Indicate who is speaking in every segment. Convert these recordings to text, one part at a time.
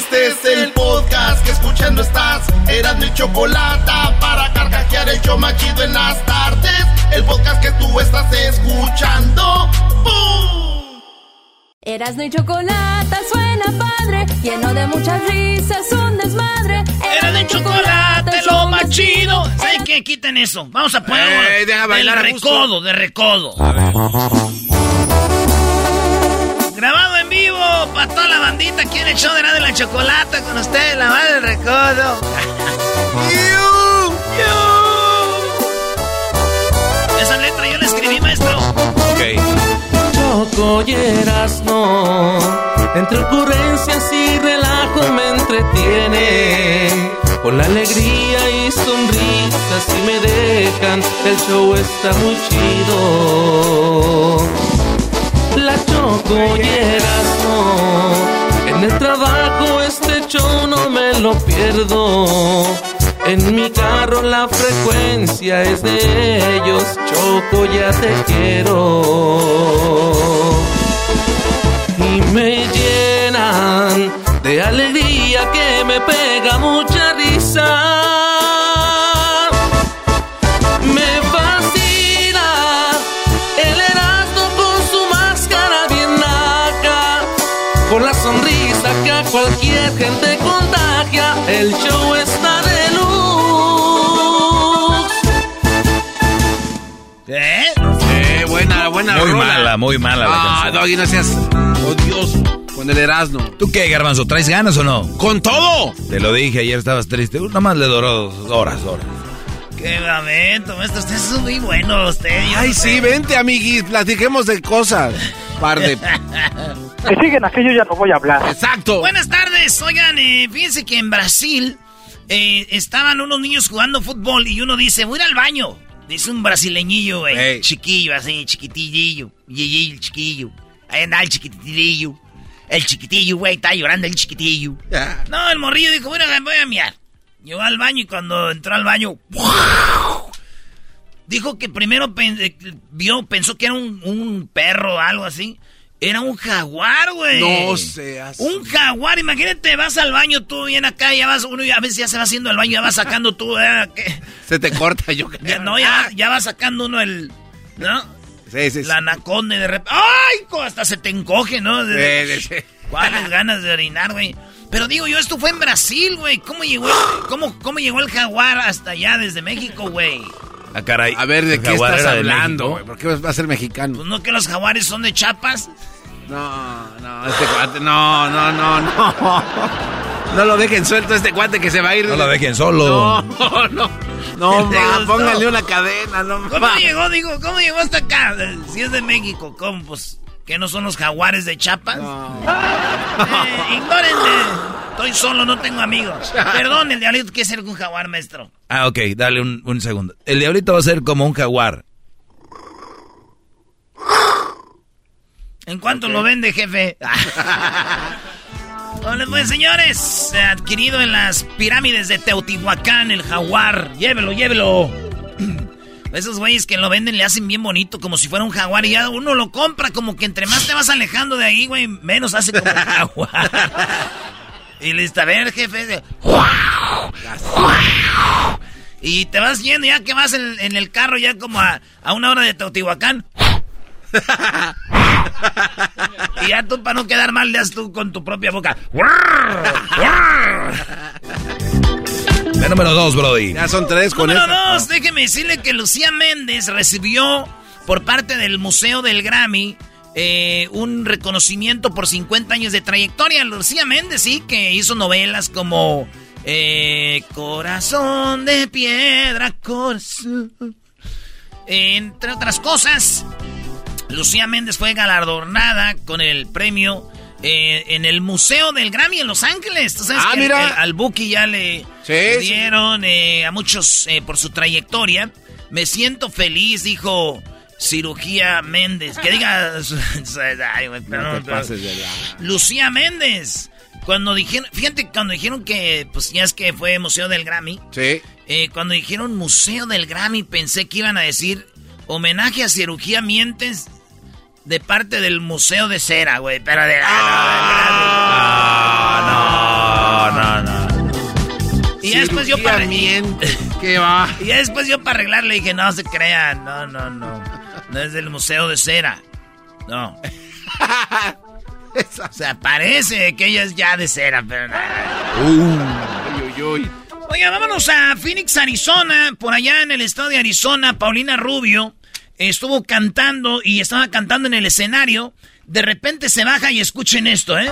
Speaker 1: Este es el podcast que escuchando estás. Eran mi chocolate para carcajear el yo machido en las tardes. El podcast que tú estás escuchando. ¡Bum!
Speaker 2: Erasmo y chocolate suena padre, lleno de muchas risas, un desmadre.
Speaker 3: Era de chocolate, lo más chido. ¿Saben qué? Quiten eso. Vamos a poner de
Speaker 4: a gusto.
Speaker 3: recodo, de recodo. Grabado vivo para toda la bandita aquí en el show de la de la chocolata con ustedes, la madre del recodo. Esa letra yo la escribí, maestro.
Speaker 5: Choco y Erasmo, entre ocurrencias y relajo me entretienen. Con la alegría y sonrisas y me dejan, el show está muy chido. La Choco y en el trabajo este show no me lo pierdo. En mi carro la frecuencia es de ellos, Choco ya te quiero. Y me llenan de alegría que me pega mucha risa. Gente contagia. El show está de luz.
Speaker 3: ¿Eh?
Speaker 4: Eh, buena, buena
Speaker 6: Muy
Speaker 4: rola.
Speaker 6: mala, muy mala la
Speaker 4: Ah,
Speaker 6: canción.
Speaker 4: Doggy, no seas odioso con el Erasmo.
Speaker 6: ¿Tú qué, Garbanzo? ¿Traes ganas o no?
Speaker 4: ¡Con todo!
Speaker 6: Te lo dije, ayer estabas triste. Nada más le duró dos horas, horas.
Speaker 3: Qué momento, maestro. Usted es muy bueno, usted. yo
Speaker 4: Ay,
Speaker 3: no sé.
Speaker 4: sí, vente, amiguis, platiquemos de cosas. Par de...
Speaker 7: Que siguen aquí, yo ya no voy a hablar.
Speaker 4: Exacto.
Speaker 3: Buenas tardes, oigan, eh, fíjense que en Brasil eh, estaban unos niños jugando fútbol y uno dice, voy a ir al baño. Dice un brasileñillo, güey,
Speaker 4: Ey.
Speaker 3: chiquillo, así, chiquitillillo, yeyey, el chiquillo. Ahí anda el chiquitilillo. El chiquitillo, güey, está llorando el chiquitillo. No, el morrillo dijo, bueno, voy a miar. Llegó al baño y cuando entró al baño, dijo que primero pen- eh, vio, pensó que era un, un perro o algo así. Era un jaguar, güey.
Speaker 4: No seas...
Speaker 3: Un jaguar, imagínate, vas al baño tú bien acá, ya vas, uno ya a veces ya se va haciendo el baño, ya vas sacando tú, eh, que-
Speaker 4: Se te corta, yo
Speaker 3: ya, no, ya, ya va sacando uno el, ¿no?
Speaker 4: Sí, sí, sí.
Speaker 3: La anaconda de repente, ¡ay! Hasta se te encoge, ¿no? De-
Speaker 4: sí.
Speaker 3: ¿Cuáles ganas de orinar, güey? Pero digo yo, esto fue en Brasil, güey. ¿Cómo llegó, el- cómo, ¿Cómo llegó el jaguar hasta allá desde México, güey?
Speaker 6: Ah, caray.
Speaker 4: A ver, ¿de
Speaker 6: El
Speaker 4: qué estás hablando,
Speaker 6: México.
Speaker 4: güey? ¿Por qué va a ser mexicano?
Speaker 3: Pues no que los jaguares son de Chiapas.
Speaker 4: No, no, este cuate, no, no, no, no. No lo dejen suelto a este cuate que se va a ir.
Speaker 6: No lo dejen solo.
Speaker 4: No, no. No,
Speaker 3: ¿Te
Speaker 4: ma,
Speaker 3: gustó?
Speaker 4: pónganle una cadena, no
Speaker 3: ¿Cómo
Speaker 4: ma.
Speaker 3: llegó, digo? ¿Cómo llegó hasta acá? Si es de México, ¿cómo? Pues, ¿que no son los jaguares de Chiapas? Eh, ignórenme. Estoy solo, no tengo amigos. Perdón, el diablito quiere ser un jaguar, maestro.
Speaker 6: Ah, ok, dale un, un segundo. El diablito va a ser como un jaguar.
Speaker 3: ¿En cuánto lo vende, jefe? Hola, pues, señores. Adquirido en las pirámides de Teotihuacán, el jaguar. Llévelo, llévelo. Esos güeyes que lo venden le hacen bien bonito, como si fuera un jaguar. Y ya uno lo compra, como que entre más te vas alejando de ahí, güey, menos hace como un jaguar. Y dice, a ver, jefe. Y te vas yendo, ya que vas en, en el carro, ya como a, a una hora de Teotihuacán. Y ya tú, para no quedar mal, le das tú con tu propia boca.
Speaker 6: La número dos, Brody.
Speaker 4: Ya son tres con
Speaker 3: Número
Speaker 4: esta.
Speaker 3: dos, déjeme decirle que Lucía Méndez recibió por parte del Museo del Grammy eh, un reconocimiento por 50 años de trayectoria. Lucía Méndez, sí, que hizo novelas como eh, Corazón de Piedra, Corazón. Entre otras cosas, Lucía Méndez fue galardonada con el premio eh, en el Museo del Grammy en Los Ángeles. ¿Tú sabes
Speaker 4: Ah,
Speaker 3: que
Speaker 4: mira.
Speaker 3: el- al Buki ya le
Speaker 4: Sí,
Speaker 3: le
Speaker 4: sí.
Speaker 3: dieron eh, a muchos eh, por su trayectoria. Me siento feliz, dijo Cirugía Méndez. Que diga... Ay,
Speaker 4: No
Speaker 3: perdón,
Speaker 4: te
Speaker 3: perdón.
Speaker 4: pases de la-
Speaker 3: Lucía Méndez. Cuando dijeron, fíjate, cuando dijeron que, pues ya es que fue Museo del Grammy,
Speaker 4: Sí.
Speaker 3: eh, cuando dijeron Museo del Grammy, pensé que iban a decir homenaje a Cirugía Mientes de parte del Museo de Cera, güey. Pero de.
Speaker 6: Ah, no, no, no.
Speaker 3: y ya después yo para. Y.
Speaker 4: ¿Qué va?
Speaker 3: ya después yo para arreglarle dije, no se crean, no, no, no. No es del Museo de Cera. No. O sea, parece que ella es ya de cera, pero
Speaker 4: uy.
Speaker 3: Oiga, vámonos a Phoenix, Arizona. Por allá en el estado de Arizona, Paulina Rubio estuvo cantando y estaba cantando en el escenario. De repente se baja y escuchen esto, ¿eh?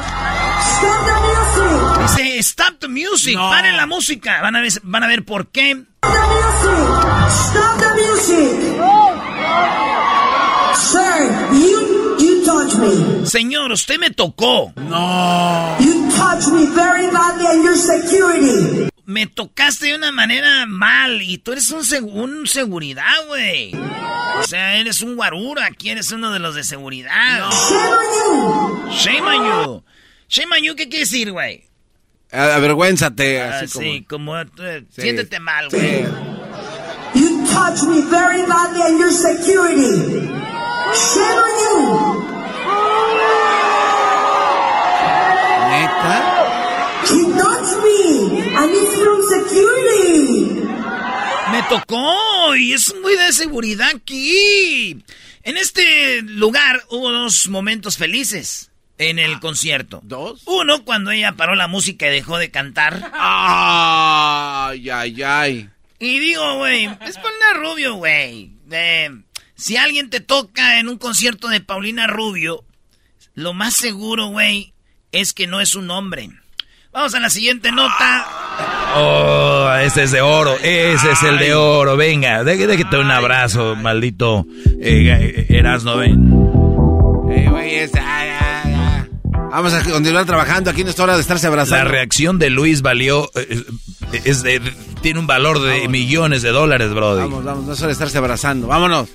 Speaker 3: Dice, stop the music,
Speaker 4: No.
Speaker 3: paren la música. Van a, ver, van a ver por qué.
Speaker 8: Stop the music! Sir, you, you touch me.
Speaker 3: Señor, usted me tocó.
Speaker 4: No.
Speaker 8: You touch me very badly and your security.
Speaker 3: Me tocaste de una manera mal y tú eres un, seg- un seguridad, güey. O sea, eres un guarura, aquí eres uno de los de seguridad.
Speaker 8: Shame on you.
Speaker 3: Shame on you. Shame on you, ¿qué quiere decir, güey?
Speaker 4: Avergüénzate.
Speaker 3: Ah,
Speaker 4: Así como...
Speaker 3: sí, como... eh,
Speaker 4: Sí.
Speaker 3: Siéntete mal,
Speaker 4: Sí.
Speaker 3: güey.
Speaker 8: You touch me very badly and your security. Shame on you.
Speaker 4: ¿Neta?
Speaker 8: He touched me and it's from security.
Speaker 3: Me tocó y es muy de seguridad aquí. En este lugar hubo dos momentos felices en el concierto.
Speaker 4: ¿Dos?
Speaker 3: Uno, cuando ella paró la música y dejó de cantar.
Speaker 4: Ay, ay, ay.
Speaker 3: Y digo, güey, es Paulina Rubio, güey. Eh, si alguien te toca en un concierto de Paulina Rubio, lo más seguro, güey, es que no es un hombre. Vamos a la siguiente nota.
Speaker 6: Oh, ese es de oro. Ese es el de oro. Venga, dé- déjate un abrazo, maldito eh, Erasno, ven.
Speaker 4: Eh, güey, ay. Vamos a continuar trabajando. Aquí no es hora de estarse
Speaker 6: La
Speaker 4: abrazando.
Speaker 6: reacción de Luis valió. eh, eh, es de- tiene un valor de millones de dólares, Brody.
Speaker 4: Vamos, vamos, no es hora de estarse abrazando. Vámonos.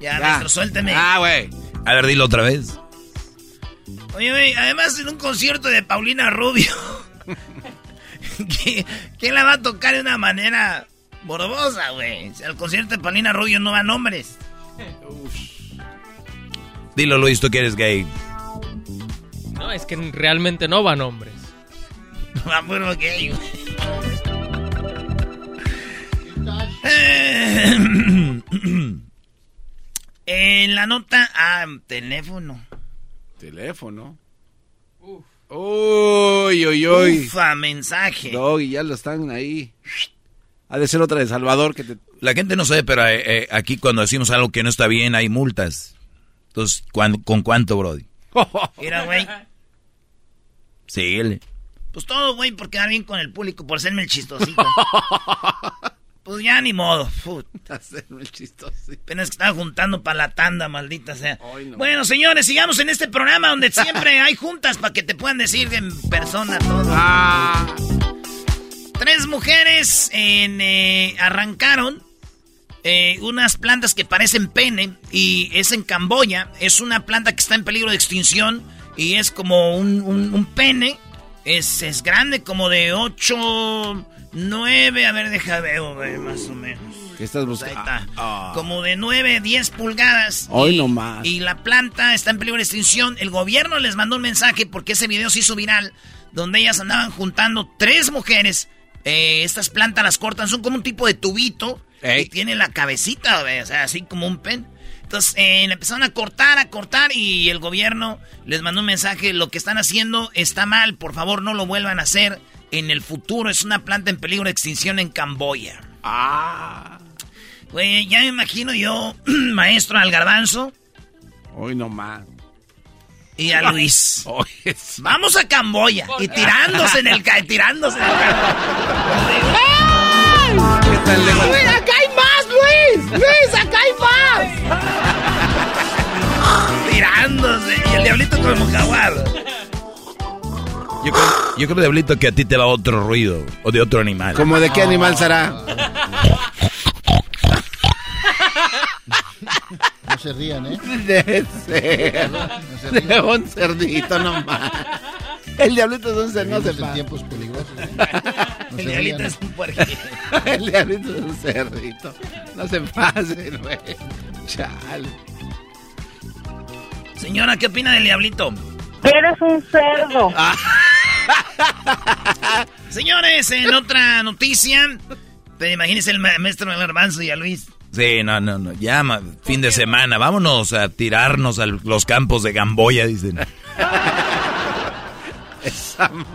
Speaker 3: Ya,
Speaker 4: Ya.
Speaker 3: maestro, suélteme.
Speaker 4: Ah, güey.
Speaker 6: A ver, dilo otra vez.
Speaker 3: Oye, güey, además en un concierto de Paulina Rubio, ¿qué- ¿quién la va a tocar de una manera morbosa, güey? Si al concierto de Paulina Rubio no van hombres.
Speaker 6: Dilo, Luis, tú que eres gay.
Speaker 9: No, es que realmente no van hombres.
Speaker 3: Va puro gay, güey. En la nota, ah, teléfono.
Speaker 4: Teléfono. Uy, uy, uy.
Speaker 3: Ufa, mensaje.
Speaker 4: Doggy, ya lo están ahí. Ha de ser otra de Salvador que te...
Speaker 6: La gente no sabe, pero eh, eh, aquí cuando decimos algo que no está bien hay multas. Entonces, ¿cuán- ¿con cuánto, Brody?
Speaker 3: Mira, güey.
Speaker 6: Síguele.
Speaker 3: Pues todo, güey, por quedar bien con el público, por serme el chistosito. pues ya ni modo. Put.
Speaker 4: Hacerme el chistoso.
Speaker 3: Apenas que estaba juntando para la tanda, maldita sea.
Speaker 4: Ay, no.
Speaker 3: Bueno, señores, sigamos en este programa donde siempre hay juntas para que te puedan decir en persona todo.
Speaker 4: Ah,
Speaker 3: Tres mujeres en, eh, arrancaron eh, unas plantas que parecen pene y es en Camboya. Es una planta que está en peligro de extinción y es como un, un- un pene. Es, es grande, como de 8, 9, a ver, deja ver, más o menos.
Speaker 4: ¿qué estás
Speaker 3: ahí
Speaker 4: buscando?
Speaker 3: está.
Speaker 4: Ah.
Speaker 3: Como de 9, 10 pulgadas.
Speaker 4: Hoy
Speaker 3: y,
Speaker 4: no más.
Speaker 3: Y la planta está en peligro de extinción. El gobierno les mandó un mensaje porque ese video se hizo viral. Donde ellas andaban juntando tres mujeres. Eh, estas plantas las cortan, son como un tipo de tubito.
Speaker 4: Ey.
Speaker 3: Y tiene la cabecita, o sea, así como un pen. Entonces eh, le empezaron a cortar, a cortar y el gobierno les mandó un mensaje, lo que están haciendo está mal, por favor no lo vuelvan a hacer en el futuro, es una planta en peligro de extinción en Camboya.
Speaker 4: Ah.
Speaker 3: Güey, ya me imagino yo, maestro al garbanzo
Speaker 4: Hoy no más.
Speaker 3: y a Luis. Vamos a Camboya y tirándose en el tirándose en el
Speaker 4: ¿Qué lejos?
Speaker 1: ¡Luis, acá hay más, Luis! ¡Luis, acá hay más!
Speaker 3: tirándose y el diablito como jaguar.
Speaker 6: Yo creo, yo creo, Diablito, que a ti te va otro ruido. O de otro animal.
Speaker 4: ¿Como de qué animal será?
Speaker 10: No se rían, ¿eh?
Speaker 4: De ser. De un cerdito nomás. El diablito es un cerdito, no se
Speaker 10: Vivimos en tiempos peligrosos. ¿eh? No
Speaker 3: El diablito
Speaker 10: rían.
Speaker 3: es un puerquito.
Speaker 4: El diablito es un cerdito. No se pase, güey. Chale.
Speaker 3: Señora, ¿qué opina del diablito?
Speaker 11: Eres un cerdo.
Speaker 3: Señores, en otra noticia, te imagínense el ma- maestro del garbanzo y a Luis.
Speaker 6: Sí, no, no, no. Ya, ma- fin de semana. Vámonos a tirarnos a los campos de Gamboya, dicen.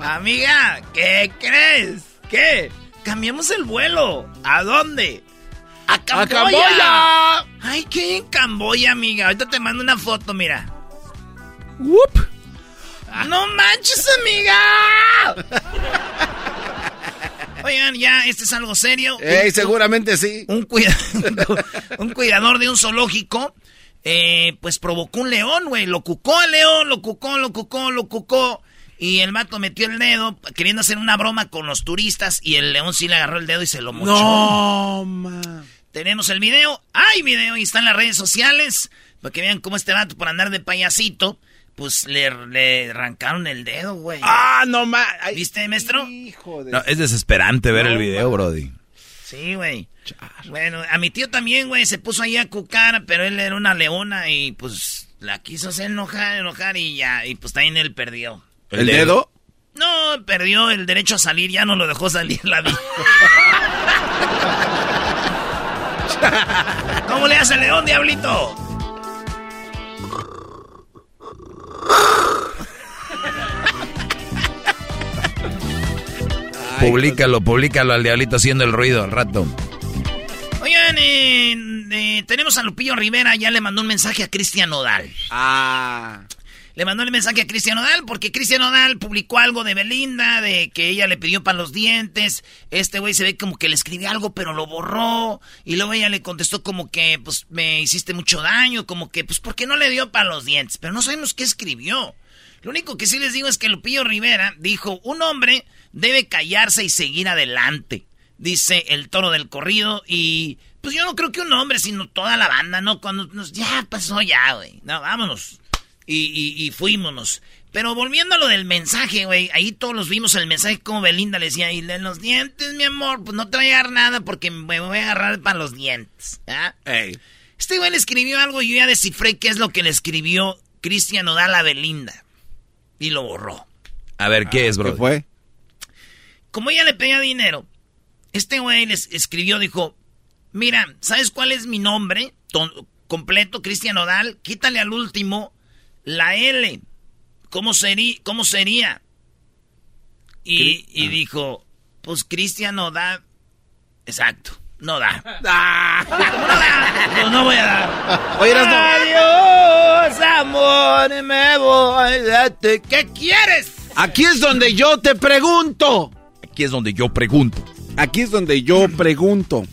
Speaker 3: Amiga, ¿qué crees? ¿Qué? Cambiamos el vuelo. ¿A dónde? ¡A Camboya!
Speaker 4: Camboya!
Speaker 3: Ay, ¿qué en Camboya, amiga? Ahorita te mando una foto, mira. ¡No manches, amiga! Oigan, ya, este es algo serio.
Speaker 4: Ey,
Speaker 3: Un-
Speaker 4: seguramente sí.
Speaker 3: un, cuida- un cuidador de un zoológico, eh, pues provocó un león, güey. Lo cucó al león, lo cucó, lo cucó, lo cucó. Y el vato metió el dedo queriendo hacer una broma con los turistas y el león sí le agarró el dedo y se lo mochó.
Speaker 4: No, man.
Speaker 3: Tenemos el video. Hay video y está en las redes sociales. Para que vean cómo este vato, por andar de payasito, pues le, le arrancaron el dedo, güey.
Speaker 4: Ah, no más.
Speaker 3: ¿Viste, maestro?
Speaker 4: Hijo de.
Speaker 6: No, es desesperante ver el video, Brody.
Speaker 3: Sí, güey. Bueno, a mi tío también, güey, se puso ahí a cucar, pero él era una leona y pues la quiso hacer enojar, enojar y ya, y pues también él perdió.
Speaker 4: ¿El dedo?
Speaker 3: No, perdió el derecho a salir, ya no lo dejó salir la vida. ¿Cómo le hace el león, diablito?
Speaker 6: Publícalo, publícalo al diablito haciendo el ruido al rato.
Speaker 3: Oigan, eh, eh, tenemos a Lupillo Rivera, ya le mandó un mensaje a Cristian Nodal.
Speaker 4: Ah.
Speaker 3: Le mandó el mensaje a Cristian Nodal porque Cristian Nodal publicó algo de Belinda, de que ella le pidió para los dientes. Este güey se ve como que le escribió algo, pero lo borró. Y luego ella le contestó como que, pues, me hiciste mucho daño, como que, pues, ¿por qué no le dio para los dientes? Pero no sabemos qué escribió. Lo único que sí les digo es que Lupillo Rivera dijo, un hombre debe callarse y seguir adelante. Dice el toro del corrido y... Pues yo no creo que un hombre, sino toda la banda, ¿no? Cuando nos... Ya pasó ya, güey. No, vámonos y, y, y fuímonos. Pero volviendo a lo del mensaje, güey, ahí todos los vimos el mensaje como Belinda le decía, y de los dientes, mi amor, pues no te voy a dar nada porque me voy a agarrar para los dientes. ¿ah?
Speaker 4: Ey.
Speaker 3: Este güey le escribió algo y yo ya descifré qué es lo que le escribió Cristian Odal a Belinda. Y lo borró.
Speaker 6: A ver, ¿qué es, bro?
Speaker 4: ¿Qué fue?
Speaker 3: Como ella le pedía dinero, este güey les escribió, dijo, mira, ¿sabes cuál es mi nombre? Ton- completo, Cristian Odal, quítale al último la L. ¿Cómo sería? ¿Cómo sería? Y, y dijo, pues Cristian no da. Exacto, no da. ¿Cómo no da? No, no voy a dar.
Speaker 4: Oye, Erasmo.
Speaker 3: Adiós, amor, me voy. date. ¿Qué quieres?
Speaker 4: Aquí es donde yo te pregunto.
Speaker 6: Aquí es donde yo pregunto.
Speaker 4: Aquí es donde yo pregunto.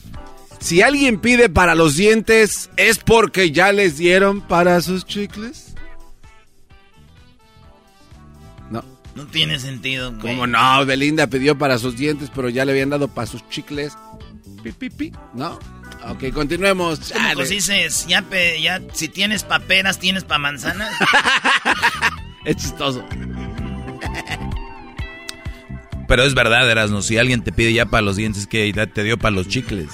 Speaker 4: Si alguien pide para los dientes, ¿es porque ya les dieron para sus chicles? No.
Speaker 3: Tiene sentido, güey.
Speaker 4: ¿Cómo no? Belinda pidió para sus dientes, pero ya le habían dado para sus chicles. Pi, pi, pi. ¿No? Ok, continuemos.
Speaker 3: Pues dices, ya, pe- ya si tienes paperas, tienes pa' manzanas.
Speaker 4: Es chistoso.
Speaker 6: Pero es verdad, Erasno, si alguien te pide ya para los dientes, que ya te dio para los chicles.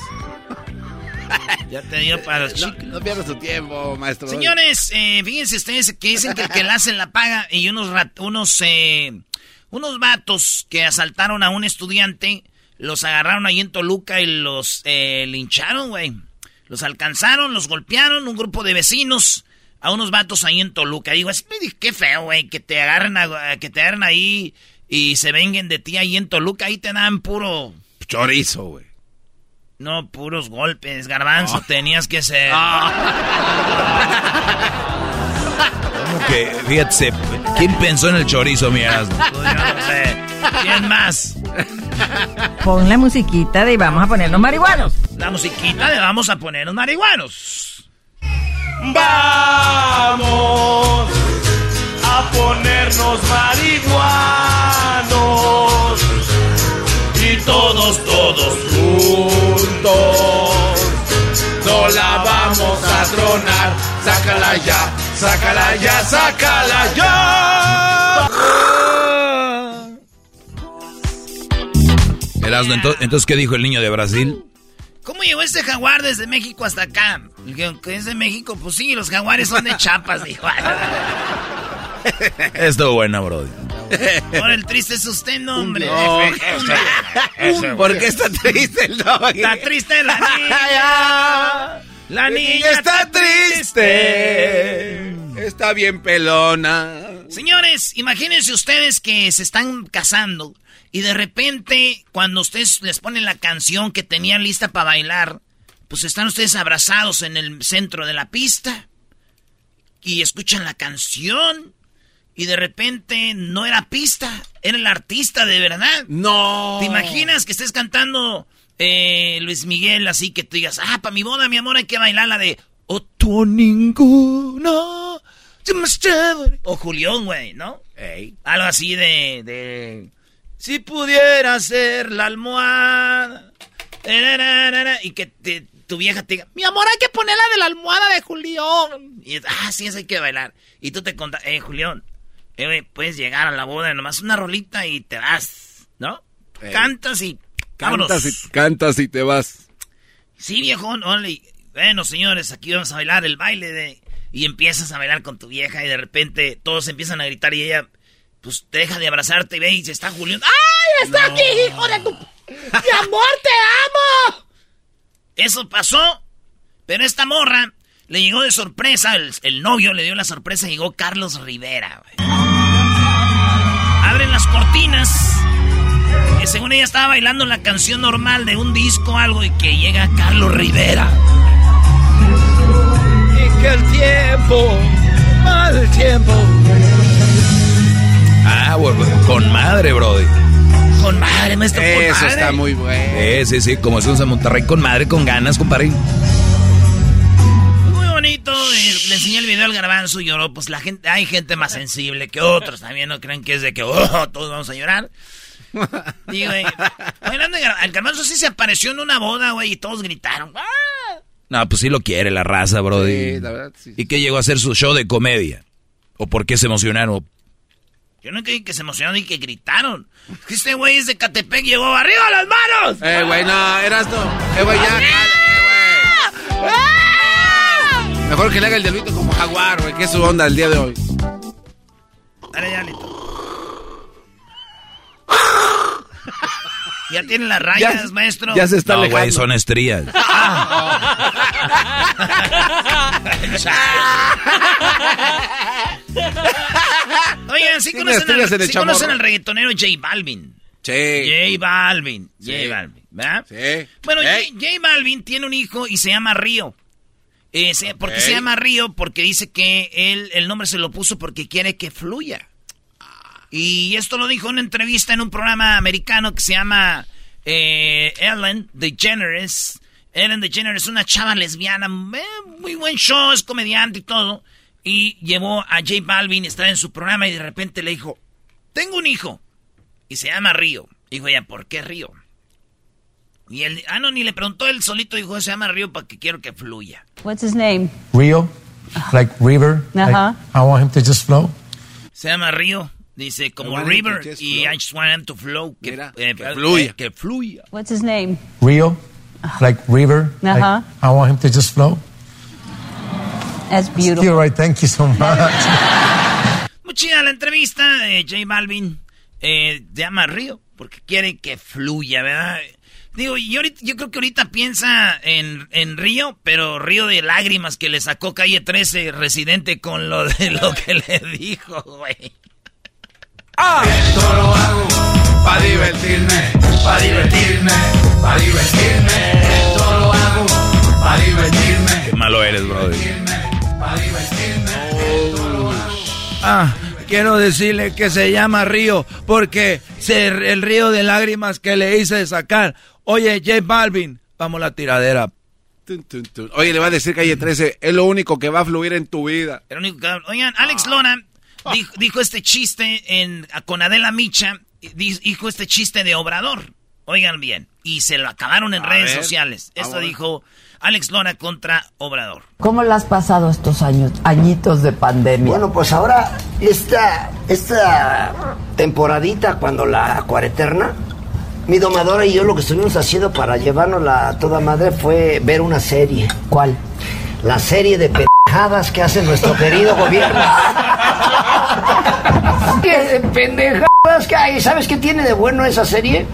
Speaker 3: Ya te dio para los chicos.
Speaker 4: No pierdas tu tiempo, maestro.
Speaker 3: Señores, eh, fíjense ustedes que dicen que el que la hace la paga y unos rat- unos eh, unos vatos que asaltaron a un estudiante los agarraron ahí en Toluca y los eh, lincharon, güey. Los alcanzaron, los golpearon, un grupo de vecinos, a unos vatos ahí en Toluca. Digo, es qué feo, güey, que te agarren, a- que te agarren ahí y se vengan de ti ahí en Toluca. Ahí te dan puro...
Speaker 4: Chorizo, güey.
Speaker 3: No, puros golpes, garbanzo, tenías que ser...
Speaker 6: ¿Cómo que? Fíjate, ¿quién pensó en el chorizo, mi Erasmo?
Speaker 3: Pues yo no sé. ¿Quién más?
Speaker 12: Pon la musiquita de vamos a ponernos marihuanos.
Speaker 3: La musiquita de vamos a ponernos marihuanos.
Speaker 13: Vamos a ponernos marihuanos y todos, todos juntos no la vamos a tronar. Sácala ya, sácala ya, sácala ya.
Speaker 6: Erasmo, ento- entonces, ¿qué dijo el niño de Brasil?
Speaker 3: ¿Cómo llegó este jaguar desde México hasta acá? Que- es de México, pues sí, los jaguares son de Chiapas, dijo.
Speaker 6: Estuvo buena, Brody.
Speaker 3: Ahora el triste es usted, no, hombre.
Speaker 4: No,
Speaker 3: Ese,
Speaker 4: ¿Por qué está triste el doggy?
Speaker 3: Está triste la niña. La niña
Speaker 4: está triste. Está bien pelona.
Speaker 3: Señores, imagínense ustedes que se están casando y de repente cuando ustedes les ponen la canción que tenían lista para bailar, pues están ustedes abrazados en el centro de la pista y escuchan la canción y de repente no era pista, era el artista de verdad.
Speaker 4: No.
Speaker 3: ¿Te imaginas que estés cantando eh, Luis Miguel así que tú digas, ah, para mi boda, mi amor, hay que bailar la de O tú ninguno. tú más chévere"? O Julián, güey, ¿no? Algo así de, de. Si pudiera ser la almohada. Y que te- tu vieja te diga, mi amor, hay que poner la de la almohada de Julián. Y ah, sí, eso hay que bailar. Y tú te contas, eh, Julián, eh, puedes llegar a la boda, nomás una rolita y te vas, ¿no? Cantas y.
Speaker 4: Cantas y, cantas y te vas.
Speaker 3: Sí, viejón, órale. Bueno, señores, aquí vamos a bailar el baile de... Y empiezas a bailar con tu vieja y de repente todos empiezan a gritar y ella, pues, te deja de abrazarte y ve y se está Julián. ¡Ay, está aquí, hijo de tu... ¡Mi amor, te amo! Eso pasó, pero esta morra le llegó de sorpresa, el, el novio le dio la sorpresa, llegó Carlos Rivera. güey. Abren las cortinas. Que según ella estaba bailando la canción normal de un disco o algo y que llega Carlos Rivera.
Speaker 13: Y que el tiempo, mal tiempo.
Speaker 6: Ah, bueno, con madre, Brody.
Speaker 3: Con madre, maestro, con
Speaker 4: Eso
Speaker 3: madre.
Speaker 4: está muy bueno.
Speaker 6: Eh, sí, sí, como en Monterrey, con madre, con ganas, compadre.
Speaker 3: Bonito. Le enseñé el video al garbanzo y lloró. Pues la gente, hay gente más sensible que otros también. No crean que es de que oh, todos vamos a llorar. Digo, eh, gar- el garbanzo sí se apareció en una boda, güey, y todos gritaron. ¡Ah!
Speaker 6: No, pues sí lo quiere la raza, Brody.
Speaker 4: Sí, la verdad, sí.
Speaker 6: ¿Y qué llegó a hacer su show de comedia? ¿O por qué se emocionaron?
Speaker 3: Yo no creí que se emocionaron y que gritaron. Que este güey es de Catepec y llegó arriba las manos.
Speaker 4: Eh, güey, no, eras no. Eh, güey, ya. eh, güey. Mejor que le haga el diablito como jaguar, güey, que es su onda el día de hoy.
Speaker 3: Dale, dale. tú. Ya tienen las rayas,
Speaker 4: Ya-
Speaker 3: maestro.
Speaker 4: ya se está
Speaker 6: no,
Speaker 4: alejando.
Speaker 6: güey, son estrías.
Speaker 3: Oigan, sí conocen, al,
Speaker 4: el
Speaker 3: sí conocen
Speaker 4: chamorro.
Speaker 3: al reggaetonero J Balvin.
Speaker 4: Sí.
Speaker 3: J Balvin. J
Speaker 4: Sí.
Speaker 3: Balvin, ¿verdad?
Speaker 4: Sí.
Speaker 3: Bueno, J. J Balvin tiene un hijo y se llama Río. Eh, se- ¿Por qué se llama Río? Porque dice que él el nombre se lo puso porque quiere que fluya. Y esto lo dijo en una entrevista en un programa americano que se llama eh, Ellen DeGeneres. Ellen DeGeneres es una chava lesbiana, eh, muy buen show, es comediante y todo. Y llevó a J Balvin, está en su programa y de repente le dijo, tengo un hijo y se llama Río. Dijo ella, ¿por qué Río? Y él, ah, no, ni le preguntó, él solito dijo, se llama Río porque quiero que fluya.
Speaker 14: What's his name?
Speaker 15: Rio, like river. like,
Speaker 14: Uh-huh.
Speaker 15: I want him to just flow.
Speaker 3: Se llama Río, dice como River y
Speaker 4: flow.
Speaker 3: I just want him to flow. Que,
Speaker 4: Mira,
Speaker 3: eh,
Speaker 4: que
Speaker 3: eh,
Speaker 4: fluya.
Speaker 3: que fluya.
Speaker 14: What's his name?
Speaker 15: Rio, like river. like,
Speaker 14: Uh-huh.
Speaker 15: I want him to just flow.
Speaker 14: That's beautiful.
Speaker 15: You're right. Thank you so much.
Speaker 3: Muy chida la entrevista de J Balvin. Eh, se llama Río porque quiere que fluya, ¿verdad? Digo, yo, ahorita- yo creo que ahorita piensa en, en Río, pero Río de lágrimas que le sacó Calle 13 residente con lo de lo que le dijo, güey.
Speaker 13: Esto lo hago para divertirme, para divertirme, para divertirme. Esto lo hago para divertirme,
Speaker 6: Qué malo eres, brother.
Speaker 13: para divertirme. Esto lo hago.
Speaker 6: Ah, quiero decirle que se llama Río porque se- el río de lágrimas que le hice sacar. Oye, J Balvin, vamos a la tiradera.
Speaker 4: Tun, tun, tun. Oye, le va a decir Calle 13, es lo único que va a fluir en tu vida.
Speaker 3: El único que- Oigan, Alex Lora dijo, dijo este chiste en, con Adela Micha, di- dijo este chiste de Obrador. Oigan bien, y se lo acabaron en
Speaker 16: A
Speaker 3: redes
Speaker 16: ver.
Speaker 3: sociales.
Speaker 16: Ah,
Speaker 3: Esto dijo Alex Lora contra Obrador.
Speaker 16: ¿Cómo la has pasado estos años, añitos de pandemia?
Speaker 17: Bueno, pues ahora esta, esta temporadita cuando la cuareterna, mi domadora y yo lo que estuvimos haciendo para llevárnosla a toda madre fue ver una serie.
Speaker 16: ¿Cuál?
Speaker 17: La serie de pendejadas que hace nuestro querido gobierno. ¿Qué de pendejadas que hay? ¿Sabes qué tiene de bueno esa serie?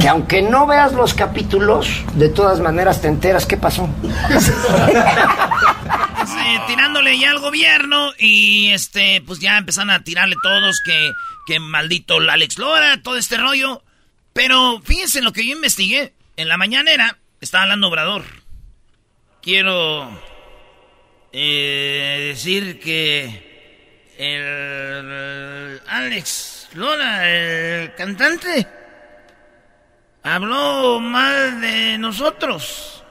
Speaker 17: Que aunque no veas los capítulos, de todas maneras te enteras qué pasó.
Speaker 3: Sí, tirándole ya al gobierno y este, pues ya empezaron a tirarle todos que, que maldito Alex Lora, todo este rollo. Pero fíjense en lo que yo investigué. En la mañanera estaba hablando Obrador. Quiero eh, decir que el Alex Lora, el cantante, habló mal de nosotros.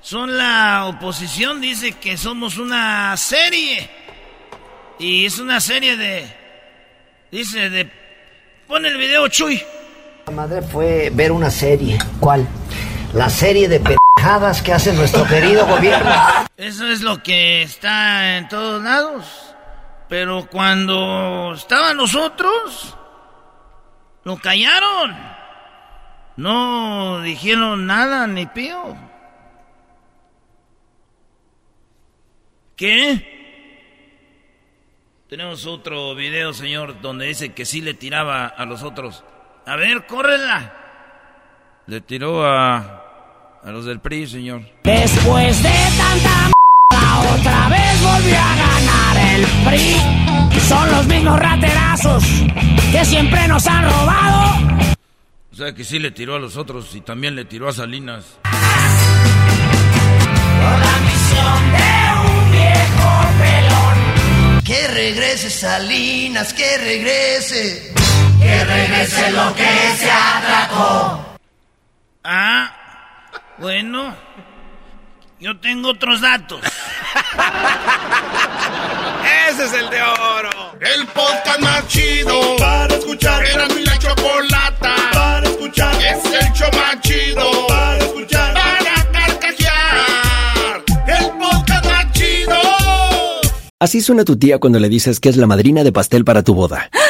Speaker 3: Son la oposición, dice que somos una serie. Y es una serie de... Dice de... Pon el video, Chuy.
Speaker 17: Madre fue ver una serie. ¿Cuál? La serie de pendejadas que hace nuestro querido gobierno.
Speaker 3: Eso es lo que está en todos lados. Pero cuando estaban nosotros, lo callaron. No dijeron nada ni pío. ¿Qué? Tenemos otro video, señor, donde dice que sí le tiraba a los otros. A ver, córrela. Le tiró a, a los del PRI, señor.
Speaker 13: Después de tanta m***, otra vez volvió a ganar el PRI. Son los mismos raterazos que siempre nos han robado.
Speaker 6: O sea que sí le tiró a los otros y también le tiró a Salinas.
Speaker 13: La misión de un viejo pelón.
Speaker 1: Que regrese Salinas, que regrese.
Speaker 13: Que regrese lo que se atracó.
Speaker 3: Ah, bueno. Yo tengo otros datos.
Speaker 13: Ese es el de oro.
Speaker 1: El podcast más chido para escuchar. Era mi la chocolata para escuchar. Es el show más chido para escuchar. Para carcajear. El podcast más chido.
Speaker 18: Así suena tu tía cuando le dices que es la madrina de pastel para tu boda.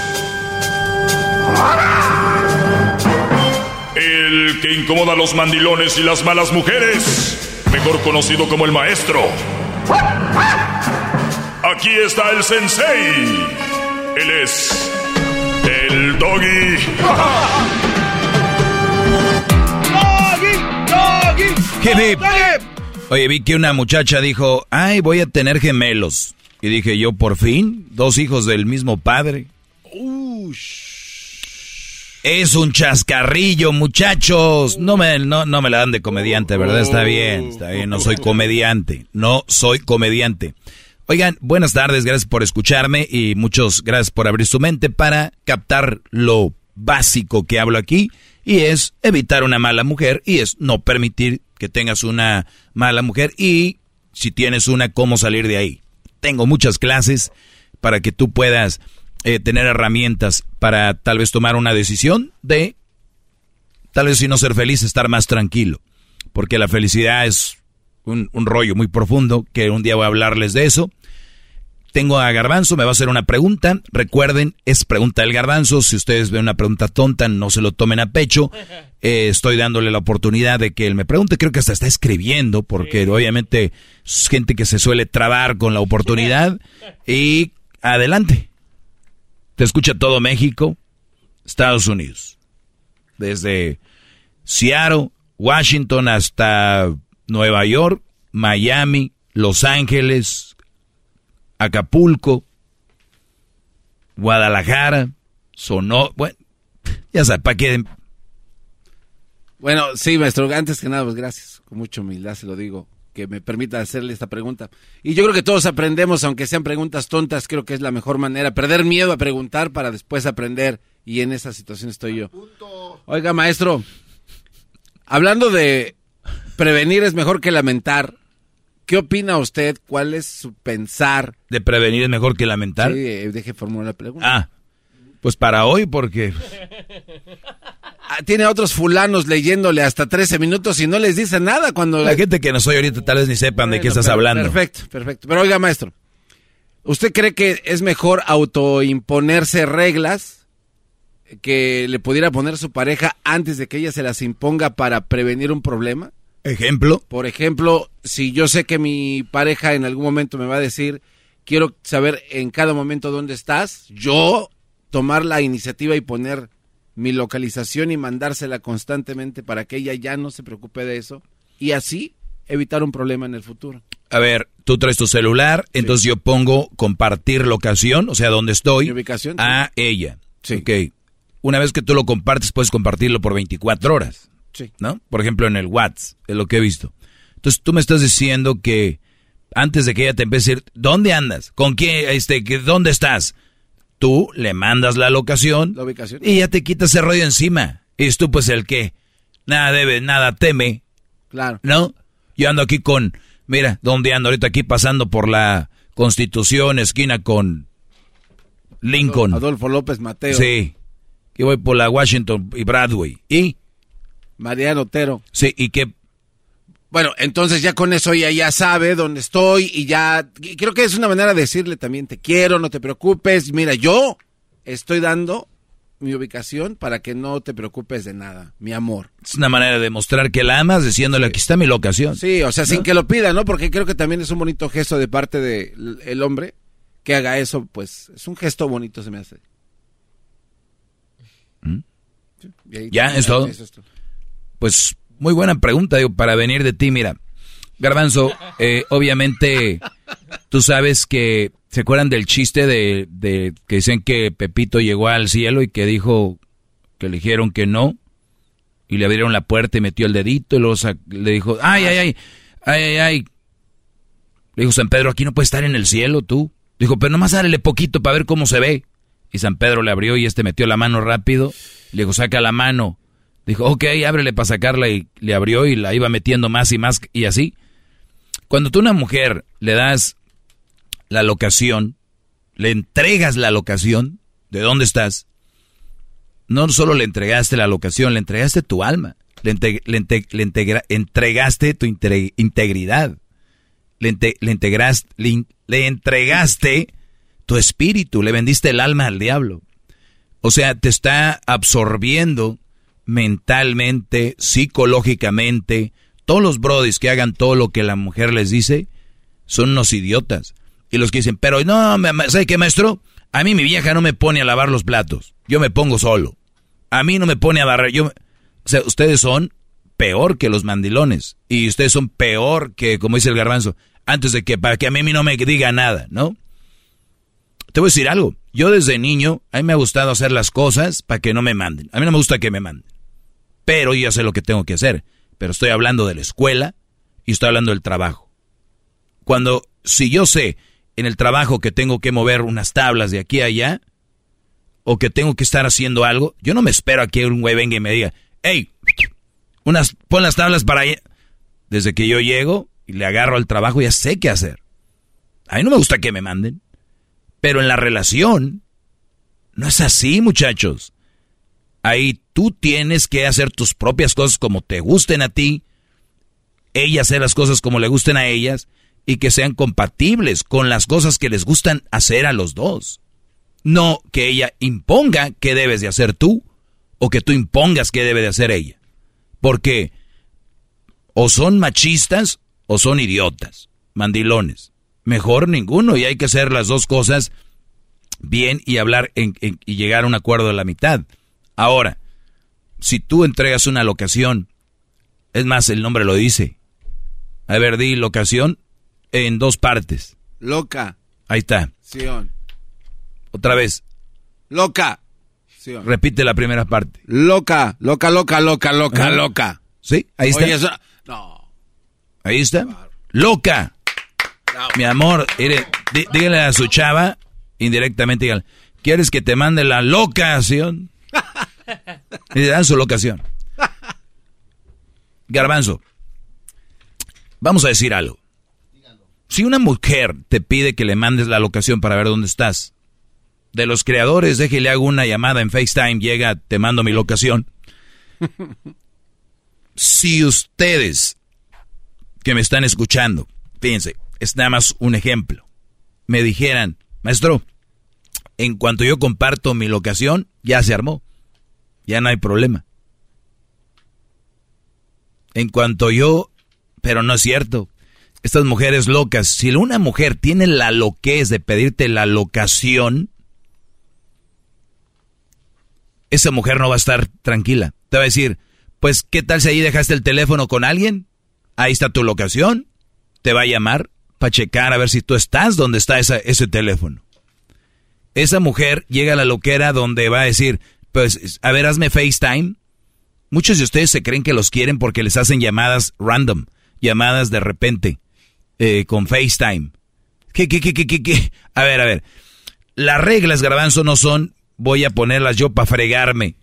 Speaker 19: El que incomoda a los mandilones y las malas mujeres. mejor conocido como el maestro. Aquí está el sensei. Él es el doggy.
Speaker 6: Hip, hip. Oye, vi que una muchacha dijo, ay, voy a tener gemelos. Y dije yo, por fin, dos hijos del mismo padre. Es un chascarrillo, muchachos. No me, no, no me la dan de comediante, ¿verdad? Está bien, está bien. No soy comediante. No soy comediante. Oigan, buenas tardes, gracias por escucharme y muchos gracias por abrir su mente para captar lo básico que hablo aquí y es evitar una mala mujer y es no permitir que tengas una mala mujer y si tienes una, cómo salir de ahí. Tengo muchas clases para que tú puedas eh, tener herramientas para tal vez tomar una decisión de, tal vez si no ser feliz, estar más tranquilo. Porque la felicidad es un, un rollo muy profundo, que un día voy a hablarles de eso. Tengo a Garbanzo, me va a hacer una pregunta. Recuerden, es pregunta del Garbanzo. Si ustedes ven una pregunta tonta, no se lo tomen a pecho. Eh, estoy dándole la oportunidad de que él me pregunte. Creo que hasta está escribiendo, porque obviamente es gente que se suele trabar con la oportunidad. Y adelante. Te escucha todo México, Estados Unidos. Desde Seattle, Washington hasta Nueva York, Miami, Los Ángeles, Acapulco, Guadalajara, Sonó, bueno, ya sabes, ¿para qué?
Speaker 4: Bueno, sí, maestro, antes que nada, pues gracias, con mucha humildad se lo digo, que me permita hacerle esta pregunta. Y yo creo que todos aprendemos, aunque sean preguntas tontas, creo que es la mejor manera, perder miedo a preguntar para después aprender, y en esa situación estoy yo. Oiga, maestro, hablando de prevenir es mejor que lamentar, ¿qué opina usted? ¿Cuál es su pensar?
Speaker 6: ¿De prevenir es mejor que lamentar?
Speaker 4: Sí, eh, deje formular la pregunta.
Speaker 6: Ah, pues para hoy, porque
Speaker 4: Ah, tiene a otros fulanos leyéndole hasta 13 minutos y no les dice nada cuando...
Speaker 6: la gente que no soy ahorita tal vez ni sepan de qué estás hablando.
Speaker 4: Perfecto, perfecto. Pero oiga, maestro, ¿usted cree que es mejor autoimponerse reglas que le pudiera poner su pareja antes de que ella se las imponga para prevenir un problema?
Speaker 6: Ejemplo.
Speaker 4: Por ejemplo, si yo sé que mi pareja en algún momento me va a decir, quiero saber en cada momento dónde estás, yo tomar la iniciativa y poner mi localización y mandársela constantemente para que ella ya no se preocupe de eso y así evitar un problema en el futuro.
Speaker 6: A ver, tú traes tu celular, entonces yo pongo compartir locación, o sea, donde estoy,
Speaker 4: Mi ubicación,
Speaker 6: a ella. Ok. Una vez que tú lo compartes, puedes compartirlo por 24 horas.
Speaker 4: Sí.
Speaker 6: ¿No? Por ejemplo, en el WhatsApp, es lo que he visto. Entonces tú me estás diciendo que antes de que ella te empiece a decir, ¿dónde andas? ¿Con quién? Este, ¿Dónde estás? Tú le mandas la locación
Speaker 4: La ubicación.
Speaker 6: y ya te quitas ese rollo encima. Y es tú pues el que nada debe, nada teme.
Speaker 4: Claro.
Speaker 6: ¿No? Yo ando aquí con, mira, ¿dónde ando ahorita aquí pasando por la Constitución, esquina con Lincoln?
Speaker 4: Adolfo López Mateo.
Speaker 6: Sí. Que voy por la Washington y Broadway. ¿Y?
Speaker 4: Mariano Otero.
Speaker 6: Sí, ¿y qué?
Speaker 4: Bueno, entonces ya con eso ella ya sabe dónde estoy y ya y creo que es una manera de decirle también te quiero, no te preocupes. Mira, yo estoy dando mi ubicación para que no te preocupes de nada, mi amor.
Speaker 6: Es una manera de demostrar que la amas diciéndole aquí está mi locación.
Speaker 4: Sí, o sea, sin que lo pida, ¿no? Porque creo que también es un bonito gesto de parte del el hombre que haga eso, pues es un gesto bonito se me hace.
Speaker 6: ¿Mm?
Speaker 4: Sí,
Speaker 6: ¿Ya? ¿Es todo?
Speaker 4: Eso es todo.
Speaker 6: Pues muy buena pregunta, digo, para venir de ti, mira. Garbanzo, eh, obviamente, tú sabes que, ¿se acuerdan del chiste de, de que dicen que Pepito llegó al cielo y que dijo que le dijeron que no? Y le abrieron la puerta y metió el dedito y luego le dijo, ay, ay, ay, ay, ay, ay. Le dijo San Pedro, aquí no puedes estar en el cielo tú. Dijo, pero nomás dale poquito para ver cómo se ve. Y San Pedro le abrió y este metió la mano rápido. Le dijo, saca la mano. Dijo, ok, ábrele para sacarla y le abrió y la iba metiendo más y más y así. Cuando tú una mujer le das la locación, le entregas la locación de dónde estás, no solo le entregaste la locación, le entregaste tu alma, le, le le integra- entregaste tu inte- integridad, le, le le entregaste tu espíritu, le vendiste el alma al diablo. O sea, te está absorbiendo mentalmente, psicológicamente, Todos los brodis que hagan todo lo que la mujer les dice son unos idiotas. Y los que dicen, pero no, ¿sabe qué, maestro? A mí mi vieja no me pone a lavar los platos. Yo me pongo solo. A mí no me pone a barrer. Yo, o sea, ustedes son peor que los mandilones. Y ustedes son peor que, como dice el garbanzo, antes de que, para que a mí no me diga nada, ¿no? Te voy a decir algo. Yo desde niño, a mí me ha gustado hacer las cosas para que no me manden. A mí no me gusta que me manden. Pero yo sé lo que tengo que hacer. Pero estoy hablando de la escuela y estoy hablando del trabajo. Cuando, si yo sé en el trabajo que tengo que mover unas tablas de aquí a allá, o que tengo que estar haciendo algo, yo no me espero a que un güey venga y me diga, hey, unas, pon las tablas para allá. Desde que yo llego y le agarro al trabajo, ya sé qué hacer. A mí no me gusta que me manden. Pero en la relación, no es así, muchachos. Ahí tú tienes que hacer tus propias cosas como te gusten a ti, ella hacer las cosas como le gusten a ellas y que sean compatibles con las cosas que les gustan hacer a los dos. No que ella imponga qué debes de hacer tú o que tú impongas qué debe de hacer ella. Porque o son machistas o son idiotas, mandilones. Mejor ninguno y hay que hacer las dos cosas bien y hablar y llegar a un acuerdo de la mitad. Ahora, si tú entregas una locación, es más, el nombre lo dice. A ver, di locación en dos partes.
Speaker 4: Loca.
Speaker 6: Ahí está.
Speaker 4: Sion.
Speaker 6: Otra vez.
Speaker 4: Loca.
Speaker 6: Repite la primera parte.
Speaker 4: Loca, loca, loca, loca, loca,
Speaker 6: Ajá.
Speaker 4: loca.
Speaker 6: ¿Sí? Ahí está.
Speaker 4: Oye, eso- No.
Speaker 6: Ahí está. Loca. Mi amor, mire, dígale a su chava, indirectamente, dígale, ¿quieres que te mande la locación? Y le dan su locación. Garbanzo, vamos a decir algo. Si una mujer te pide que le mandes la locación para ver dónde estás, de los creadores, déjele hago una llamada en FaceTime, llega, te mando mi locación. Si ustedes que me están escuchando, fíjense, es nada más un ejemplo, me dijeran, maestro, en cuanto yo comparto mi locación, ya se armó, ya no hay problema. En cuanto yo, pero no es cierto, estas mujeres locas, si una mujer tiene la loquez de pedirte la locación, esa mujer no va a estar tranquila. Te va a decir, pues, ¿qué tal si ahí dejaste el teléfono con alguien? Ahí está tu locación. Te va a llamar para checar a ver si tú estás donde está esa- ese teléfono. Esa mujer llega a la loquera donde va a decir, pues, a ver, hazme FaceTime. Muchos de ustedes se creen que los quieren porque les hacen llamadas random, llamadas de repente, eh, con FaceTime. ¿Qué, qué, qué, qué, qué, qué? A ver, a ver. Las reglas, garbanzo, no son voy a ponerlas yo para fregarme.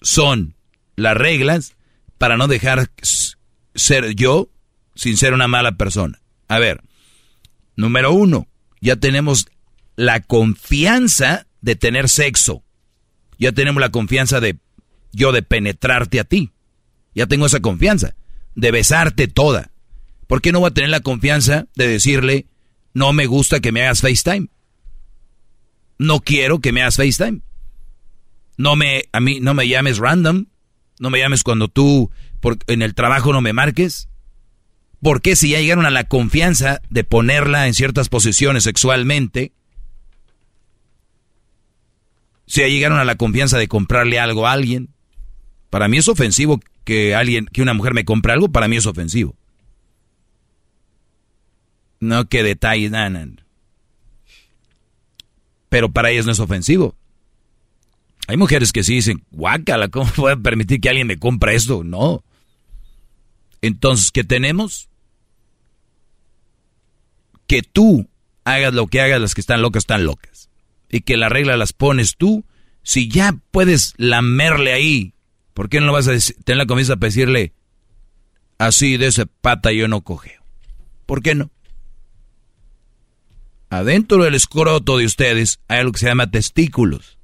Speaker 6: Son las reglas para no dejar ser yo sin ser una mala persona. A ver, número uno, ya tenemos la confianza de tener sexo. Ya tenemos la confianza de yo de penetrarte a ti. Ya tengo esa confianza de besarte toda. ¿Por qué no voy a tener la confianza de decirle no me gusta que me hagas FaceTime? No quiero que me hagas FaceTime. No me a mí no me llames random. No me llames cuando tú por, en el trabajo no me marques. ¿Por qué si ya llegaron a la confianza de ponerla en ciertas posiciones sexualmente? Si ya llegaron a la confianza de comprarle algo a alguien. Para mí es ofensivo que alguien, que una mujer me compre algo, para mí es ofensivo. No que detalle, na, na. Pero para ellas no es ofensivo. Hay mujeres que sí dicen, guácala, ¿cómo puedo permitir que alguien me compre esto? No. Entonces, ¿qué tenemos? Que tú hagas lo que hagas, las que están locas están locas. Y que la regla las pones tú. Si ya puedes lamerle ahí, ¿por qué no lo vas a tener la confianza para decirle, así de esa pata yo no cogeo? ¿Por qué no? Adentro del escroto de ustedes hay algo que se llama testículos.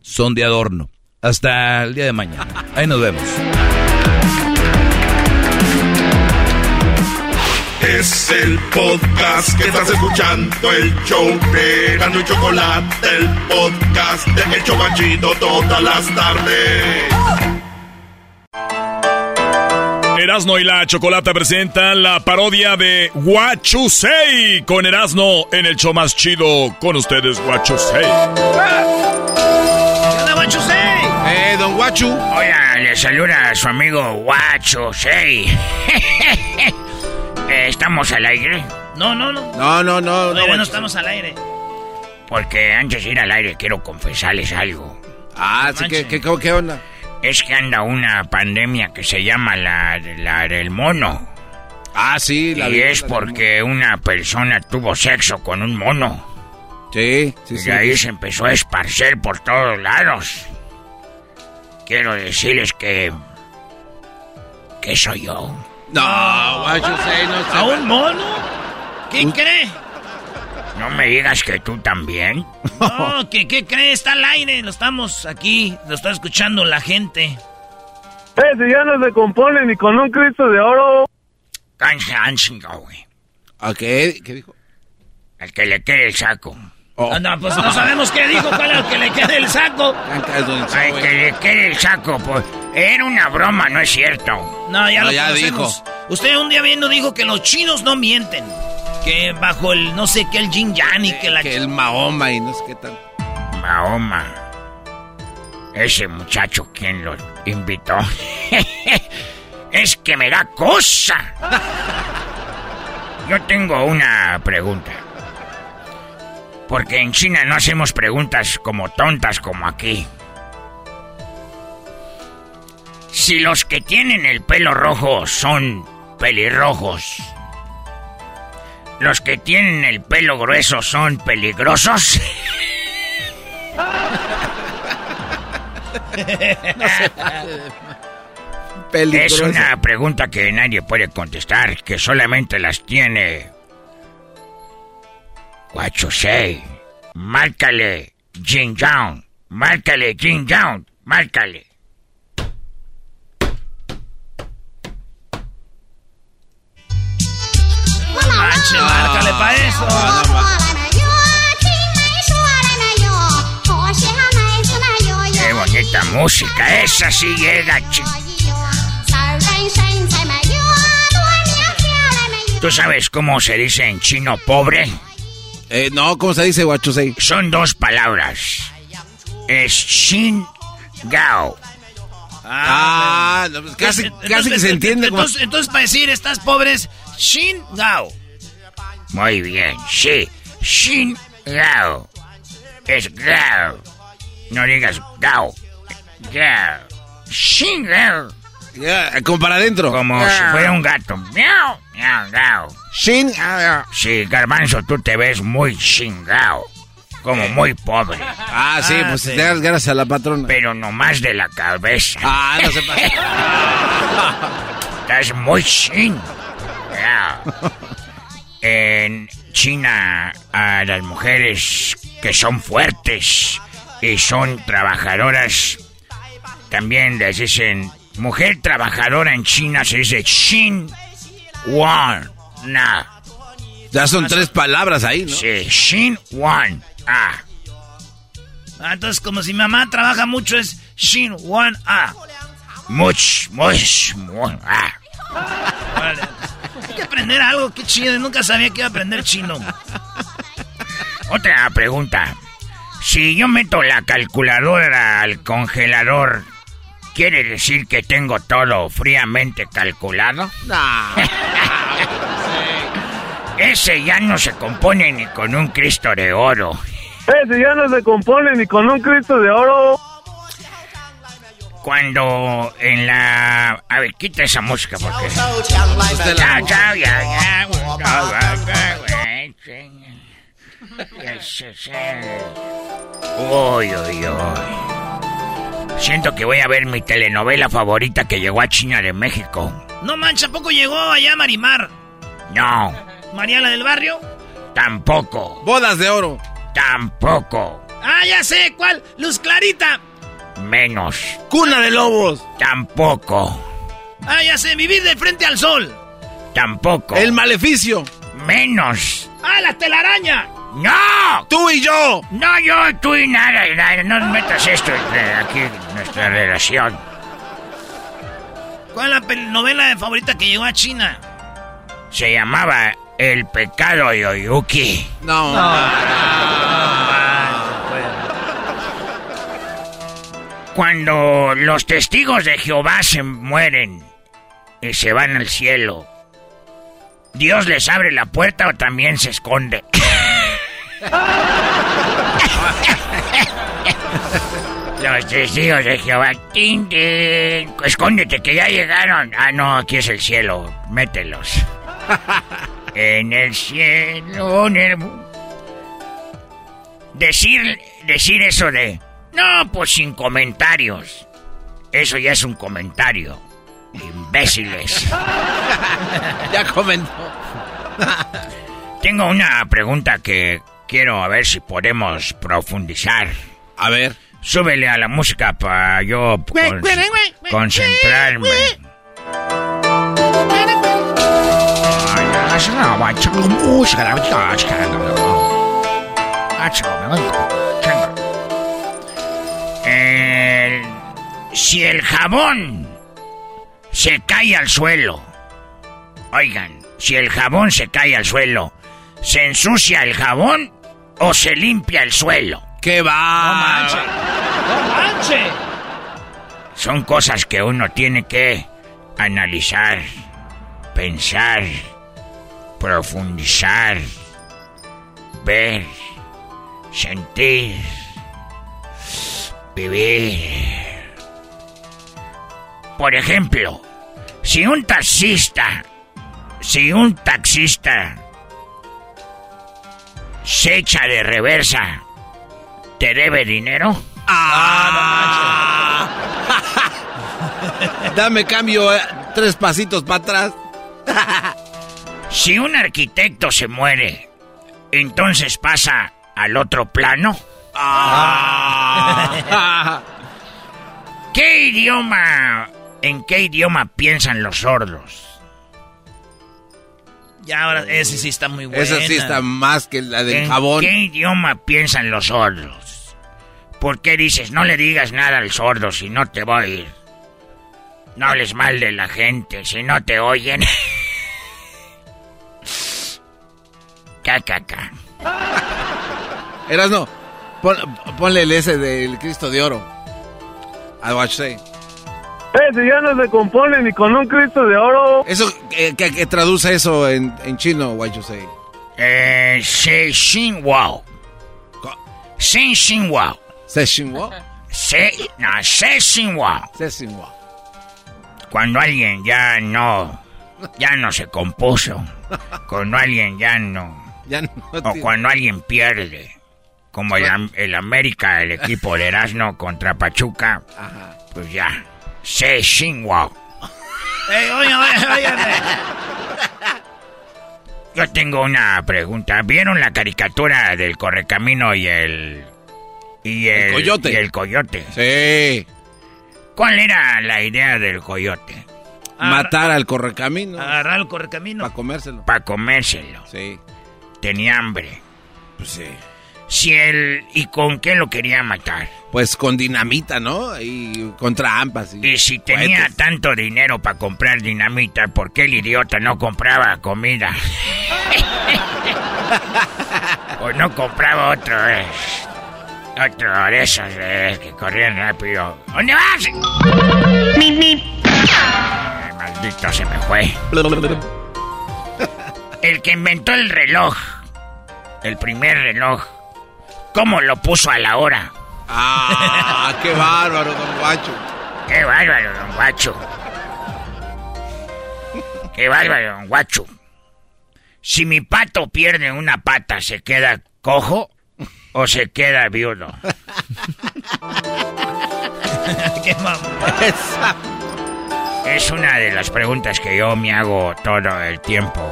Speaker 6: Son de adorno. Hasta el día de mañana. Ahí nos vemos.
Speaker 1: Es el podcast que estás escuchando, el show de Gano y Chocolate, el podcast de El Chobachito todas las tardes.
Speaker 20: Erasno y la Chocolata presentan la parodia de Guachusei con Erasno en el show más chido con ustedes, Guachusei.
Speaker 3: ¿Qué onda, Guachusei?
Speaker 4: Eh, don Guachu.
Speaker 21: Hola, le saluda a su amigo Guachusei. Eh, ¿Estamos al aire?
Speaker 3: No, no, no.
Speaker 4: No, no, no.
Speaker 3: Todavía no
Speaker 4: Guachu.
Speaker 3: estamos al aire.
Speaker 21: Porque antes de ir al aire quiero confesarles algo.
Speaker 4: Ah, sí, ¿qué, qué, qué onda?
Speaker 21: Es que anda una pandemia que se llama la, la del mono.
Speaker 4: Ah, sí, la
Speaker 21: Y es porque una persona tuvo sexo con un mono.
Speaker 4: Sí, sí,
Speaker 21: y
Speaker 4: sí.
Speaker 21: ahí se empezó a esparcer por todos lados. Quiero decirles que... que soy yo.
Speaker 4: No, Guachusei, no
Speaker 3: ¿A un mono? ¿Qué cree?
Speaker 21: No me digas que tú también.
Speaker 3: No, ¿qué, ¿qué cree? Está al aire. Lo estamos aquí. Lo está escuchando la gente.
Speaker 22: Eh, si ya no se compone ni con un Cristo de oro.
Speaker 21: Cansancio, güey.
Speaker 4: ¿A qué? ¿Qué dijo?
Speaker 21: El que le quede el saco.
Speaker 3: Ah, no, pues no sabemos qué dijo. ¿Cuál es el que le quede el saco?
Speaker 21: Al que le quede el saco, pues. Era una broma, no es cierto.
Speaker 3: No, ya
Speaker 4: No,
Speaker 3: lo
Speaker 4: ya
Speaker 3: conocemos. Usted un día viendo dijo que los chinos no mienten. Que bajo el no sé qué, el yin yang y que la...
Speaker 4: Que el Mahoma y no sé qué tal.
Speaker 21: Mahoma. Ese muchacho, ¿quién lo invitó? es que me da cosa. Yo tengo una pregunta. Porque en China no hacemos preguntas como tontas como aquí. Si los que tienen el pelo rojo son pelirrojos, los que tienen el pelo grueso son peligrosos. Es
Speaker 4: Peligroso.
Speaker 21: una pregunta que nadie puede contestar, que solamente las tiene. Guachusei. Márcale, Jin Yang. Márcale, Jin Yang. Márcale.
Speaker 3: Manche, márcale pa' eso.
Speaker 21: Qué bonita música, esa sí llega, chi- ¿Tú sabes cómo se dice en chino pobre?
Speaker 4: Eh, no, ¿cómo se dice, Guachusei?
Speaker 21: Son dos palabras. Es Shin Gao.
Speaker 4: Ah, no, pues casi,
Speaker 3: Entonces,
Speaker 4: casi que se entiende. como-
Speaker 3: Entonces, entonces, para decir estás pobre es Shin Gao.
Speaker 21: Muy bien, sí. Shin Gao. Es Gao. No digas Gao. Gao. Shin Gao.
Speaker 4: Ya, como para adentro.
Speaker 21: Como si fuera un gato. Miau, miau, Gao.
Speaker 4: Shin.
Speaker 21: Sí, Garbanzo, tú te ves muy chingao. Como muy pobre.
Speaker 4: Ah, sí, pues te das gracias a la patrona.
Speaker 21: Pero nomás de la cabeza.
Speaker 4: Ah, no se pasa.
Speaker 21: Estás muy chin. Ya. En China, a las mujeres que son fuertes y son trabajadoras, también les dicen, mujer trabajadora en China se dice Shin Wan Na.
Speaker 4: Ya son tres palabras ahí, ¿no?
Speaker 21: Sí, Shin Wan Ah.
Speaker 3: Ah, entonces, como si mi mamá trabaja mucho, es Shin One A.
Speaker 21: Much, much, much, ah.
Speaker 3: Vale. Hay que aprender algo, qué chido. Nunca sabía que iba a aprender chino.
Speaker 21: Otra pregunta. Si yo meto la calculadora al congelador, ¿quiere decir que tengo todo fríamente calculado? Ese ya no se compone ni con un Cristo de oro.
Speaker 22: Eh, si ya no se compone ni con un Cristo de oro.
Speaker 21: Cuando en la... A ver, quita esa música porque... Chao, chao, ya, ya. Uy, uy, uy. Siento que voy a ver mi telenovela favorita que llegó a China de México.
Speaker 3: No mancha, ¿a poco llegó allá Marimar?
Speaker 21: No,
Speaker 3: ¿María la del barrio?
Speaker 21: tampoco,
Speaker 4: Bodas de oro.
Speaker 21: tampoco,
Speaker 3: Ah, ya sé, ¿cuál? Luz Clarita.
Speaker 21: menos,
Speaker 4: Cuna de lobos.
Speaker 21: tampoco,
Speaker 3: Ah, ya sé, vivir de frente al sol.
Speaker 21: tampoco,
Speaker 4: El maleficio.
Speaker 21: menos.
Speaker 3: Ah, la telaraña.
Speaker 21: ¡No!
Speaker 4: Tú y yo.
Speaker 21: No, yo, tú y nada, nada, no metas esto entre aquí en nuestra relación.
Speaker 3: ¿Cuál es la novela favorita que llegó a China?
Speaker 21: Se llamaba El pecado de Oyuki.
Speaker 4: No.
Speaker 21: Cuando los testigos de Jehová se mueren y se van al cielo, ¿Dios les abre la puerta o también se esconde? Los testigos de Jehová. tin, tin, Escóndete que ya llegaron. Ah, no, aquí es el cielo. Mételos. en el cielo. en Decir, decir eso de. No, pues sin comentarios. Eso ya es un comentario. Imbéciles.
Speaker 4: ya comentó.
Speaker 21: Tengo una pregunta que quiero a ver si podemos profundizar.
Speaker 4: A ver.
Speaker 21: Súbele a la música para yo con- concentrarme. El- si el jabón se cae al suelo, oigan, si el jabón se cae al suelo, ¿se ensucia el jabón o se limpia el suelo?
Speaker 4: ¿Qué va?
Speaker 3: ¡No manche!
Speaker 21: Son cosas que uno tiene que analizar, pensar, profundizar, ver, sentir, vivir. Por ejemplo, si un taxista, si un taxista se echa de reversa, ¿te debe dinero?
Speaker 4: Ah, Dame cambio eh, tres pasitos para atrás.
Speaker 21: Si un arquitecto se muere, entonces pasa al otro plano.
Speaker 4: Ah.
Speaker 21: ¿Qué idioma, en qué idioma piensan los sordos?
Speaker 3: Ya ahora, ese sí está muy bueno.
Speaker 4: Esa sí está más que la del
Speaker 21: ¿En
Speaker 4: jabón.
Speaker 21: qué idioma piensan los sordos? ¿Por qué dices no le digas nada al sordo si no te va a oír? No hables mal de la gente si no te oyen. Cacaca.
Speaker 4: Eras no. Pon- ponle el ese del Cristo de Oro. I watch
Speaker 22: Eh, si ya no se compone ni con un Cristo de oro.
Speaker 4: Eso, eh, que, que traduce eso en, en chino, what you say.
Speaker 21: Eh, se xin wow. Sin xin wow.
Speaker 4: Se xinguó.
Speaker 21: Se, no, se xin wow.
Speaker 4: Se xinguó.
Speaker 21: Cuando alguien ya no, ya no se compuso. Cuando alguien ya no.
Speaker 4: Ya no
Speaker 21: O cuando alguien pierde. Como el, el América, el equipo de Erasmo contra Pachuca.
Speaker 4: Ajá.
Speaker 21: Pues ya. Se xin wow.
Speaker 3: Ey, oye.
Speaker 21: Yo tengo una pregunta. ¿Vieron la caricatura del Correcamino y el... Y el,
Speaker 4: coyote.
Speaker 21: Y el coyote.
Speaker 4: Sí.
Speaker 21: ¿Cuál era la idea del coyote?
Speaker 4: Matar al correcamino.
Speaker 3: Agarrar el correcamino.
Speaker 4: Para comérselo.
Speaker 21: Para comérselo.
Speaker 4: Sí.
Speaker 21: Tenía hambre.
Speaker 4: Pues sí.
Speaker 21: Si él... ¿Y con qué lo quería matar?
Speaker 4: Pues con dinamita, ¿no? Y contra ampas. Y,
Speaker 21: Y si tenía
Speaker 4: cohetes.
Speaker 21: tanto dinero para comprar dinamita, ¿por qué el idiota no compraba comida? o no compraba otro, eh, otro de esos eh, que corrían rápido. ¿Dónde vas? Ay, maldito se me fue. El que inventó el reloj, el primer reloj, ¿cómo lo puso a la hora?
Speaker 4: Ah, qué bárbaro, don Guacho.
Speaker 21: Qué bárbaro, don Guacho. Qué bárbaro, don Guacho. Si mi pato pierde una pata, ¿se queda cojo o se queda viudo?
Speaker 3: Qué mamá.
Speaker 21: Es una de las preguntas que yo me hago todo el tiempo.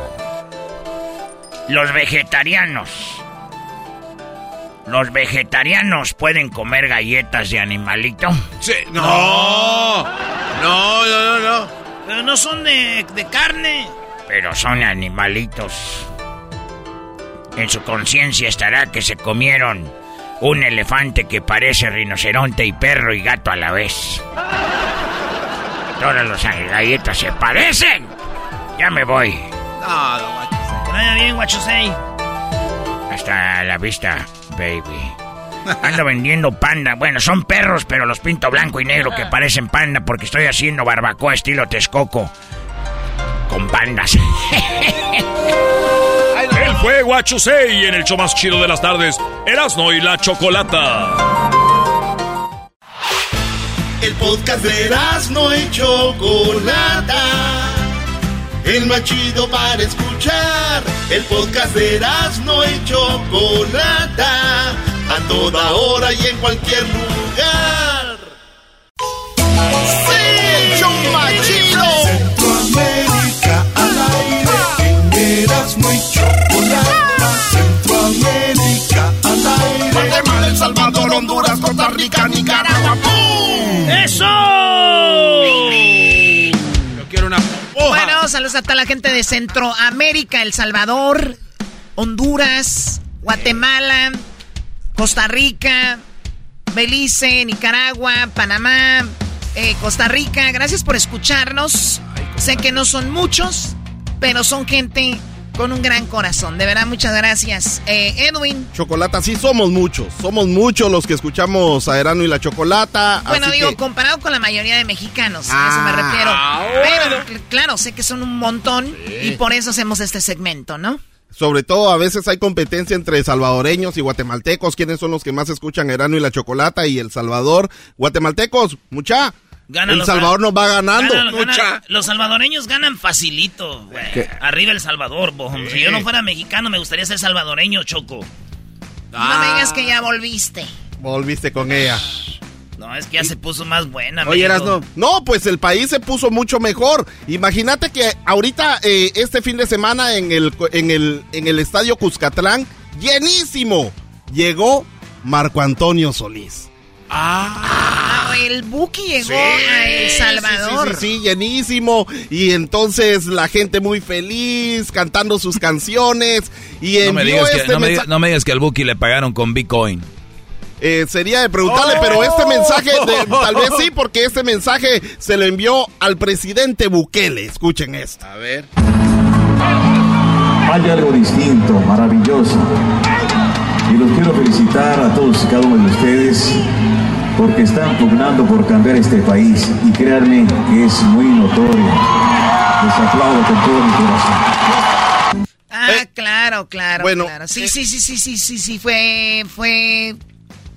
Speaker 21: Los vegetarianos. ¿Los vegetarianos pueden comer galletas de animalito?
Speaker 4: Sí. No. No, no, no, no.
Speaker 3: Pero no son de, de carne.
Speaker 21: Pero son animalitos. En su conciencia estará que se comieron un elefante que parece rinoceronte y perro y gato a la vez.
Speaker 23: Todas las galletas se parecen. Ya me voy.
Speaker 4: No, don Guachusei.
Speaker 3: Que vaya bien, Guachusei.
Speaker 23: Hasta la vista, baby. Ando vendiendo panda. Bueno, son perros, pero los pinto blanco y negro que parecen panda porque estoy haciendo barbacoa estilo Texcoco. Con pandas.
Speaker 19: Él fue Guachusei en el show más chido de las tardes, Erasno y la Chocolata.
Speaker 1: El podcast de Erasmo y Chocolata. El más chido para escuchar. El podcast de Erasmo y Chocolata. A toda hora y en cualquier lugar. ¡Sí! ¡El show más chido! Centroamérica al aire. En Erasmo y Chocolata. Centroamérica al aire. Guatemala, El Salvador, Honduras, Costa Rica, Nicaragua. ¡Pum!
Speaker 3: ¡Eso! Bueno, saludos a toda la gente de Centroamérica, El Salvador, Honduras, Guatemala, Costa Rica, Belice, Nicaragua, Panamá, eh, Costa Rica. Gracias por escucharnos. Sé que no son muchos, pero son gente con un gran corazón. De verdad, muchas gracias. Eh, Edwin,
Speaker 24: Chocolata, sí somos muchos. Somos muchos los que escuchamos a Erano y la Chocolata.
Speaker 3: bueno,
Speaker 24: así
Speaker 3: digo,
Speaker 24: que-
Speaker 3: comparado con la mayoría de mexicanos, a eso me
Speaker 24: Ah,
Speaker 3: refiero. Pero, cl- claro, sé que son un montón y por eso hacemos este segmento, ¿no?
Speaker 24: Sobre todo a veces hay competencia entre salvadoreños y guatemaltecos. ¿Quiénes son los que más escuchan Erano y la Chocolata y El Salvador? Guatemaltecos, mucha.
Speaker 3: Gana
Speaker 24: el Salvador nos va ganando.
Speaker 3: Gana- los salvadoreños ganan facilito, güey. Arriba El Salvador, bo. Si yo no fuera mexicano, me gustaría ser salvadoreño, Choco. No
Speaker 24: Ah.
Speaker 3: me digas que ya volviste.
Speaker 24: Volviste con ella.
Speaker 3: No, es que ya se puso más buena,
Speaker 24: Oye,
Speaker 3: amigo.
Speaker 24: Erasno. No, pues el país se puso mucho mejor. Imagínate que ahorita, eh, este fin de semana, en el, en, el, en el estadio Cuscatlán, llenísimo, llegó Marco Antonio Solís.
Speaker 3: Ah, el Buki llegó a El Salvador.
Speaker 24: Sí, sí, sí, llenísimo. Y entonces la gente muy feliz, cantando sus canciones. Y
Speaker 6: No me, que,
Speaker 24: este
Speaker 6: no, me, digas- no me digas que al Buki le pagaron con Bitcoin.
Speaker 24: Eh, sería de preguntarle, pero este mensaje, de- tal vez sí, porque este mensaje se lo envió al presidente Bukele. Escuchen esto.
Speaker 4: A ver.
Speaker 25: Hay algo distinto, maravilloso. Y los quiero felicitar a todos y cada uno de ustedes porque están pugnando por cambiar este país y créanme que es muy notorio. Les aplaudo con todo mi corazón.
Speaker 3: Ah, claro, claro,
Speaker 24: bueno,
Speaker 3: claro. Sí, sí, sí, sí, sí, sí, sí, fue, fue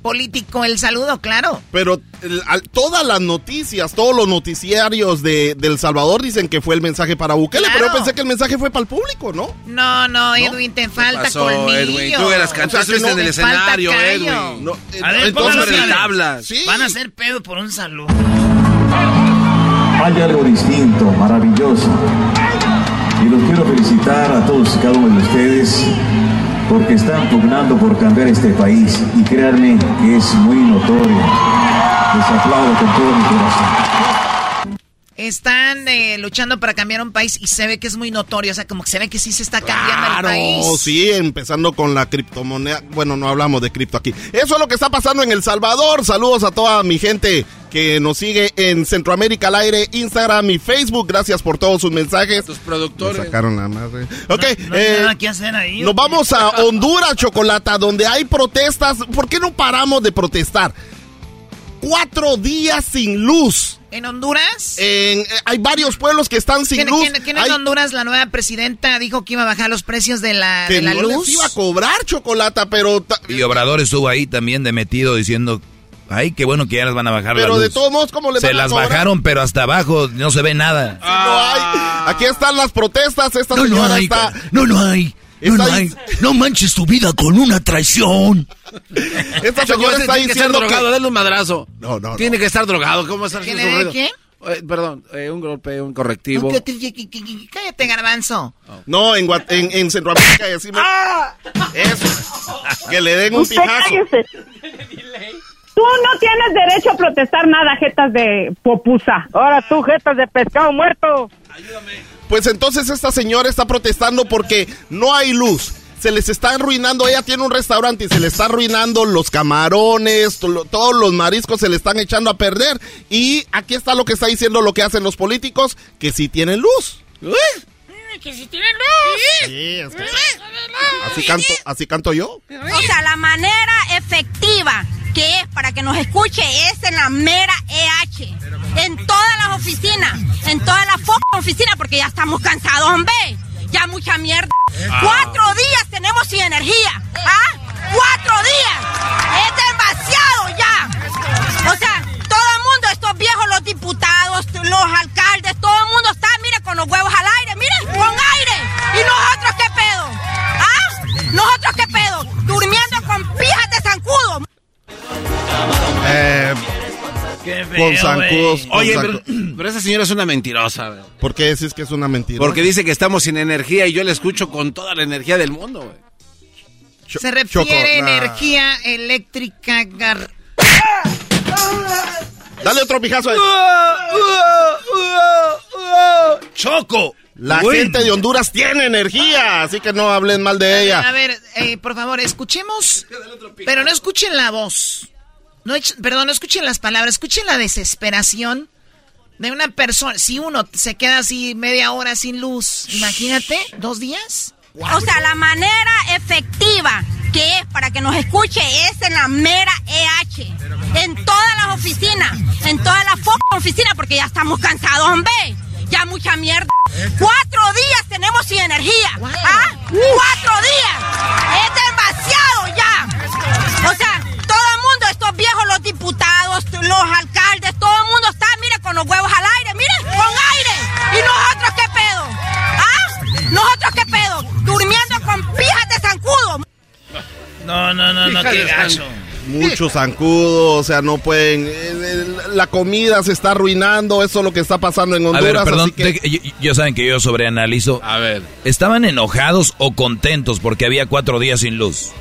Speaker 3: político el saludo, claro.
Speaker 24: Pero el- al- todas las noticias, todos los noticiarios de, de El Salvador dicen que fue el mensaje para Bukele, pero yo pensé que el mensaje fue para el público, ¿no?
Speaker 3: No, no, Edwin, te falta
Speaker 4: pasó,
Speaker 3: colmillo.
Speaker 4: Edwin? Tú hubieras cantado,
Speaker 3: O sea,
Speaker 4: en el escenario. Edwin.
Speaker 24: No, eh,
Speaker 3: A ver,
Speaker 24: entonces,
Speaker 3: así.
Speaker 4: tablas.
Speaker 24: Sí.
Speaker 3: Van a hacer pedo por un saludo.
Speaker 25: Hay algo distinto, maravilloso. Y los quiero felicitar a todos y cada uno de ustedes porque están pugnando por cambiar este país y créanme que es muy notorio. Les aplaudo con todo mi corazón.
Speaker 3: Están eh, luchando para cambiar un país y se ve que es muy notorio, o sea, como que se ve que sí se está cambiando el
Speaker 24: Claro,
Speaker 3: país.
Speaker 24: sí, empezando con la criptomoneda. Bueno, no hablamos de cripto aquí. Eso es lo que está pasando en El Salvador. Saludos a toda mi gente que nos sigue en Centroamérica al aire, Instagram y Facebook. Gracias por todos sus mensajes.
Speaker 4: Tus
Speaker 24: Me
Speaker 4: productores.
Speaker 24: sacaron la madre. Ok,
Speaker 3: No hay
Speaker 24: eh,
Speaker 3: nada que hacer ahí.
Speaker 24: nos vamos a Honduras, Chocolata, donde hay protestas. ¿Por qué no paramos de protestar? Cuatro días sin luz.
Speaker 3: ¿En Honduras?
Speaker 24: En- eh, hay varios pueblos que están sin
Speaker 3: ¿Quién,
Speaker 24: luz.
Speaker 3: quién- quién en Honduras la nueva presidenta dijo que iba a bajar los precios de la,
Speaker 24: que
Speaker 3: de la
Speaker 24: no
Speaker 3: luz?
Speaker 24: les iba a cobrar chocolata, pero ta-
Speaker 6: Y Obrador estuvo ahí también de metido diciendo, ay, qué bueno que ya las van a bajar la
Speaker 24: pero de
Speaker 6: luz".
Speaker 24: todos modos cómo le
Speaker 6: Se
Speaker 24: van a
Speaker 6: las
Speaker 24: cobrar?
Speaker 6: bajaron, pero hasta abajo no se ve nada.
Speaker 24: No hay. Aquí están las protestas. Esta
Speaker 23: No, no
Speaker 24: señora
Speaker 23: hay,
Speaker 24: está.
Speaker 23: no, no hay. No,
Speaker 24: está
Speaker 23: no
Speaker 24: ahí-
Speaker 23: hay. No manches tu vida con una traición.
Speaker 24: Esta señora está
Speaker 4: tiene que estar
Speaker 24: diciendo
Speaker 4: drogado,
Speaker 24: que.
Speaker 4: denle un madrazo.
Speaker 24: No, no,
Speaker 4: Tiene que estar drogado, ¿cómo estar
Speaker 3: ¿Quién
Speaker 4: sufriendo?
Speaker 3: es qué?
Speaker 4: Eh, perdón, eh, un golpe, un correctivo.
Speaker 3: ¿Qué- qué- qué- qué- qué- Cállate, garbanzo.
Speaker 24: No, en, en, en Centroamérica decimos. Eso. Que le den un
Speaker 11: Usted
Speaker 24: pijazo.
Speaker 11: cállese. Tú no tienes derecho a protestar nada, jetas de popusa. Ahora tú, jetas de pescado muerto.
Speaker 24: Pues entonces esta señora está protestando porque no hay luz. se les está arruinando. Ella tiene un restaurante y se le está arruinando los camarones, todos los mariscos se le están echando a perder. Y aquí está lo que está diciendo lo que hacen los políticos, que sí tienen luz.
Speaker 13: Que si tiene luz.
Speaker 24: Sí, es que- Así canto, así canto yo.
Speaker 26: O sea, la manera efectiva que es para que nos escuche es en la mera EH. En todas las oficinas, en todas las oficinas, porque ya estamos cansados, hombre. Ya mucha mierda.
Speaker 13: Ah.
Speaker 26: Cuatro días tenemos sin energía. ¿Ah? Cuatro días. Es demasiado ya. O sea, todo el mundo, estos viejos, los diputados, los alcaldes, todo el mundo está, con los huevos al aire, miren, con aire. ¿Y nosotros qué pedo? ¿Ah? ¿Nosotros qué pedo? Durmiendo con pijas de zancudo.
Speaker 24: Eh, con zancudos. con
Speaker 4: Oye,
Speaker 24: zancu-
Speaker 4: pero, pero esa señora es una mentirosa. güey.
Speaker 24: ¿Por qué decís que es una mentira?
Speaker 4: Porque dice que estamos sin energía y yo la escucho con toda la energía del mundo. güey.
Speaker 27: Se refiere a energía eléctrica. gar-
Speaker 24: Dale otro pijazo ahí.
Speaker 6: ¡Choco!
Speaker 24: La
Speaker 6: Uy.
Speaker 24: gente de Honduras tiene energía, así que no hablen mal de
Speaker 27: A
Speaker 24: ella.
Speaker 27: ver, eh, por favor, escuchemos. Pero no escuchen la voz. No, perdón, no escuchen las palabras. Escuchen la desesperación de una persona. Si uno se queda así media hora sin luz, imagínate, dos días.
Speaker 26: O sea, la manera efectiva que es para que nos escuche es en la mera EH. En todas las oficinas, en todas las oficinas, porque ya estamos cansados, hombre. Ya mucha mierda. Cuatro días tenemos sin energía. ¿Ah? Cuatro días. Es demasiado ya. O sea, todo el mundo, estos viejos, los diputados, los alcaldes, todo el mundo está, mire, con los huevos al aire, miren, con aire. ¿Y nosotros qué pedo? ¿Ah? ¿Nosotros qué pedo? Durmiendo con pijas.
Speaker 3: No, no, no, no, qué gacho.
Speaker 24: Muchos zancudos, o sea, no pueden. eh, eh, La comida se está arruinando, eso es lo que está pasando en
Speaker 6: A ver,
Speaker 24: Honduras.
Speaker 6: perdón,
Speaker 24: así que-
Speaker 6: te- yo- yo saben que yo sobreanalizo.
Speaker 4: A ver.
Speaker 6: ¿Estaban enojados o contentos porque había cuatro días sin luz?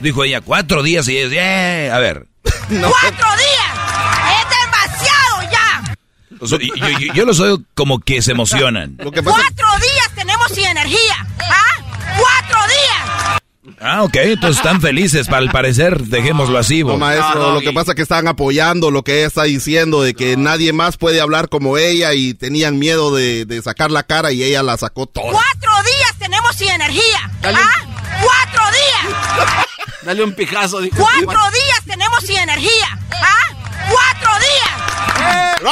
Speaker 6: Dijo ella, cuatro días y es, "Eh", a ver.
Speaker 26: ¡Cuatro días! ¡Es demasiado ya!
Speaker 6: O sea, yo, yo- yo los oigo como que se emocionan.
Speaker 24: Lo que
Speaker 26: ¡Cuatro Ah,
Speaker 6: ok, entonces están felices, para el parecer, dejémoslo así.
Speaker 24: No, maestro, lo que pasa es que están apoyando lo que ella está diciendo, de que nadie más puede hablar como ella y tenían miedo de, de sacar la cara y ella la sacó toda.
Speaker 26: ¡Cuatro días tenemos sin energía! ¿Ah? ¡Cuatro días!
Speaker 4: Dale un pijazo. dijo.
Speaker 26: ¡Cuatro días tenemos sin energía! ¿Ah? ¡Cuatro días!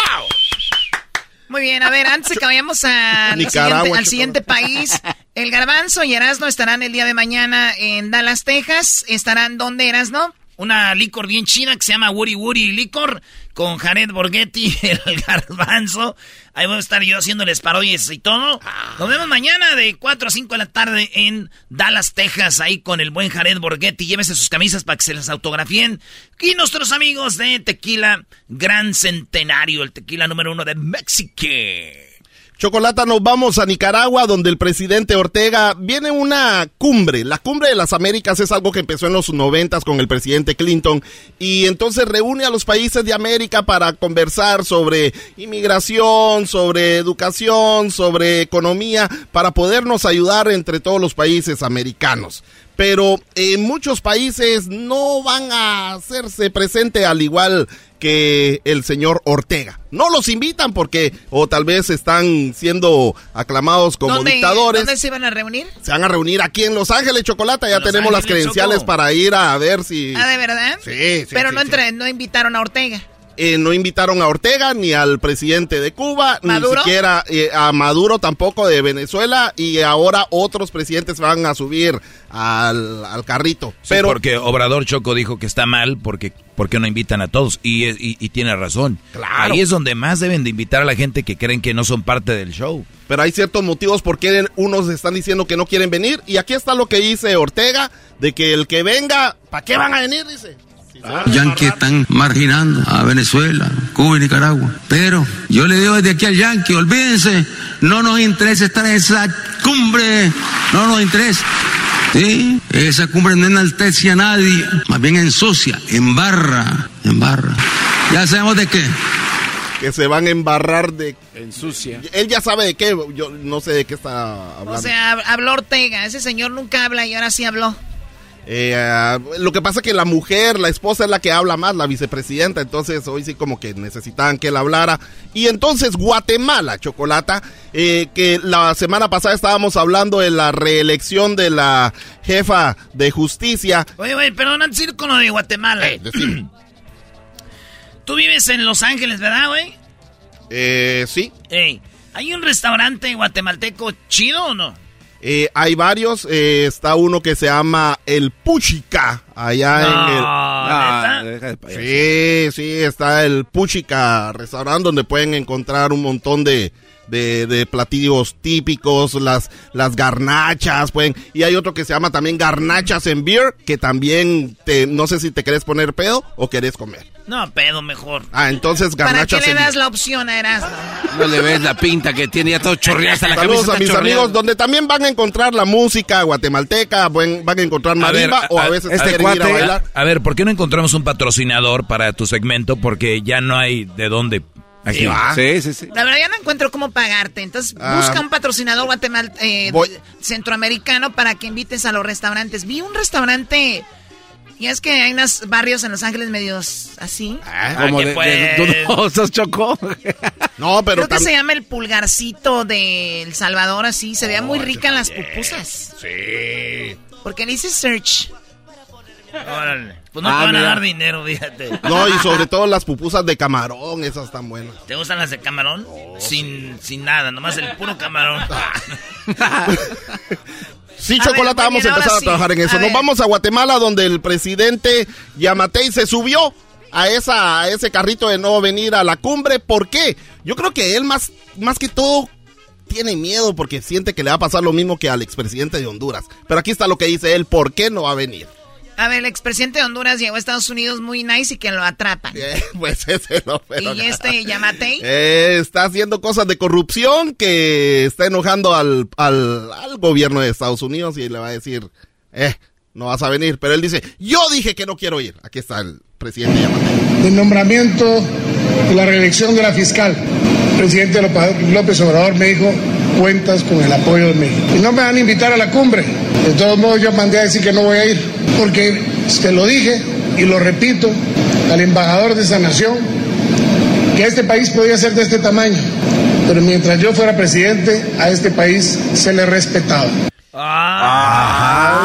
Speaker 27: Muy bien, a ver, antes de que vayamos a- siguiente, al siguiente país, el Garbanzo y Erasno estarán el día de mañana en Dallas, Texas. ¿Estarán dónde, Erasno?
Speaker 3: Una licor bien china que se llama Woody Woody Licor con Jared Borghetti, el garbanzo. Ahí voy a estar yo haciéndoles parodias y todo. Nos vemos mañana de 4 a 5 de la tarde en Dallas, Texas, ahí con el buen Jared Borghetti. Llévese sus camisas para que se las autografíen. Y nuestros amigos de Tequila Gran Centenario, el tequila número uno de México.
Speaker 24: Chocolata, nos vamos a Nicaragua, donde el presidente Ortega viene una cumbre. La cumbre de las Américas es algo que empezó en los noventas con el presidente Clinton y entonces reúne a los países de América para conversar sobre inmigración, sobre educación, sobre economía, para podernos ayudar entre todos los países americanos. Pero en muchos países no van a hacerse presente al igual que el señor Ortega. No los invitan porque o tal vez están siendo aclamados como
Speaker 27: ¿Dónde,
Speaker 24: dictadores.
Speaker 27: ¿Dónde se van a reunir?
Speaker 24: Se van a reunir aquí en Los Ángeles, Chocolata. Ya
Speaker 27: Los
Speaker 24: tenemos las credenciales
Speaker 27: Choco.
Speaker 24: para ir a ver si...
Speaker 27: Ah, ¿de verdad?
Speaker 24: Sí, sí,
Speaker 27: Pero
Speaker 24: sí,
Speaker 27: no,
Speaker 24: sí.
Speaker 27: entre- no invitaron a Ortega.
Speaker 24: Eh, no invitaron a Ortega ni al presidente de Cuba,
Speaker 27: ¿Maduro?
Speaker 24: ni siquiera eh, a Maduro tampoco de Venezuela y ahora otros presidentes van a subir al, al carrito.
Speaker 6: Sí,
Speaker 24: Pero
Speaker 6: porque Obrador Choco dijo que está mal porque, porque no invitan a todos y, y- y tiene razón.
Speaker 24: Claro.
Speaker 6: Ahí es donde más deben de invitar a la gente que creen que no son parte del show.
Speaker 24: pero hay ciertos motivos por qué unos están diciendo que no quieren venir. Y aquí está lo que dice Ortega, de que el que venga, ¿para qué van a venir? Dice.
Speaker 28: Yankees están marginando a Venezuela, Cuba y Nicaragua. Pero yo le digo desde aquí al Yankee, olvídense, no nos interesa estar en esa cumbre, no nos interesa. Sí, esa cumbre no enaltece a nadie, más bien ensucia, embarra, embarra. Ya sabemos de qué.
Speaker 24: que se van a embarrar de...
Speaker 4: Ensucia.
Speaker 24: Él ya sabe de qué, yo no sé de qué está hablando.
Speaker 3: O sea, hab- habló Ortega. Ese señor nunca habla y ahora sí habló.
Speaker 24: Eh, ah, lo que pasa es que la mujer, la esposa es la que habla más, la vicepresidenta, entonces hoy sí como que necesitaban que él hablara. Y entonces Guatemala, Chocolata, eh, que la semana pasada estábamos hablando de la reelección de la jefa de justicia.
Speaker 3: Oye, oye, perdón, antes de ir con lo de Guatemala.
Speaker 24: Eh.
Speaker 3: Tú vives en Los Ángeles, ¿verdad, güey?
Speaker 24: Eh, sí,
Speaker 3: Ey, ¿hay un restaurante guatemalteco chido o no?
Speaker 24: Eh, hay varios, eh, está uno que se llama El Puchica, allá en el...
Speaker 4: Ah, deja de payaso.
Speaker 24: Sí, sí, está el Puchica restaurante donde pueden encontrar un montón de, de, de platillos típicos, las, las garnachas, pueden, y hay otro que se llama también garnachas en beer, que también te, no sé si te querés poner pedo o querés comer.
Speaker 3: No, pedo mejor.
Speaker 24: Ah, entonces
Speaker 3: ¿Para qué
Speaker 24: garnachas
Speaker 3: le das la opción a Erasmo?
Speaker 4: No le ves la pinta que tiene ya todo chorreado hasta la
Speaker 24: Saludos
Speaker 4: camisa.
Speaker 24: a mis amigos, donde también van a encontrar la música guatemalteca, buen- van a encontrar
Speaker 6: A ver,
Speaker 24: marimba o a
Speaker 6: a-
Speaker 24: veces
Speaker 6: este
Speaker 24: ir a
Speaker 6: cuate,
Speaker 24: bailar.
Speaker 6: a ver, ¿por qué no encontramos un patrocinador para tu segmento? Porque ya no hay de dónde. Aquí.
Speaker 24: Sí, va.
Speaker 4: Sí, sí, sí.
Speaker 3: La verdad ya no encuentro cómo pagarte. Entonces
Speaker 24: Ah.
Speaker 3: busca un patrocinador guatemal eh, centroamericano para que invites a los restaurantes. Vi un restaurante. Y es que hay unos barrios en Los Ángeles medios así.
Speaker 4: Como
Speaker 3: que
Speaker 4: de,
Speaker 3: pues-
Speaker 4: de dudosos, Chocó.
Speaker 24: No, pero
Speaker 3: Creo que
Speaker 24: tam-
Speaker 3: se llama el pulgarcito de El Salvador, así. Se veía muy rica en las pupusas.
Speaker 24: Sí.
Speaker 3: Porque le hice search. Órale. Pues no
Speaker 4: Ah,
Speaker 3: te van a dar dinero, fíjate.
Speaker 24: No, y sobre todo las pupusas de camarón, esas están buenas.
Speaker 3: ¿Te gustan las de camarón? sin, sin nada, nomás el puro camarón.
Speaker 24: Sí,
Speaker 3: A
Speaker 24: Chocolata,
Speaker 3: ver,
Speaker 24: vamos a empezar a
Speaker 3: sí.
Speaker 24: trabajar en eso.
Speaker 3: A
Speaker 24: Nos
Speaker 3: ver.
Speaker 24: vamos a Guatemala, donde el presidente Yamatei se subió a, esa, a ese carrito de no venir a la cumbre. ¿Por qué? Yo creo que él más, más que todo tiene miedo porque siente que le va a pasar lo mismo que al expresidente de Honduras. Pero aquí está lo que dice él, ¿por qué no va a venir?
Speaker 3: A ver, el expresidente de Honduras llegó a Estados Unidos muy nice y que lo atrapan.
Speaker 24: pues ese no. pero-
Speaker 3: Y este Yamatei.
Speaker 24: Eh, está haciendo cosas de corrupción que está enojando al, al, al gobierno de Estados Unidos y le va a decir, eh, no vas a venir. Pero él dice, yo dije que no quiero ir. Aquí está el presidente Yamatei.
Speaker 29: del nombramiento y la reelección de la fiscal. El presidente López López Obrador me dijo, cuentas con el apoyo de México. Y no me van a invitar a la cumbre. De todos modos, yo mandé a decir que no voy a ir, porque te lo dije y lo repito al embajador de esa nación, que este país podía ser de este tamaño. Pero mientras yo fuera presidente, a este país se le respetaba.
Speaker 24: Ah,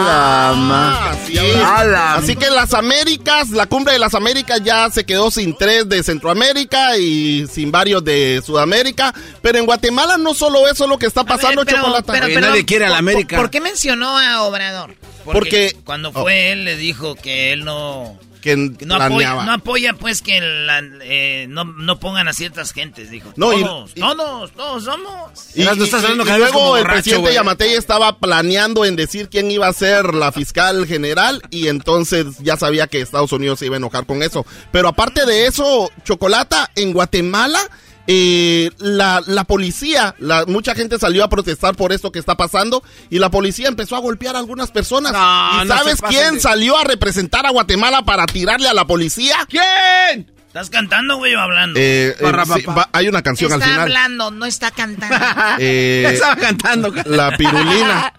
Speaker 24: así, así que las Américas, la cumbre de las Américas ya se quedó sin tres de Centroamérica y sin varios de Sudamérica. Pero en Guatemala no solo eso es lo que está pasando,
Speaker 3: pero-
Speaker 24: Chocolata.
Speaker 3: pero-
Speaker 4: nadie quiere a la
Speaker 3: ¿por-
Speaker 4: América.
Speaker 3: ¿Por, qué mencionó a Obrador?
Speaker 24: Porque-
Speaker 3: cuando
Speaker 24: oh.
Speaker 3: fue él le dijo que él no
Speaker 24: que
Speaker 3: no apoya, no apoya pues que la- eh, no, no pongan a ciertas gentes, dijo.
Speaker 24: No, y-
Speaker 3: todos, todos, todos somos.
Speaker 24: Y, luego el
Speaker 4: borracho,
Speaker 24: presidente. Yamatei estaba planeando en decir quién iba a ser la fiscal general y entonces ya sabía que Estados Unidos se iba a enojar con eso. Pero aparte de eso, Chocolata, en Guatemala, eh, la, la policía, la, mucha gente salió a protestar por esto que está pasando y la policía empezó a golpear a algunas personas.
Speaker 4: No,
Speaker 24: ¿Y
Speaker 4: no
Speaker 24: sabes quién
Speaker 4: de-
Speaker 24: salió a representar a Guatemala para tirarle a la policía?
Speaker 4: ¿Quién?
Speaker 3: ¿Estás cantando, güey, o hablando?
Speaker 24: Eh, eh, sí, va- hay una canción al
Speaker 3: está
Speaker 24: final.
Speaker 3: hablando, no está cantando.
Speaker 24: Eh,
Speaker 4: Estaba cantando.
Speaker 24: la pirulina.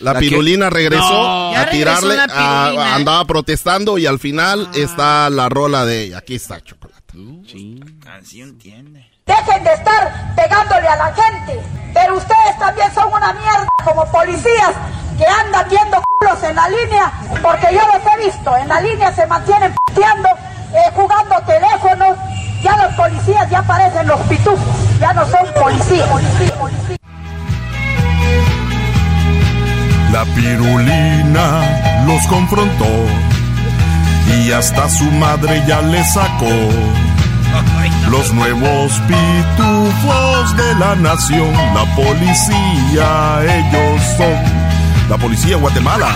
Speaker 24: La,
Speaker 4: ¿La qué?
Speaker 24: pirulina regresó
Speaker 4: No.
Speaker 24: A
Speaker 3: regresó
Speaker 24: tirarle, a- andaba protestando y al final está la rola de ella. Aquí está chocolate.
Speaker 3: Canción tiene.
Speaker 30: Dejen de estar pegándole a la gente. Pero ustedes también son una mierda como policías que andan viendo culos en la línea. Porque yo los he visto. En la línea se mantienen pateando, jugando teléfonos. Ya los policías ya parecen los pitufos. Ya no son policías.
Speaker 1: La pirulina los confrontó y hasta su madre ya le sacó. Los nuevos pitufos de la nación, la policía, ellos son. La policía Guatemala.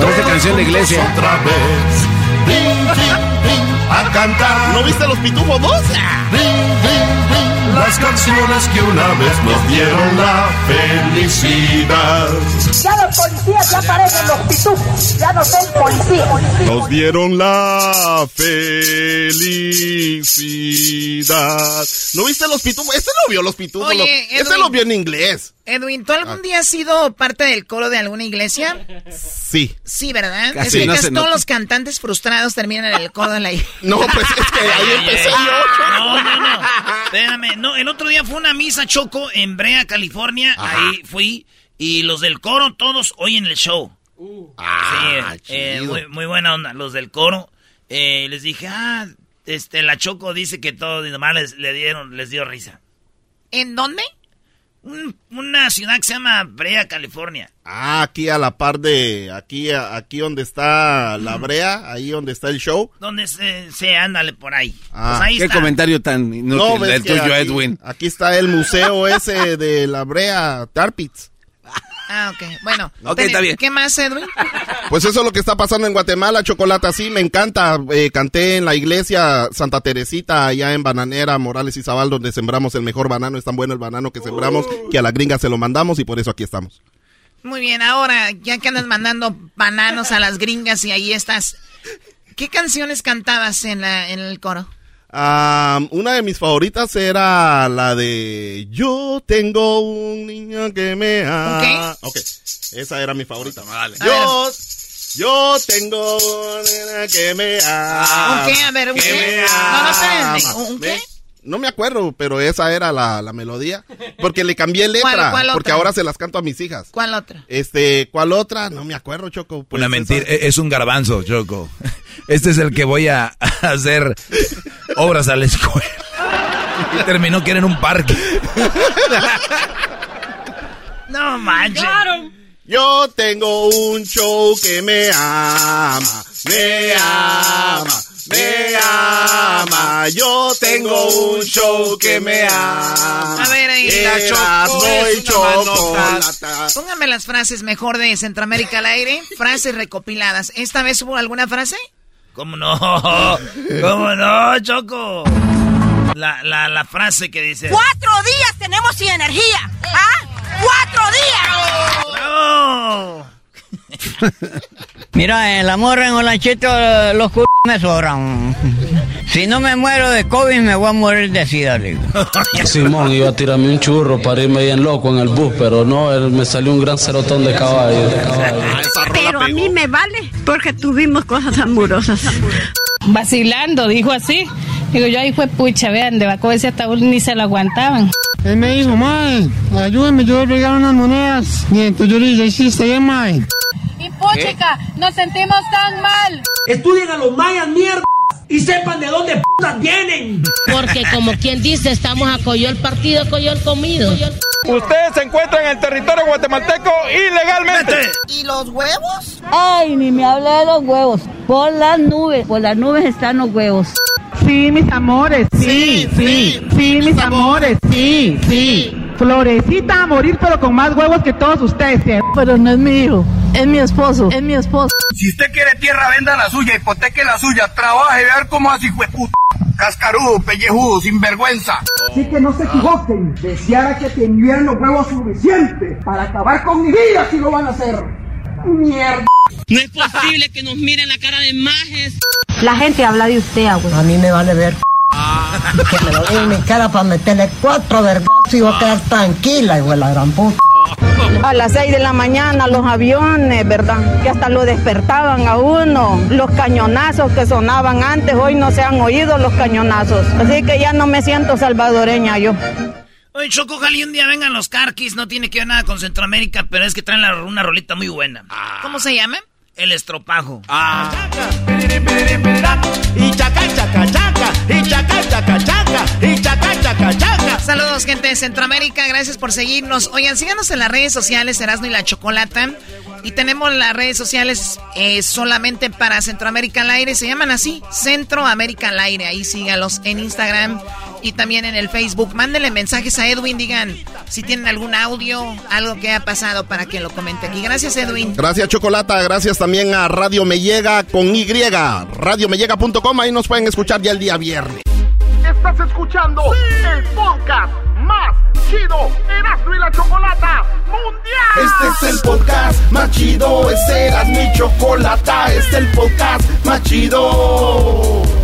Speaker 4: Parece canción de iglesia.
Speaker 1: Otra vez. A cantar.
Speaker 24: ¿No viste los pitufos dos?
Speaker 31: Las canciones que una vez nos dieron la felicidad.
Speaker 30: Ya los policías ya parecen los pitufos, ya no son policías.
Speaker 1: Nos dieron la felicidad. ¿No viste los pitufos? Este no vio los pitufos.
Speaker 3: Oye,
Speaker 1: lo-
Speaker 3: Edwin.
Speaker 1: este lo vio en inglés.
Speaker 3: Edwin, ¿tú algún día has sido parte del coro de alguna iglesia?
Speaker 1: Sí.
Speaker 3: Sí, ¿verdad?
Speaker 1: Casi,
Speaker 3: es que
Speaker 1: no
Speaker 3: casi todos los cantantes frustrados terminan en el coro de la iglesia.
Speaker 1: No, pues es que ahí empecé yo.
Speaker 21: No, no, no. Espérame. No, el otro día fue una misa choco en Brea, California. Ahí fui. Y los del coro, todos oyen el show.
Speaker 1: Ah,
Speaker 21: sí, eh, muy, muy buena onda. Los del coro. eh, les dije, ah, este, la Choco dice que todo y nomás les, le dieron, les dio risa.
Speaker 3: ¿En dónde?
Speaker 21: Un- una ciudad que se llama Brea, California.
Speaker 1: Ah, aquí a la par de. Aquí, aquí donde está la brea, ahí donde está el show.
Speaker 21: Donde se, se ándale por ahí.
Speaker 1: Ah,
Speaker 21: pues ahí
Speaker 4: Qué
Speaker 21: está.
Speaker 4: comentario tan inútil del
Speaker 1: que
Speaker 4: tuyo,
Speaker 1: aquí-
Speaker 4: Edwin.
Speaker 1: Aquí está el museo ese de la brea, Tarpitz.
Speaker 3: Ah, ok. Bueno.
Speaker 1: Ok,
Speaker 3: ten-
Speaker 1: está bien.
Speaker 3: ¿Qué más, Edwin?
Speaker 1: Pues eso es lo que está pasando en Guatemala, Chocolata. Sí, me encanta. Eh, canté en la iglesia Santa Teresita, allá en Bananera, Morales y Zabal, donde sembramos el mejor banano. Es tan bueno el banano que sembramos que a la gringa se lo mandamos y por eso aquí estamos.
Speaker 3: Muy bien, ahora, ya que andas mandando bananos a las gringas y ahí estás, ¿qué canciones cantabas en, la, en el coro?
Speaker 1: Ah, una de mis favoritas era la de Yo tengo un niño que me ama. Ok. Esa era mi favorita. Yo, yo tengo una nena que me ama.
Speaker 3: ¿Un qué? A ver, ¿un
Speaker 1: que
Speaker 3: qué?
Speaker 1: me
Speaker 3: No, no, espérenme.
Speaker 1: ama.
Speaker 3: ¿Un
Speaker 1: ¿Ve? No me acuerdo, pero esa era la, la melodía. Porque le cambié letra.
Speaker 3: ¿Cuál- cuál
Speaker 1: porque ahora se las canto a mis hijas.
Speaker 3: ¿Cuál otra?
Speaker 1: Este, ¿cuál otra? No me acuerdo, Choco. Pues
Speaker 6: Una mentira, e- es un garbanzo, Choco. Este es el que voy a hacer obras a la escuela. Y terminó que era en un parque.
Speaker 21: No manches.
Speaker 1: Yo tengo un show que me ama, me ama, me ama. Yo tengo un show que me ama.
Speaker 3: A ver, ahí.
Speaker 1: Erasmo y chocolata.
Speaker 3: Póngame las frases mejor de Centroamérica al aire, frases recopiladas. ¿Esta vez hubo alguna frase?
Speaker 21: ¿Cómo no? ¿Cómo no, Choco? La, la, la frase que dice...
Speaker 26: Cuatro días tenemos sin energía. ¿Ah? ¡Cuatro días!
Speaker 21: ¡Bravo!
Speaker 32: Mira, el amor en Olanchito, los c me sobran. Si no me muero de COVID, me voy a morir de sida, digo.
Speaker 33: Simón iba a tirarme un churro para irme bien loco en el bus, pero no, él me salió un gran cerotón de caballo. De caballo.
Speaker 34: Pero a mí me vale porque tuvimos cosas amorosas.
Speaker 35: Vacilando, dijo así. Digo, yo ahí fue pucha, vean, de Baco ese ataúd ni se lo aguantaban.
Speaker 36: Él me dijo, mae, ayúdame, yo voy a pegar unas monedas. Y entonces yo le dije, hiciste bien, mae.
Speaker 35: Y puchica, nos sentimos tan mal.
Speaker 13: Estudien a los mayas, mierda, y sepan de dónde putas vienen.
Speaker 37: Porque como quien dice, estamos a Coyol partido, Coyol comido.
Speaker 38: Ustedes se encuentran en el territorio guatemalteco ilegalmente.
Speaker 3: ¿Y los huevos?
Speaker 39: Ay, ni me hable de los huevos. Por las nubes, por las nubes están los huevos.
Speaker 36: Sí, mis amores, sí, sí, sí, mis amores, sí, sí. Florecita a morir, pero con más huevos que todos ustedes.
Speaker 39: Pero no es mi hijo, es mi esposo, es mi esposo.
Speaker 13: Si usted quiere tierra, venda la suya, hipoteque la suya, trabaje, y ver cómo de puta. Cascarudo, pellejudo, sinvergüenza.
Speaker 36: Así que no se equivoquen. Deseara que tuvieran los huevos suficientes para acabar con mi vida si lo van a hacer. Mierda.
Speaker 37: No es posible que nos miren la cara de majes.
Speaker 39: La gente habla de usted, abuelo.
Speaker 13: A mí me vale ver.
Speaker 39: Que me lo diga en mi cara para meterle cuatro vergas y voy a quedar tranquila, hijo de la gran puta.
Speaker 40: A las 6 de la mañana los aviones, ¿verdad? Que hasta lo despertaban a uno. Los cañonazos que sonaban antes, hoy no se han oído los cañonazos. Así que ya no me siento salvadoreña yo.
Speaker 21: Oye, Choco, ojalá y un día vengan los carquis. No tiene que ver nada con Centroamérica, pero es que traen la- una rolita muy buena.
Speaker 3: ¿Cómo se llama?
Speaker 21: El estropajo.
Speaker 13: Y chaca.
Speaker 3: Saludos, gente de Centroamérica. Gracias por seguirnos. Oigan, síganos en las redes sociales, Erasmo y la Chocolata. Y tenemos las redes sociales eh, solamente para Centroamérica al aire. Se llaman así, Centroamérica al aire. Ahí sígalos en Instagram y también en el Facebook. Mándenle mensajes a Edwin. Digan si tienen algún audio, algo que ha pasado para que lo comente aquí. Gracias, Edwin.
Speaker 1: Gracias, Chocolata. Gracias también a Radio Me Llega con Y. Radiomellega.com. Ahí nos pueden escuchar ya el día viernes.
Speaker 41: Estás escuchando el podcast más chido Erasmo y la Chocolata Mundial.
Speaker 1: Este es el podcast más chido, este era mi chocolata, este es el podcast más chido.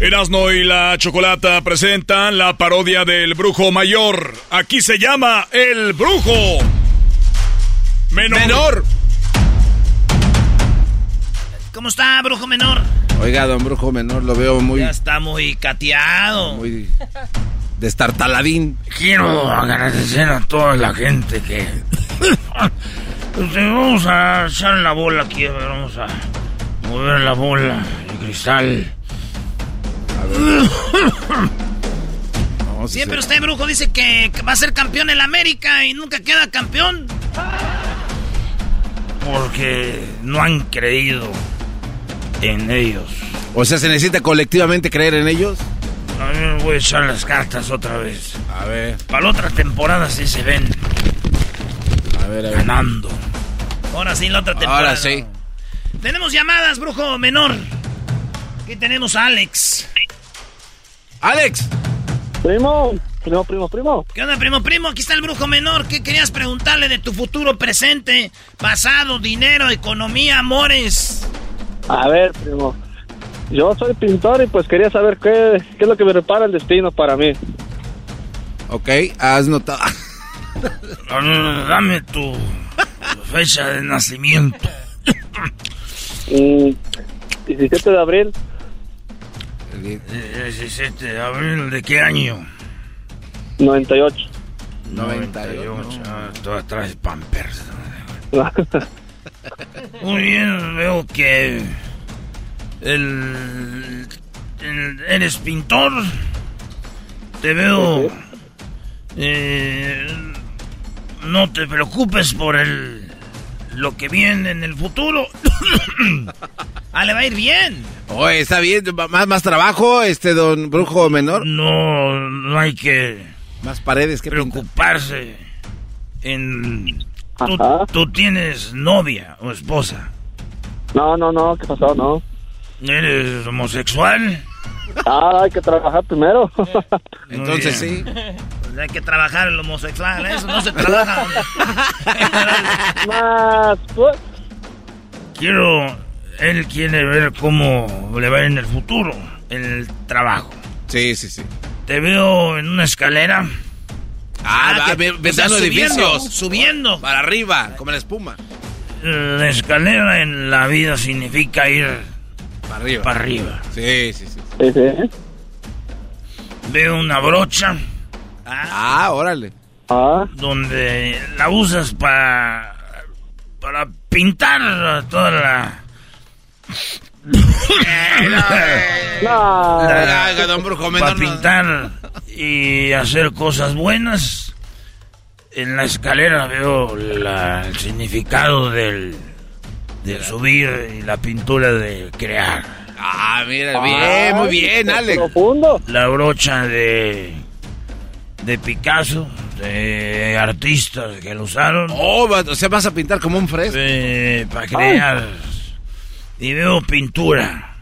Speaker 20: Erasno y la Chocolata presentan la parodia del Brujo Mayor. Aquí se llama El Brujo Menor.
Speaker 4: Menor.
Speaker 3: ¿Cómo está, brujo menor?
Speaker 4: Oiga, don Brujo Menor, lo veo muy...
Speaker 3: Ya está muy cateado.
Speaker 4: Muy destartaladín.
Speaker 21: Quiero agradecer a toda la gente que... Pues, vamos a echar la bola aquí, a ver, vamos a mover la bola, el cristal.
Speaker 3: Siempre usted, brujo, dice que va a ser campeón en la América y nunca queda campeón.
Speaker 21: Porque no han creído en ellos.
Speaker 4: O sea, ¿se necesita colectivamente creer en ellos?
Speaker 21: A mí me voy a echar las cartas otra vez.
Speaker 4: A ver.
Speaker 21: Para la otra temporada sí se ven
Speaker 4: A ver, a ver.
Speaker 21: ganando.
Speaker 3: Ahora sí, la otra temporada.
Speaker 4: Ahora sí.
Speaker 3: Tenemos llamadas, brujo menor. Aquí tenemos a Alex.
Speaker 4: ¡Alex!
Speaker 7: Primo, primo, primo, primo.
Speaker 3: ¿Qué onda, primo, primo? Aquí está el brujo menor. ¿Qué querías preguntarle de tu futuro presente, pasado, dinero, economía, amores?
Speaker 7: A ver, primo. Yo soy pintor y pues quería saber qué, qué es lo que me repara el destino para mí.
Speaker 4: Ok, has notado...
Speaker 21: No, no, no, Dame tu fecha de nacimiento.
Speaker 7: Mm, 17 de abril,
Speaker 21: Eh, 17 de abril, ¿de qué año?
Speaker 7: 98.
Speaker 21: 98. Ah, Todas traes Pampers. Muy bien, veo que el, el- eres pintor. Te veo. eh, no te preocupes por el lo que viene en el futuro.
Speaker 3: ah, le va a ir bien.
Speaker 4: Oye, está bien. ¿Más, más trabajo, este don Brujo Menor?
Speaker 21: No, no hay que
Speaker 4: Más paredes que
Speaker 21: preocuparse en... Tú, tú tienes novia o esposa.
Speaker 7: No, no, no, ¿qué pasó? No.
Speaker 21: ¿Eres homosexual?
Speaker 7: Ah, hay que trabajar primero.
Speaker 4: Entonces sí.
Speaker 3: Pues hay que trabajar el homosexual, eso no se trabaja.
Speaker 7: Más, pues.
Speaker 21: Quiero... Él quiere ver cómo le va en el futuro, en el trabajo.
Speaker 4: Sí, sí, sí.
Speaker 21: Te veo en una escalera.
Speaker 4: Ah, va,
Speaker 3: que-
Speaker 4: ve-
Speaker 3: o sea,
Speaker 4: ventando
Speaker 3: subiendo,
Speaker 4: edificios.
Speaker 3: Subiendo.
Speaker 4: Para arriba, como la espuma.
Speaker 21: La escalera en la vida significa ir
Speaker 4: Para arriba.
Speaker 21: para arriba.
Speaker 4: Sí. Sí, sí.
Speaker 21: Veo una brocha
Speaker 4: Ah, órale.
Speaker 7: Ah,
Speaker 21: donde la usas para para pintar toda la
Speaker 7: no.
Speaker 4: Haga, don Brujo
Speaker 21: para pintar y hacer cosas buenas. En la escalera veo la- el significado del de subir y la pintura de crear.
Speaker 4: Ah, mira, bien, muy bien, Alex.
Speaker 42: Profundo.
Speaker 21: La brocha de de Picasso, de artistas que lo usaron.
Speaker 4: Oh, o sea, vas a pintar como un fresco.
Speaker 21: Eh, para crear. Y veo pintura.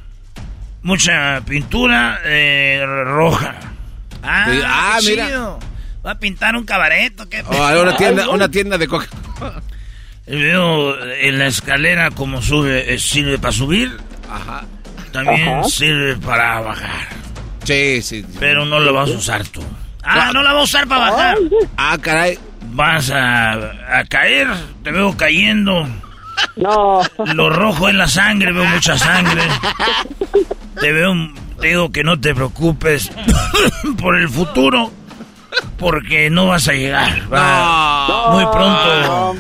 Speaker 21: Mucha pintura eh, roja.
Speaker 3: Ah,
Speaker 4: Sí, ah,
Speaker 3: qué
Speaker 4: mira.
Speaker 3: chido. Va a pintar un cabaret, ¿o qué?
Speaker 4: Oh, una tienda, una tienda de coca.
Speaker 21: Veo en la escalera como sube, eh, sirve para subir.
Speaker 4: Ajá.
Speaker 21: También
Speaker 4: Ajá.
Speaker 21: sirve para bajar.
Speaker 4: Sí, sí.
Speaker 21: Pero no lo vas a usar tú. Ah, no la vas a usar para bajar.
Speaker 4: Ah, caray.
Speaker 21: Vas a, a caer, te veo cayendo.
Speaker 42: No.
Speaker 21: Lo rojo es la sangre, veo mucha sangre. Te veo, te digo que no te preocupes por el futuro, porque no vas a llegar. Va- Muy pronto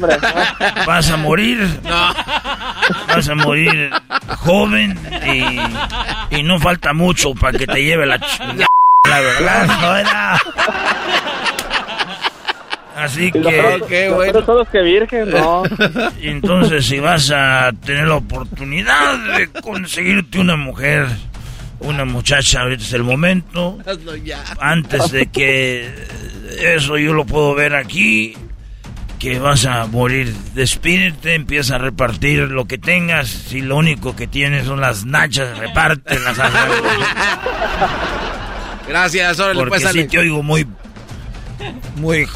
Speaker 21: vas a morir. Vas a morir joven y, y no falta mucho para que te lleve la ch- la verdad. No era. Así que.
Speaker 42: peor- lo peor de todo es que virgen, no.
Speaker 21: Y entonces si vas a tener la oportunidad de conseguirte una mujer, una muchacha, ahorita es el momento.
Speaker 4: Hazlo ya.
Speaker 21: Antes de que eso yo lo puedo ver aquí, que vas a morir. Despídete, empieza a repartir lo que tengas. Si lo único que tienes son las nachas, repártelas.
Speaker 4: Gracias, órale,
Speaker 21: Porque
Speaker 4: pues,
Speaker 21: sí
Speaker 4: Alex.
Speaker 21: te oigo muy... Muy...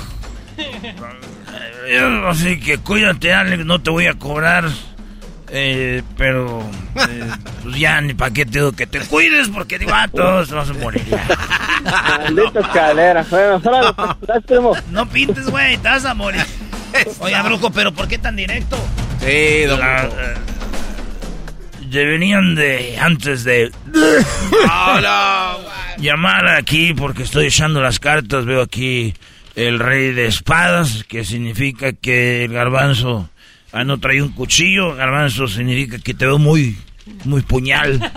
Speaker 21: Eh, Así que cuídate, Alex, no te voy a cobrar. Eh, pero... eh, pues ya ni para qué te digo que te cuides, porque digo, ah, todos vas a morir. ya.
Speaker 42: Maldita escalera. Bueno, pues.
Speaker 3: No pintes, güey, te vas a morir. Oye, brujo, pero ¿por qué tan directo?
Speaker 4: Sí, don
Speaker 21: La- Venían de antes de llamar aquí porque estoy echando las cartas. Veo aquí el rey de espadas, que significa que el garbanzo ah, no trae un cuchillo. Garbanzo significa que te veo muy, muy puñal.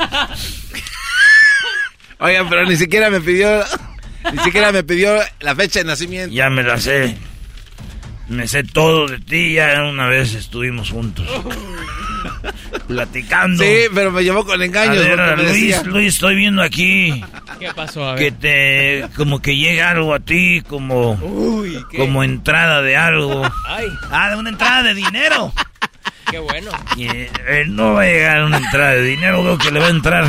Speaker 4: Oigan, pero ni siquiera me pidió, ni siquiera me pidió la fecha de nacimiento.
Speaker 21: Ya me la sé. Me sé todo de ti. Ya una vez estuvimos juntos. Platicando.
Speaker 4: Sí, pero me llevó con engaños.
Speaker 21: Ver, Luis,
Speaker 4: decía-
Speaker 21: Luis, estoy viendo aquí
Speaker 43: ¿Qué pasó? A
Speaker 21: que
Speaker 43: ver.
Speaker 21: te como que llega algo a ti como
Speaker 43: Uy, ¿qué?
Speaker 21: como entrada de algo
Speaker 43: Ay,
Speaker 3: Ah, de una entrada de dinero.
Speaker 43: qué bueno.
Speaker 21: y eh, no va a llegar una entrada de dinero creo que le va a entrar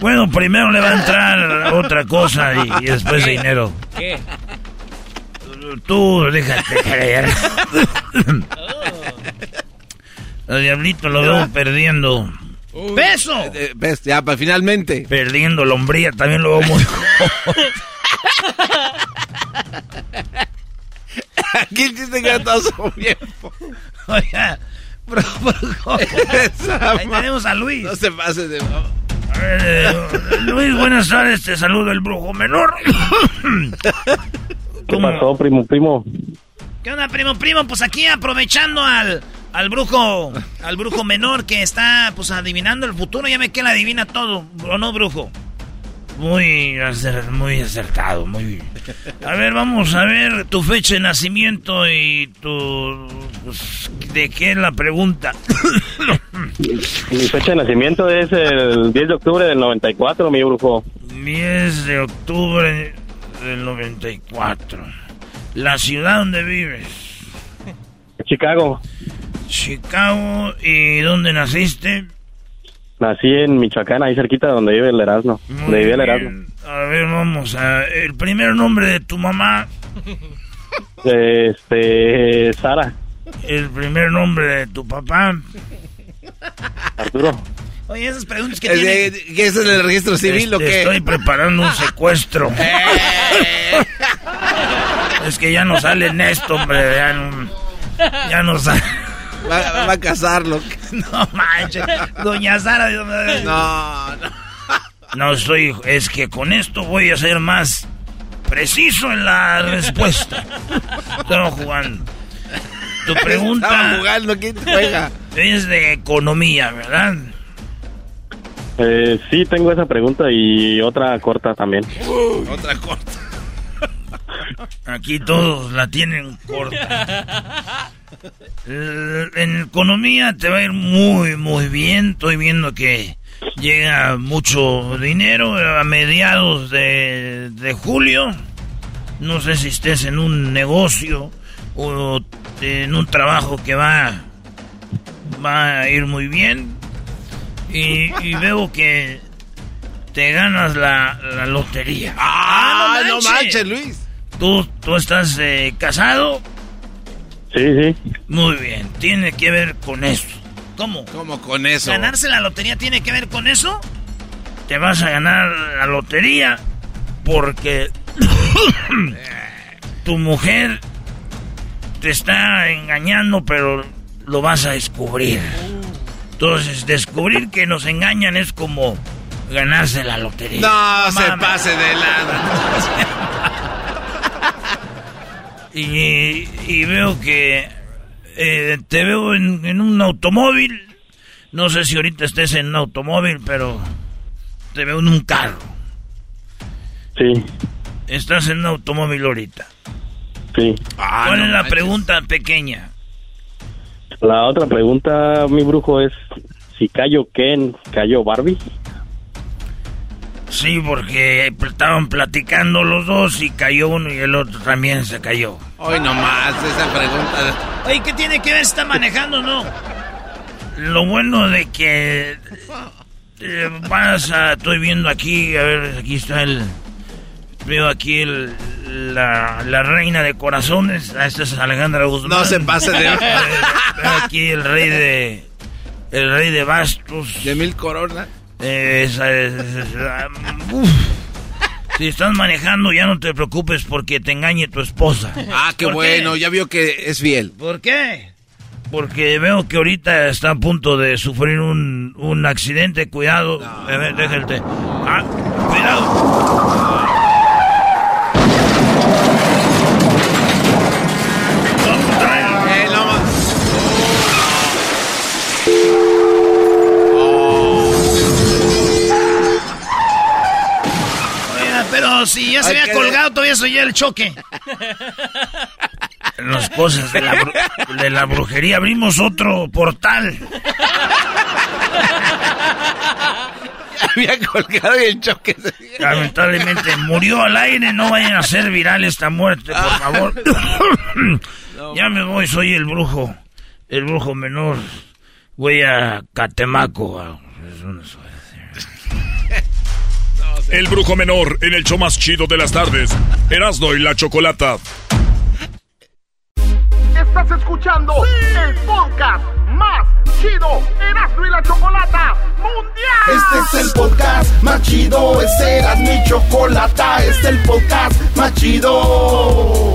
Speaker 21: bueno primero le va a entrar otra cosa y, y después dinero
Speaker 43: ¿Qué?
Speaker 21: tú déjate creer el diablito lo veo perdiendo
Speaker 3: ¡Peso!
Speaker 4: Eh, ves, ya, pa- finalmente.
Speaker 21: perdiendo la hombría también lo veo muy
Speaker 4: Aquí el chiste que todos son bien.
Speaker 3: Oiga, bro, brujo.
Speaker 4: Esa
Speaker 3: Ahí tenemos a Luis.
Speaker 4: No se pase de.
Speaker 21: A ver, eh, Luis, buenas tardes, te saluda el brujo menor.
Speaker 42: ¿Qué pasó, primo, primo?
Speaker 3: ¿Qué onda, primo, primo? Pues aquí aprovechando al, al brujo, al brujo menor que está, pues, adivinando el futuro. Ya me que la adivina todo, ¿o no, brujo?
Speaker 21: Muy, acer- muy acertado, muy... A ver, vamos a ver tu fecha de nacimiento y tu... pues, ¿De qué es la pregunta?
Speaker 42: Mi fecha de nacimiento es el 10 de octubre del 94, mi brujo.
Speaker 21: 10 de octubre del 94. La ciudad donde vives.
Speaker 42: Chicago.
Speaker 21: Chicago. ¿Y dónde naciste?
Speaker 42: Nací en Michoacán, ahí cerquita donde vive el Erasmo.
Speaker 21: Muy
Speaker 42: Donde vive el
Speaker 21: bien.
Speaker 42: Erasmo.
Speaker 21: A ver, vamos a... El primer nombre de tu mamá.
Speaker 42: Este, Sara,
Speaker 21: El primer nombre de tu papá.
Speaker 42: Arturo.
Speaker 3: Oye, esas preguntas que
Speaker 4: Eh,
Speaker 3: tiene.
Speaker 4: eh, ¿Qué es el registro civil o qué?
Speaker 21: Estoy preparando un secuestro. es que ya no sale en esto, hombre. Ya no, ya no sale.
Speaker 4: Va, va a casarlo.
Speaker 3: No manches. Doña Sara.
Speaker 4: No, no.
Speaker 21: No estoy. Es que con esto voy a ser más preciso en la respuesta. Estamos jugando. Tu
Speaker 4: Estaba
Speaker 21: pregunta
Speaker 4: jugando, ¿quién te juega?
Speaker 21: es de economía, ¿verdad?
Speaker 42: Eh, sí, tengo esa pregunta y otra corta también.
Speaker 4: Otra corta.
Speaker 21: Aquí todos la tienen corta. Eh, En economía te va a ir muy, muy bien. Estoy viendo que llega mucho dinero a mediados de, de julio. No sé si estés en un negocio o en un trabajo que va, va a ir muy bien. Y, y veo que te ganas la, la lotería.
Speaker 4: ¡Ah, no manches, Luis!
Speaker 21: ¿Tú, tú estás eh, casado?
Speaker 44: Sí, sí.
Speaker 21: Muy bien, tiene que ver con eso. ¿Cómo?
Speaker 4: ¿Cómo con eso?
Speaker 21: ¿Ganarse la lotería tiene que ver con eso? Te vas a ganar la lotería porque tu mujer te está engañando, pero lo vas a descubrir. Entonces, descubrir que nos engañan es como ganarse la lotería.
Speaker 4: No, se pase de lado.
Speaker 21: Y, y veo que eh, te veo en, en un automóvil. No sé si ahorita estés en un automóvil, pero te veo en un carro.
Speaker 44: Sí,
Speaker 21: Estás en un automóvil ahorita.
Speaker 44: sí.
Speaker 21: ¿Cuál es la pregunta pequeña?
Speaker 44: La otra pregunta, mi brujo, es si cayó Ken, cayó Barbie.
Speaker 21: Sí, porque estaban platicando los dos y cayó uno y el otro también se cayó.
Speaker 4: Hoy nomás, esa pregunta.
Speaker 21: Oye, ¿qué tiene que ver si está manejando o no? Lo bueno de que eh, vas a... Estoy viendo aquí, a ver, aquí está el... Veo aquí el, la, la reina de corazones. Ah, Esta es Alejandra Guzmán.
Speaker 4: No se pase de-
Speaker 21: Veo aquí el rey de... El rey de bastos.
Speaker 4: De mil coronas.
Speaker 21: Es- es- es- uf. Si estás manejando, ya no te preocupes porque te engañe tu esposa.
Speaker 4: Ah, qué
Speaker 21: ¿Por
Speaker 4: bueno, ya vio que es fiel.
Speaker 21: ¿Por qué? Porque veo que ahorita está a punto de sufrir un, un accidente. Cuidado. A ver, déjate. Ah, cuidado. Si ya se había colgado, todavía soy el choque. Las cosas de la, de la brujería. Abrimos otro portal.
Speaker 4: Había colgado y el choque se...
Speaker 21: Lamentablemente murió al aire. No vayan a hacer viral esta muerte, por favor. ya me voy, soy el brujo. El brujo menor. Voy a Catemaco. a- es una-
Speaker 20: El brujo menor en el show más chido de las tardes. Erasno y la chocolata.
Speaker 1: Estás escuchando el podcast más chido Erasmo y la Chocolata Mundial. Este es el podcast más chido, este era mi chocolata, este es el podcast más chido.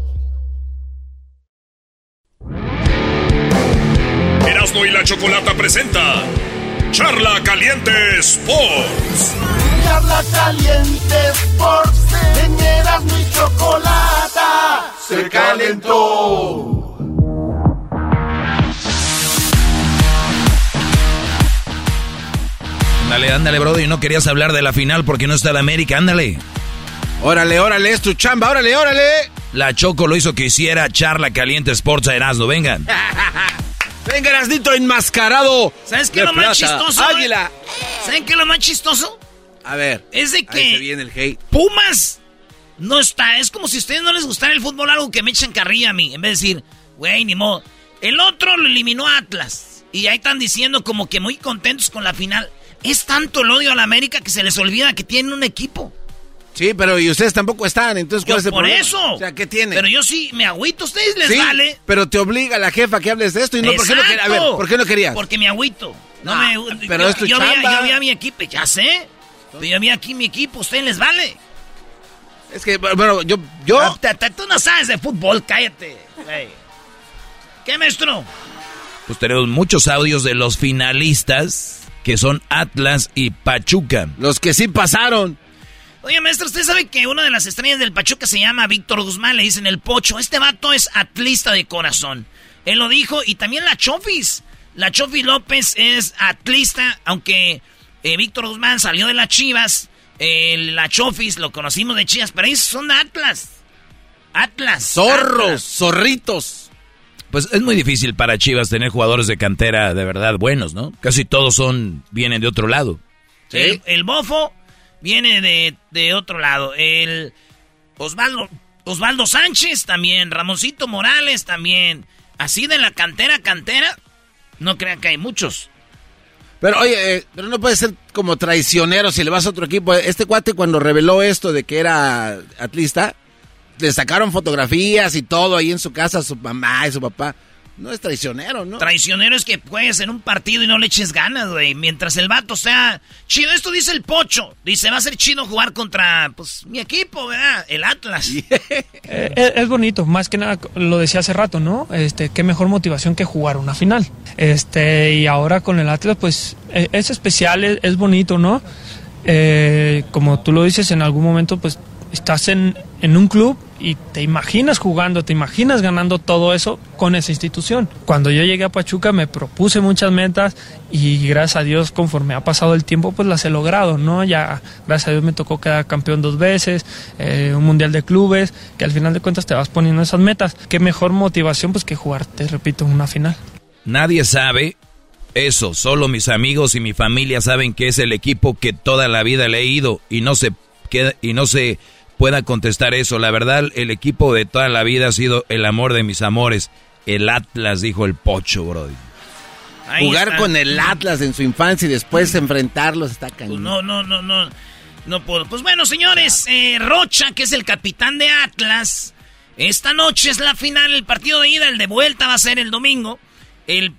Speaker 20: Erasno y la chocolata presenta Charla Caliente Sports.
Speaker 1: Charla caliente Sports en Erasmo y Chocolata se calentó.
Speaker 6: Ándale, ándale, Brody. No querías hablar de la final porque no está la América. Ándale.
Speaker 4: Órale, órale, es tu chamba, órale, órale.
Speaker 6: La Choco lo hizo que hiciera charla caliente Sports a Erasmo. Vengan.
Speaker 4: Venga, Erasnito enmascarado.
Speaker 21: ¿Sabes qué es lo más chistoso?
Speaker 4: Águila.
Speaker 21: ¿Saben qué es lo más chistoso?
Speaker 4: A ver.
Speaker 21: Es de
Speaker 4: Ahí se
Speaker 21: que
Speaker 4: viene el hate.
Speaker 21: Pumas no está. Es como si a ustedes no les gustara el fútbol, algo que me echan carrilla a mí. En vez de decir, güey, ni modo. El otro lo eliminó a Atlas. Y ahí están diciendo como que muy contentos con la final. Es tanto el odio a la América que se les olvida que tienen un equipo.
Speaker 4: Sí, pero y ustedes tampoco están, entonces ¿cuál
Speaker 21: Yo
Speaker 4: es el
Speaker 21: por
Speaker 4: problema?
Speaker 21: eso.
Speaker 4: O sea, ¿qué tiene?
Speaker 21: Pero yo sí me agüito. A ustedes les
Speaker 4: Sí,
Speaker 21: vale.
Speaker 4: pero te obliga la jefa que hables de esto y no, ¿por qué no querías? A ver,
Speaker 21: Exacto.
Speaker 4: ¿por qué no querías?
Speaker 21: Porque me agüito. No
Speaker 4: Ah,
Speaker 21: me,
Speaker 4: pero
Speaker 21: yo,
Speaker 4: es tu
Speaker 21: yo vi,
Speaker 4: chamba.
Speaker 21: yo vi a mi equipo, ya sé. Pero yo vi aquí mi equipo, a ustedes les vale.
Speaker 4: Es que, bueno, yo... yo...
Speaker 21: Ah, Tú no sabes de fútbol, cállate. ¿Qué, maestro?
Speaker 6: pues tenemos muchos audios de los finalistas, que son Atlas y Pachuca.
Speaker 4: Los que sí pasaron.
Speaker 3: Oye, maestro, usted sabe que una de las estrellas del Pachuca se llama Víctor Guzmán, le dicen el Pocho. Este vato es atlista de corazón. Él lo dijo, y también la Chofis. La Chofis López es atlista, aunque eh, Víctor Guzmán salió de las Chivas. eh, la Chofis lo conocimos de Chivas, pero ellos son Atlas. Atlas.
Speaker 4: Zorros,
Speaker 3: Atlas.
Speaker 4: zorritos.
Speaker 6: Pues es muy difícil para Chivas tener jugadores de cantera de verdad buenos, ¿no? Casi todos son vienen de otro lado.
Speaker 3: El, el bofo viene de, de otro lado. El Osvaldo, Osvaldo Sánchez también. Ramoncito Morales también. Así de la cantera, cantera. No crean que hay muchos.
Speaker 4: Pero oye, eh, pero no puede ser como traicionero si le vas a otro equipo. Este cuate cuando reveló esto de que era atlista, le sacaron fotografías y todo ahí en su casa su mamá y su papá. No es traicionero, ¿no?
Speaker 3: Traicionero es que juegues en un partido y no le eches ganas, güey. Mientras el vato sea chido. Esto dice el Pocho. Dice, va a ser chido jugar contra, pues, mi equipo, ¿verdad? El Atlas.
Speaker 45: Eh, es, es bonito, más que nada lo decía hace rato, ¿no? Este, qué mejor motivación que jugar una final. Este, y ahora con el Atlas, pues eh, es especial, es, es bonito, ¿no? Eh, como tú lo dices, en algún momento, pues estás en, en un club y te imaginas jugando, te imaginas ganando todo eso con esa institución. Cuando yo llegué a Pachuca me propuse muchas metas y gracias a Dios conforme ha pasado el tiempo pues las he logrado, ¿no? Ya gracias a Dios me tocó quedar campeón dos veces, eh, un mundial de clubes, que al final de cuentas te vas poniendo esas metas. Qué mejor motivación pues que jugar, te repito, una final.
Speaker 6: Nadie sabe eso, solo mis amigos y mi familia saben que es el equipo que toda la vida le he ido y no se queda, y no se pueda contestar eso. La verdad, el equipo de toda la vida ha sido el amor de mis amores. El Atlas, dijo el Pocho, Brody.
Speaker 3: Ahí
Speaker 4: Jugar
Speaker 3: está.
Speaker 4: con el Atlas en su infancia y después enfrentarlos está
Speaker 3: Pues
Speaker 4: cañón.
Speaker 3: no, no, no, no. No puedo. Pues bueno, señores, eh, Rocha, que es el capitán de Atlas. Esta noche es la final, el partido de ida, el de vuelta va a ser el domingo. El,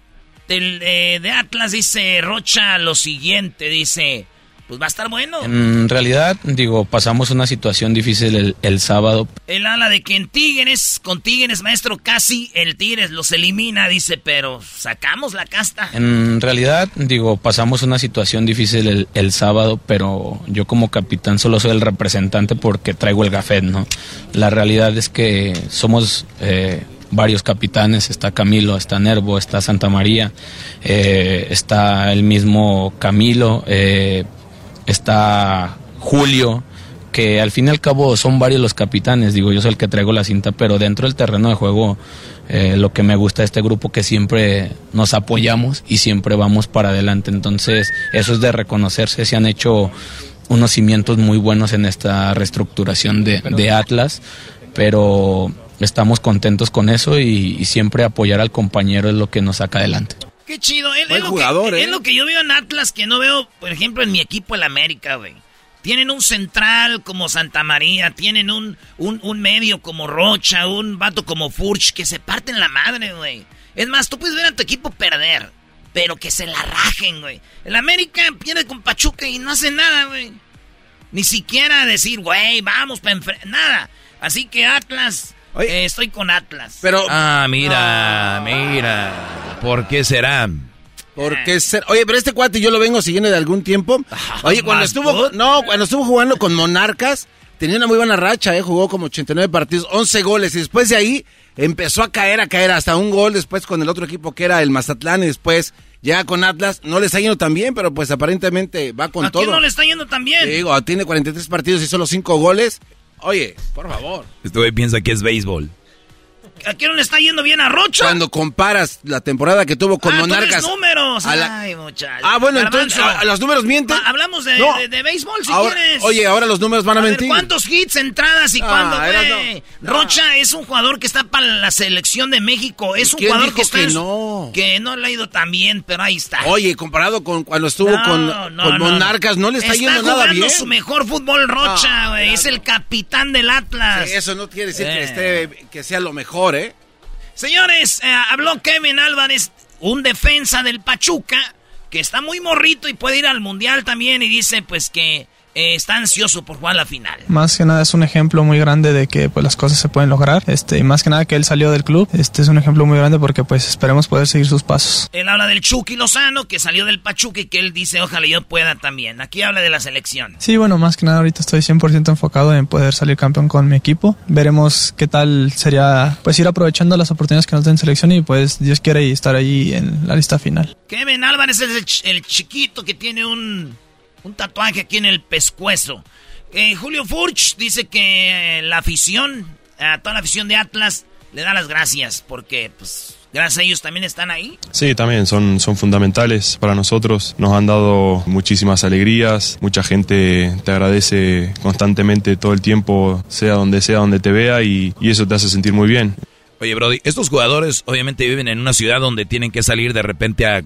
Speaker 3: el, eh, de Atlas dice Rocha lo siguiente, dice, pues va a estar bueno.
Speaker 46: En realidad, digo, pasamos una situación difícil el, el sábado.
Speaker 3: El ala de que en Tigres, con Tigres, maestro, casi el Tigres los elimina, dice, pero sacamos la casta.
Speaker 46: En realidad, digo, pasamos una situación difícil el, el sábado, pero yo como capitán solo soy el representante porque traigo el gafet, ¿no? La realidad es que somos eh, varios capitanes, está Camilo, está Nervo, está Santa María, eh, está el mismo Camilo, eh, está Julio, que al fin y al cabo son varios los capitanes, digo, yo soy el que traigo la cinta, pero dentro del terreno de juego eh, lo que me gusta de este grupo que siempre nos apoyamos y siempre vamos para adelante, entonces eso es de reconocerse, se han hecho unos cimientos muy buenos en esta reestructuración de, de Atlas, pero estamos contentos con eso y, y siempre apoyar al compañero es lo que nos saca adelante.
Speaker 3: Qué chido. Es,
Speaker 46: Buen
Speaker 3: es lo
Speaker 46: jugador,
Speaker 3: que,
Speaker 46: ¿eh?
Speaker 3: es lo que yo veo en Atlas, que no veo, por ejemplo, en mi equipo, el América, güey. Tienen un central como Santa María, tienen un, un, un medio como Rocha, un vato como Furch, que se parten la madre, güey. Es más, tú puedes ver a tu equipo perder, pero que se la rajen, güey. El América pierde con Pachuca y no hace nada, güey. Ni siquiera decir, güey, vamos para enfrentar. Nada. Así que Atlas, eh, estoy con Atlas.
Speaker 4: Pero.
Speaker 6: Ah, mira, mira. ¿Por qué será?
Speaker 4: ¿Por qué ser? Oye, pero este cuate yo lo vengo siguiendo de algún tiempo. Oye, cuando estuvo,
Speaker 6: good.
Speaker 4: no, cuando estuvo jugando con Monarcas, tenía una muy buena racha, eh, jugó como 89 partidos, 11 goles y después de ahí empezó a caer, a caer hasta un gol después con el otro equipo que era el Mazatlán y después ya con Atlas, no le está yendo tan bien, pero pues aparentemente va con
Speaker 3: ¿A
Speaker 4: todo.
Speaker 3: quién no le está yendo tan bien?
Speaker 4: Digo, tiene 43 partidos y solo 5 goles. Oye, por favor.
Speaker 6: Este güey piensa que es béisbol.
Speaker 3: ¿A quién no le está yendo bien a Rocha?
Speaker 4: Cuando comparas la temporada que tuvo con
Speaker 3: ah, tú eres
Speaker 4: Monarcas.
Speaker 3: Números.
Speaker 4: a la-
Speaker 3: Ay, muchacho.
Speaker 4: Ah, bueno, entonces,
Speaker 3: Garbanzo.
Speaker 4: ¿a- a los números mienten?
Speaker 3: Hablamos de,
Speaker 4: No.
Speaker 3: de- de béisbol, si
Speaker 4: Ahora-
Speaker 3: quieres.
Speaker 4: oye, ahora los números van a, mentir.
Speaker 3: ¿Cuántos hits, entradas y
Speaker 4: Ah,
Speaker 3: cuándo? Rocha es un jugador que está para la selección de México. Es un jugador
Speaker 4: dijo
Speaker 3: que está
Speaker 4: que no?
Speaker 3: que no le ha ido tan bien, pero ahí está.
Speaker 4: Oye, comparado con cuando estuvo
Speaker 3: No,
Speaker 4: con, con. Monarcas, no le está, yendo nada bien.
Speaker 3: su mejor fútbol Rocha, güey. es el capitán del Atlas.
Speaker 4: Sí, eso no quiere decir que,
Speaker 3: Eh.
Speaker 4: esté, que sea lo mejor, ¿eh?
Speaker 3: Señores, eh, habló Kevin Álvarez, un defensa del Pachuca, que está muy morrito y puede ir al Mundial también, y dice pues que eh, está ansioso por jugar la final.
Speaker 45: Más que nada es un ejemplo muy grande de que pues las cosas se pueden lograr. Este, y más que nada que él salió del club. Este es un ejemplo muy grande porque pues esperemos poder seguir sus pasos.
Speaker 3: Él habla del Chucky Lozano, que salió del Pachuca y que él dice, ojalá yo pueda también. Aquí habla de la selección.
Speaker 45: Sí, bueno, más que nada ahorita estoy 100% enfocado en poder salir campeón con mi equipo. Veremos qué tal sería pues ir aprovechando las oportunidades que nos den selección y pues Dios quiere y estar ahí en la lista final.
Speaker 3: Kevin Álvarez es el, ch- el chiquito que tiene un, un tatuaje aquí en el pescuezo. Eh, Julio Furch dice que eh, la afición, a toda la afición de Atlas, le da las gracias porque, pues, gracias a ellos también están ahí.
Speaker 47: Sí, también son, son fundamentales para nosotros. Nos han dado muchísimas alegrías. Mucha gente te agradece constantemente todo el tiempo, sea donde sea, donde te vea, y, y eso te hace sentir muy bien.
Speaker 6: Oye, Brody, estos jugadores obviamente viven en una ciudad donde tienen que salir de repente a,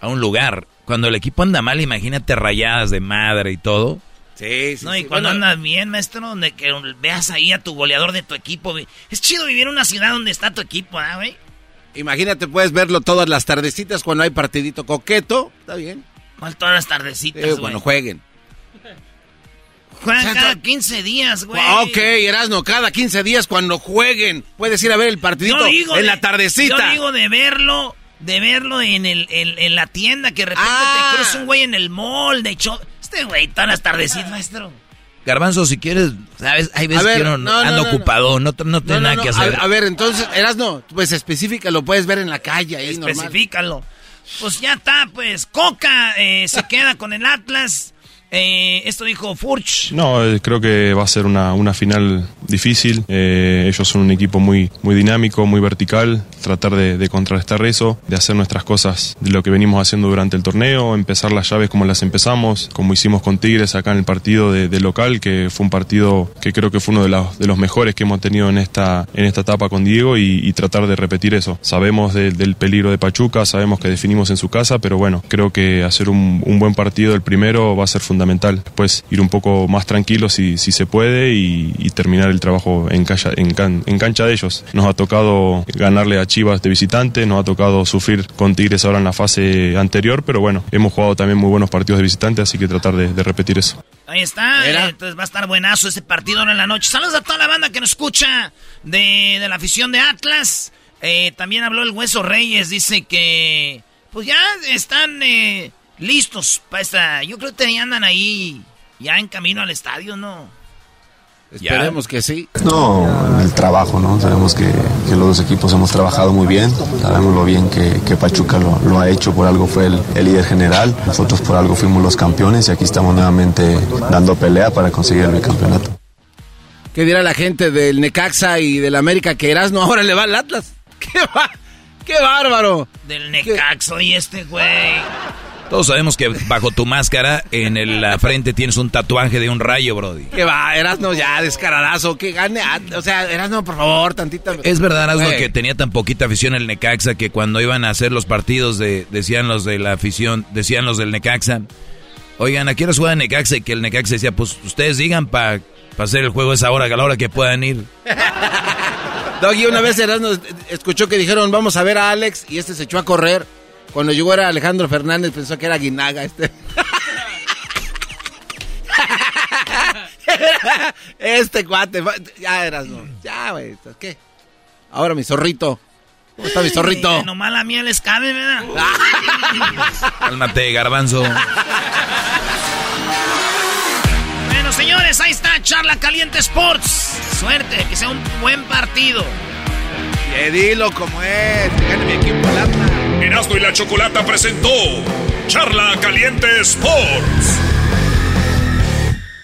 Speaker 6: a un lugar. Cuando el equipo anda mal, imagínate rayadas de madre y todo.
Speaker 4: Sí,
Speaker 3: no, y cuando andas bien, maestro, donde que veas ahí a tu goleador de tu equipo. Es chido vivir en una ciudad donde está tu equipo, ¿ah, güey?
Speaker 4: Imagínate, puedes verlo todas las tardecitas cuando hay partidito coqueto. Está bien.
Speaker 3: ¿Cuál todas las tardecitas,
Speaker 4: Eh, cuando jueguen.
Speaker 3: Juegan
Speaker 4: O sea,
Speaker 3: cada 15 días, güey.
Speaker 4: Ok, Erasno, cada 15 días cuando jueguen, puedes ir a ver el partidito
Speaker 3: digo
Speaker 4: en
Speaker 3: de-
Speaker 4: la tardecita.
Speaker 3: Yo digo de verlo, de verlo en, el, en, en la tienda, que de repente
Speaker 4: Ah.
Speaker 3: te cruza un güey en el mall, de hecho... Este güey, todas las tardecitas, maestro.
Speaker 6: Garbanzo, si quieres, sabes, hay veces
Speaker 4: ver,
Speaker 6: que uno
Speaker 4: no, no,
Speaker 6: anda
Speaker 4: no,
Speaker 6: ocupado, no, no, tiene
Speaker 4: No, no,
Speaker 6: nada
Speaker 4: no,
Speaker 6: que
Speaker 4: a-
Speaker 6: hacer.
Speaker 4: A, ver, entonces, Erasno, pues específica, lo puedes ver en la calle ahí, normal.
Speaker 3: Especifícalo. Pues ya está, pues Coca eh, se queda con el Atlas. Eh, esto dijo Furch.
Speaker 47: No, eh, creo que va a ser una, una final difícil. Eh, ellos son un equipo muy, muy dinámico, muy vertical. Tratar de, contrarrestar eso, de hacer nuestras cosas de lo que venimos haciendo durante el torneo, empezar las llaves como las empezamos, como hicimos con Tigres acá en el partido de, local, que fue un partido que creo que fue uno de los, de los mejores que hemos tenido en esta, en esta etapa con Diego y, tratar de repetir eso. Sabemos de- del peligro de Pachuca, sabemos que definimos en su casa, pero bueno, creo que hacer un, un buen partido el primero va a ser fundamental. Después ir un poco más tranquilo si, si se puede y, y terminar el trabajo en, cancha- en, can- en cancha de ellos. Nos ha tocado ganarle a Chivas de visitante, nos ha tocado sufrir con Tigres ahora en la fase anterior, pero bueno, hemos jugado también muy buenos partidos de visitante, así que tratar de, de repetir eso.
Speaker 3: Ahí está, eh, entonces va a estar buenazo ese partido ahora en la noche. Saludos a toda la banda que nos escucha de, de la afición de Atlas. Eh, también habló el Hueso Reyes, dice que pues ya están eh, listos para esta... Yo creo que ya andan ahí ya en camino al estadio, ¿no?
Speaker 4: Esperemos que sí.
Speaker 48: No, el trabajo, ¿no? Sabemos que, que los dos equipos hemos trabajado muy bien, sabemos lo bien que, que Pachuca lo, lo ha hecho, por algo fue el, el líder general, nosotros por algo fuimos los campeones y aquí estamos nuevamente dando pelea para conseguir el bicampeonato.
Speaker 4: ¿Qué dirá la gente del Necaxa y del América que Erasno ahora le va al Atlas? ¡Qué, va- qué bárbaro!
Speaker 3: Del Necaxo y este güey.
Speaker 6: Todos sabemos que bajo tu máscara, en el- la frente tienes un tatuaje de un rayo, Brody.
Speaker 4: ¿Qué va? Erasno ya, descaradazo, que gane. At- O sea, Erasno, por favor, tantita.
Speaker 6: Es verdad, Asno,
Speaker 4: Güey.
Speaker 6: que tenía tan poquita afición el Necaxa que cuando iban a hacer los partidos de, decían los de la afición, decían los del Necaxa, oigan, ¿a qué hora juega Necaxa? Y que el Necaxa decía, pues ustedes digan para hacer el juego a esa hora, a la hora que puedan ir.
Speaker 4: Doggy, una vez Erasno escuchó que dijeron, vamos a ver a Alex, y este se echó a correr. Cuando llegó era Alejandro Fernández, pensó que era Guinaga este. este cuate, ya Erasno, ya, güey, ¿qué? Ahora mi zorrito. ¿Cómo está mi zorrito?
Speaker 3: Eh, nomás la mía les cabe, ¿verdad?
Speaker 6: Cálmate, garbanzo.
Speaker 3: Bueno, señores, ahí está Charla Caliente Sports. Suerte, que sea un buen partido.
Speaker 4: Que dilo como es, que gane mi equipo el Atlas.
Speaker 1: Erasmo y la Chocolata presentó Charla Caliente Sports.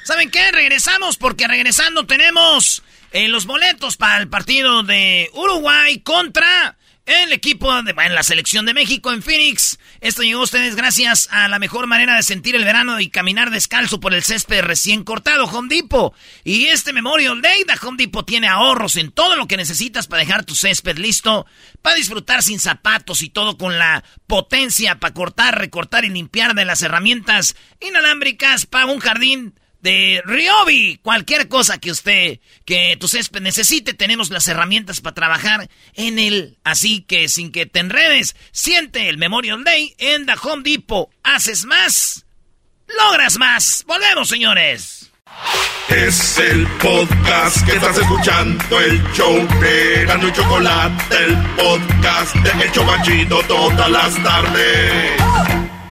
Speaker 3: ¿Saben qué? Regresamos porque regresando tenemos eh, los boletos para el partido de Uruguay contra el equipo de la selección de México en Phoenix. Esto llegó a ustedes gracias a la mejor manera de sentir el verano y caminar descalzo por el césped recién cortado, Home Depot. Y este Memorial Day de Home Depot tiene ahorros en todo lo que necesitas para dejar tu césped listo, para disfrutar sin zapatos y todo con la potencia para cortar, recortar y limpiar de las herramientas inalámbricas para un jardín de Ryobi. Cualquier cosa que usted, que tu césped necesite, tenemos las herramientas para trabajar en él. Así que sin que te enredes, siente el Memorial Day en The Home Depot. Haces más logras más. Volvemos, señores.
Speaker 1: Es el podcast que estás escuchando, el show de Gano y Chocolate, el podcast de El Chocachito todas las tardes.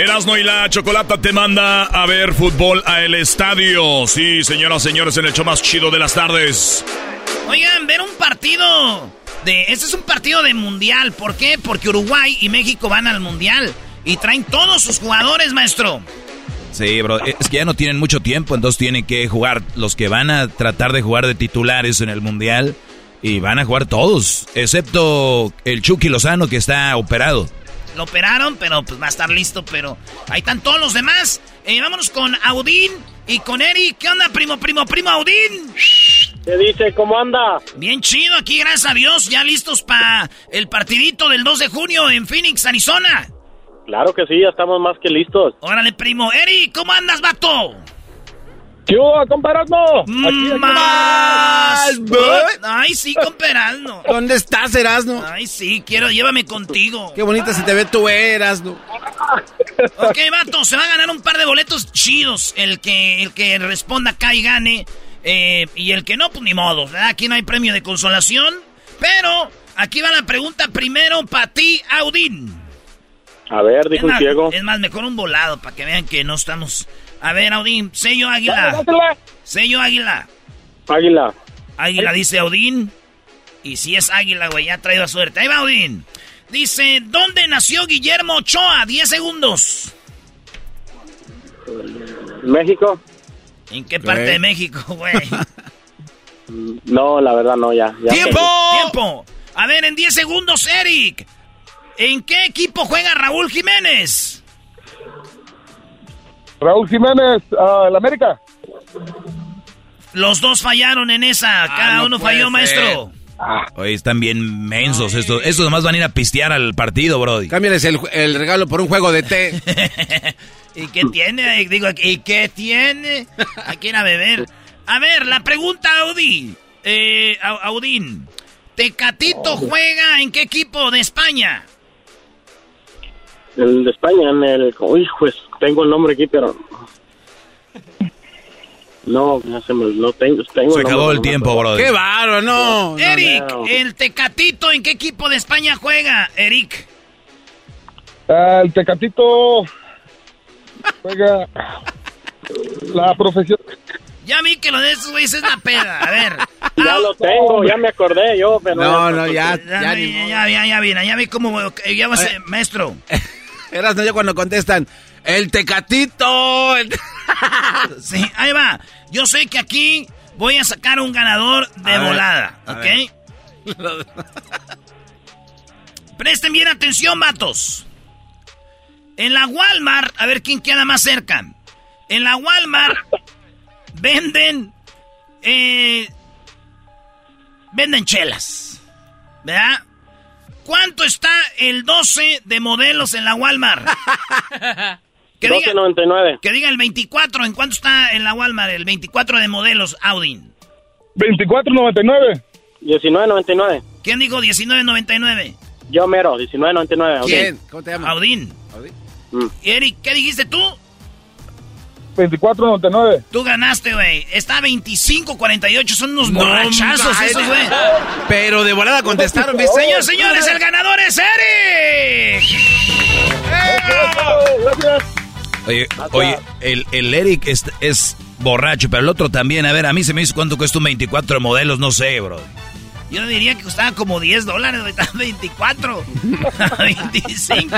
Speaker 20: Erasmo y la Chocolata te manda a ver fútbol a el estadio. Sí, señoras y señores, en el show más chido de las tardes.
Speaker 3: Oigan, ver un partido de... Este es un partido de mundial. ¿Por qué? Porque Uruguay y México van al mundial. Y traen todos sus jugadores, maestro.
Speaker 6: Sí, bro, es que ya no tienen mucho tiempo, entonces tienen que jugar los que van a tratar de jugar de titulares en el Mundial y van a jugar todos, excepto el Chucky Lozano que está operado.
Speaker 3: Lo operaron, pero pues va a estar listo, pero ahí están todos los demás. Eh, vámonos con Audín y con Eric. ¿Qué onda, primo, primo, primo Audín?
Speaker 42: ¿Qué dice? ¿Cómo anda?
Speaker 3: Bien chido aquí, gracias a Dios, ya listos para el partidito del 2 de junio en Phoenix, Arizona.
Speaker 42: Claro que sí, ya estamos más que listos.
Speaker 3: Órale, primo. Eric, ¿cómo andas, vato?
Speaker 42: ¿Qué hubo, comparando?
Speaker 3: Más. Ay, sí, comparando.
Speaker 4: ¿Dónde estás, Erasno?
Speaker 3: Ay, sí, quiero, llévame contigo.
Speaker 4: Qué bonita se te ve tu Erasno.
Speaker 3: Ok, vato, se va a ganar un par de boletos chidos. El que, el que responda acá y gane. eh, y el que no, pues ni modo. ¿verdad? Aquí no hay premio de consolación. Pero aquí va la pregunta primero para ti, Audín.
Speaker 42: A ver, dijo
Speaker 3: es
Speaker 42: un
Speaker 3: más,
Speaker 42: ciego.
Speaker 3: Es más, mejor un volado para que vean que no estamos. A ver, Audín, sello águila.
Speaker 42: Dásela.
Speaker 3: Sello águila.
Speaker 42: Águila.
Speaker 3: Águila dice Audín. Y si es águila, güey, ya ha traído suerte. Ahí va Audín. Dice, ¿dónde nació Guillermo Ochoa? 10 segundos.
Speaker 42: ¿México?
Speaker 3: ¿En qué parte de México, güey?
Speaker 42: No, la verdad no, ya. ya
Speaker 3: ¡Tiempo! ¡Tiempo! A ver, en 10 segundos, Eric. ¿En qué equipo juega Raúl Jiménez?
Speaker 49: Raúl Jiménez, ah, el América.
Speaker 3: Los dos fallaron en esa. Cada
Speaker 6: no
Speaker 3: uno falló,
Speaker 6: ser.
Speaker 3: maestro.
Speaker 6: Oye, están bien mensos estos. Estos nomás van a ir a pistear al partido, Brody.
Speaker 4: Cámbiales el, el regalo por un juego de té.
Speaker 3: ¿Y qué tiene? Digo, ¿y qué tiene? Que ir a beber. A ver, la pregunta, Audi. Eh, Au- Audín. ¿Tecatito juega en qué equipo de España?
Speaker 42: El de España, en el... Pues, tengo el nombre aquí, pero... No, ya se me... No tengo, tengo
Speaker 6: Se
Speaker 42: el
Speaker 6: acabó el
Speaker 42: no
Speaker 6: tiempo. Brody.
Speaker 4: ¡Qué bárbaro! No.
Speaker 3: Eric,
Speaker 42: no.
Speaker 3: el Tecatito, ¿en qué equipo de España juega? Eric.
Speaker 49: Ah, el Tecatito juega la profesión.
Speaker 3: Ya vi que lo de esos güeyes es la peda. A ver.
Speaker 42: Ya lo tengo, ya me acordé yo, pero...
Speaker 4: No, no, ya,
Speaker 3: Ya,
Speaker 4: ya,
Speaker 3: ya, ya, ya, vi, ya vi cómo... Ya va a ser, maestro.
Speaker 4: Erasno, ya cuando contestan, el tecatito. el-
Speaker 3: Sí, ahí va. Yo sé que aquí voy a sacar un ganador de
Speaker 4: A
Speaker 3: volada, ¿ok? Presten bien atención, matos. En la Walmart, a ver quién queda más cerca. En la Walmart venden, eh, venden chelas, ¿verdad? ¿Cuánto está el 12 de modelos en la Walmart? Que diga,
Speaker 42: 12.99.
Speaker 3: que diga el 24, ¿en cuánto está en la Walmart el 24 de modelos Audi?
Speaker 49: 24.99.
Speaker 42: 19.99.
Speaker 3: ¿Quién dijo 19.99?
Speaker 42: Yo mero, 19.99. ok.
Speaker 4: ¿Quién? ¿Cómo te llamas?
Speaker 3: Audín.
Speaker 42: Mm.
Speaker 3: Y Eric, ¿qué dijiste tú?
Speaker 49: 24.99.
Speaker 3: Tú ganaste, güey. Está 25.48, son unos
Speaker 4: No,
Speaker 3: borrachazos
Speaker 4: madre.
Speaker 3: esos, güey.
Speaker 4: Pero de volada contestaron, ¿viste?
Speaker 3: Señores, señores, el ganador es Eric.
Speaker 49: Gracias.
Speaker 6: Oye, oye el, el Eric es, es borracho, pero el otro también. A ver, a mí se me hizo cuánto cuesta un 24 de modelos, no sé, bro.
Speaker 3: Yo diría que costaba como 10 dólares. Está 24. 25.